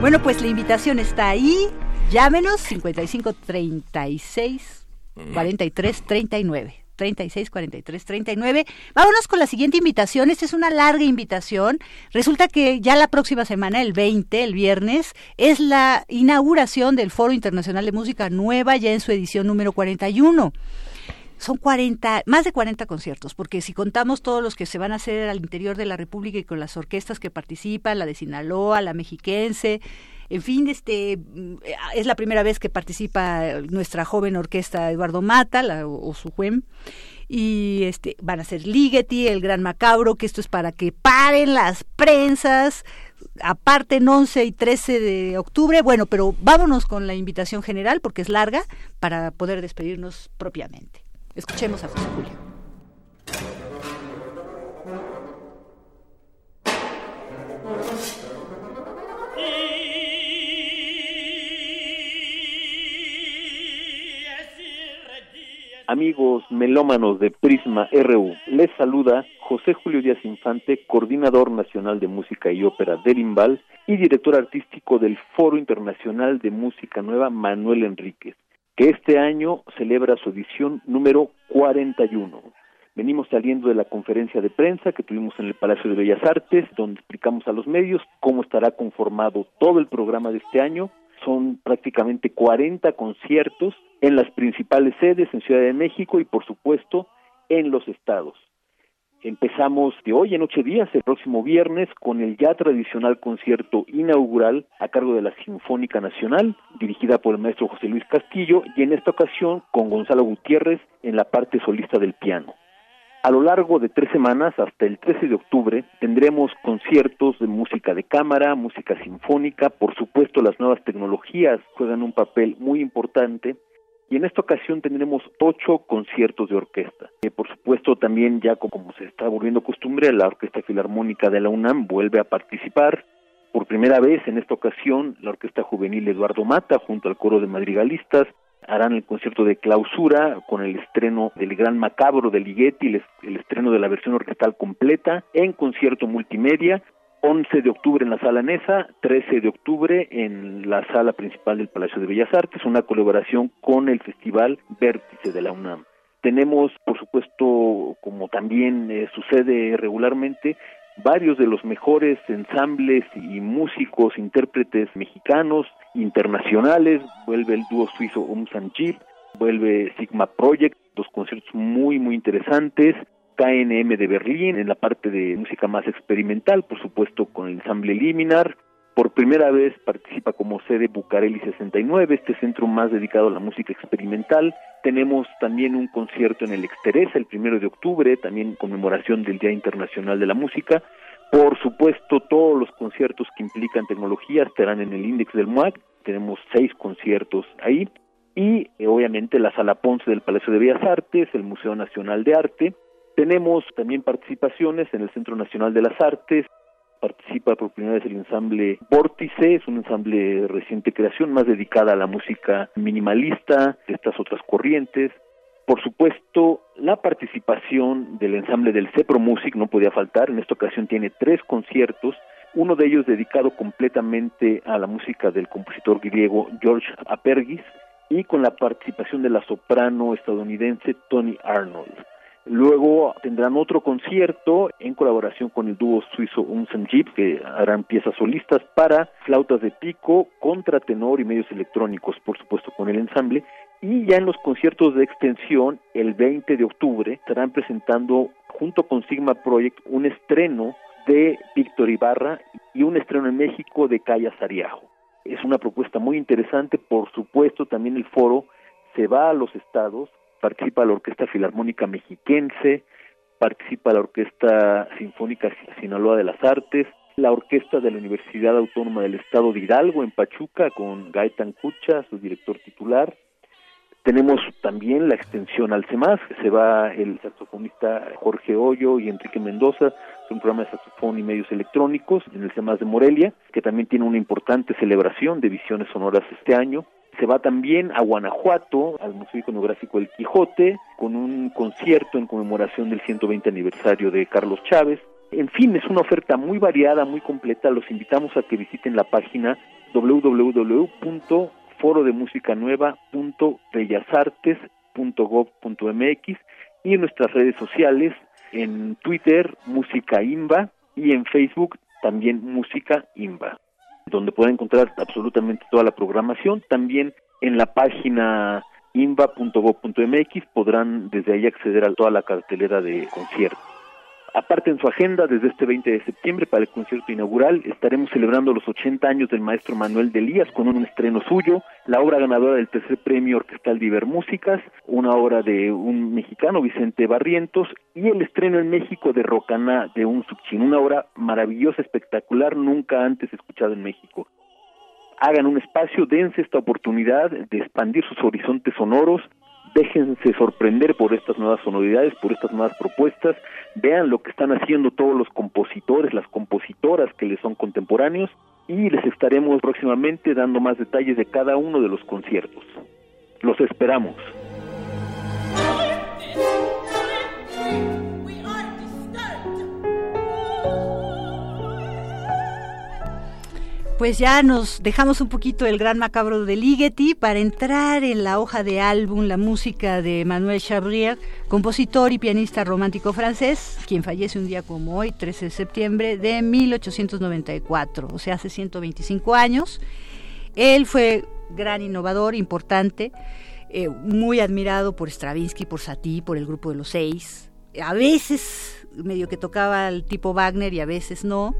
Bueno, pues la invitación está ahí. Llámenos 5536 43 39. 36 43 39. Vámonos con la siguiente invitación. Esta es una larga invitación. Resulta que ya la próxima semana, el 20, el viernes, es la inauguración del Foro Internacional de Música Nueva, ya en su edición número 41 son 40, más de 40 conciertos, porque si contamos todos los que se van a hacer al interior de la República y con las orquestas que participan, la de Sinaloa, la mexiquense, en fin, este mm, es la primera vez que participa nuestra joven orquesta Eduardo Mata, o su juem, y este van a ser Ligeti, el Gran Macabro, que esto es para que paren las prensas, aparte en 11 y 13 de octubre. Bueno, pero vámonos con la invitación general porque es larga para poder despedirnos propiamente. Escuchemos a José Julio. Amigos melómanos de Prisma RU, les saluda José Julio Díaz Infante, coordinador nacional de música y ópera del Imbal y director artístico del Foro Internacional de Música Nueva Manuel Enríquez, que este año celebra su edición número 41. Venimos saliendo de la conferencia de prensa que tuvimos en el Palacio de Bellas Artes, donde explicamos a los medios cómo estará conformado todo el programa de este año son prácticamente 40 conciertos en las principales sedes en Ciudad de México y por supuesto en los estados. Empezamos de hoy en ocho días, el próximo viernes, con el ya tradicional concierto inaugural a cargo de la Sinfónica Nacional, dirigida por el maestro José Luis Castillo, y en esta ocasión con Gonzalo Gutiérrez en la parte solista del piano. A lo largo de tres semanas, hasta el 13 de octubre, tendremos conciertos de música de cámara, música sinfónica, por supuesto las nuevas tecnologías juegan un papel muy importante y en esta ocasión tendremos ocho conciertos de orquesta. Eh, por supuesto también ya como se está volviendo costumbre, la Orquesta Filarmónica de la UNAM vuelve a participar. Por primera vez en esta ocasión, la Orquesta Juvenil Eduardo Mata junto al coro de madrigalistas harán el concierto de clausura con el estreno del Gran Macabro de Ligeti, el, el estreno de la versión orquestal completa en concierto multimedia 11 de octubre en la sala Nesa, 13 de octubre en la sala principal del Palacio de Bellas Artes, una colaboración con el Festival Vértice de la UNAM. Tenemos, por supuesto, como también eh, sucede regularmente, varios de los mejores ensambles y músicos, intérpretes mexicanos, internacionales, vuelve el dúo suizo Um Sanjib, vuelve Sigma Project, dos conciertos muy muy interesantes, KNM de Berlín en la parte de música más experimental, por supuesto con el ensamble Liminar, por primera vez participa como sede Bucareli 69, este centro más dedicado a la música experimental. Tenemos también un concierto en el Exteresa el primero de octubre, también conmemoración del Día Internacional de la Música. Por supuesto, todos los conciertos que implican tecnología estarán en el índice del MUAC. Tenemos seis conciertos ahí. Y eh, obviamente la Sala Ponce del Palacio de Bellas Artes, el Museo Nacional de Arte. Tenemos también participaciones en el Centro Nacional de las Artes, participa por primera vez el ensamble Vórtice, es un ensamble de reciente creación más dedicada a la música minimalista de estas otras corrientes. Por supuesto, la participación del ensamble del Cepro Music no podía faltar, en esta ocasión tiene tres conciertos, uno de ellos dedicado completamente a la música del compositor griego George Apergis y con la participación de la soprano estadounidense Tony Arnold. Luego tendrán otro concierto en colaboración con el dúo suizo Unsen Jeep, que harán piezas solistas para flautas de pico, contratenor y medios electrónicos, por supuesto con el ensamble. Y ya en los conciertos de extensión, el 20 de octubre, estarán presentando junto con Sigma Project un estreno de Víctor Ibarra y un estreno en México de Calla Sariajo. Es una propuesta muy interesante, por supuesto también el foro se va a los estados participa la Orquesta Filarmónica Mexiquense, participa la Orquesta Sinfónica Sinaloa de las Artes, la Orquesta de la Universidad Autónoma del Estado de Hidalgo en Pachuca con Gaetan Cucha, su director titular. Tenemos también la extensión al CEMAS, se va el saxofonista Jorge Hoyo y Enrique Mendoza, es un programa de saxofón y medios electrónicos en el CEMAS de Morelia, que también tiene una importante celebración de visiones sonoras este año. Se va también a Guanajuato, al Museo Iconográfico El Quijote, con un concierto en conmemoración del 120 aniversario de Carlos Chávez. En fin, es una oferta muy variada, muy completa. Los invitamos a que visiten la página www.forodemusicanueva.bellasartes música.gov.mx y en nuestras redes sociales, en Twitter, Música Imba, y en Facebook también Música Imba, donde pueden encontrar absolutamente toda la programación. También en la página imba.gov.mx podrán desde ahí acceder a toda la cartelera de conciertos. Aparte en su agenda, desde este 20 de septiembre para el concierto inaugural estaremos celebrando los 80 años del maestro Manuel de Elías con un estreno suyo, la obra ganadora del tercer premio orquestal de Ibermúsicas, una obra de un mexicano, Vicente Barrientos, y el estreno en México de Rocaná de un subchin, una obra maravillosa, espectacular, nunca antes escuchada en México. Hagan un espacio, dense esta oportunidad de expandir sus horizontes sonoros, déjense sorprender por estas nuevas sonoridades, por estas nuevas propuestas, vean lo que están haciendo todos los compositores, las compositoras que les son contemporáneos y les estaremos próximamente dando más detalles de cada uno de los conciertos. Los esperamos. Pues ya nos dejamos un poquito el gran macabro de Ligeti para entrar en la hoja de álbum, la música de Manuel Chabrier, compositor y pianista romántico francés, quien fallece un día como hoy, 13 de septiembre de 1894, o sea, hace 125 años. Él fue gran innovador, importante, eh, muy admirado por Stravinsky, por Satie, por el grupo de los seis. A veces medio que tocaba el tipo Wagner y a veces no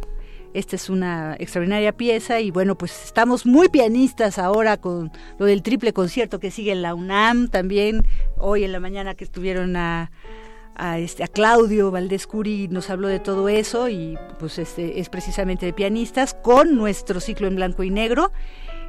esta es una extraordinaria pieza y bueno, pues estamos muy pianistas ahora con lo del triple concierto que sigue en la UNAM también. Hoy en la mañana que estuvieron a, a, este, a Claudio Valdés Curi nos habló de todo eso y pues este es precisamente de pianistas con nuestro ciclo en blanco y negro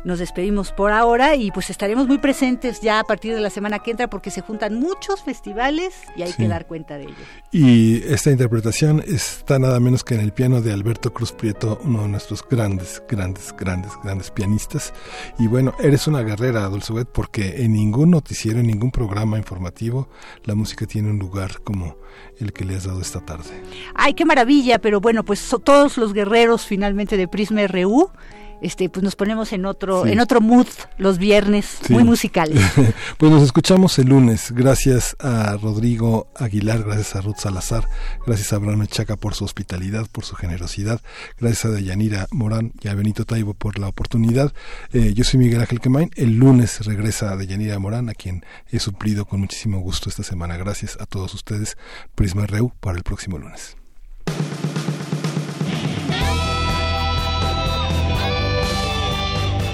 nos despedimos por ahora y pues estaremos muy presentes ya a partir de la semana que entra porque se juntan muchos festivales y hay que dar cuenta de ellos. Y esta interpretación está nada menos que en el piano de Alberto Cruz Prieto, uno de nuestros grandes, grandes, grandes, grandes pianistas. Y bueno, eres una guerrera, Dulce porque en ningún noticiero, en ningún programa informativo, la música tiene un lugar como el que le has dado esta tarde. Ay, qué maravilla, pero bueno, pues todos los guerreros finalmente de Prisma RU este, pues nos ponemos en otro, en otro mood los viernes, muy musicales. pues nos escuchamos el lunes. Gracias a Rodrigo Aguilar, gracias a Ruth Salazar, gracias a Bruno Chaca por su hospitalidad, por su generosidad, gracias a Dayanira Morán y a Benito Taibo por la oportunidad. Eh, yo soy Miguel Ángel Quemain. El lunes regresa Dayanira Morán, a quien he suplido con muchísimo gusto esta semana. Gracias a todos ustedes. Prisma Reu para el próximo lunes.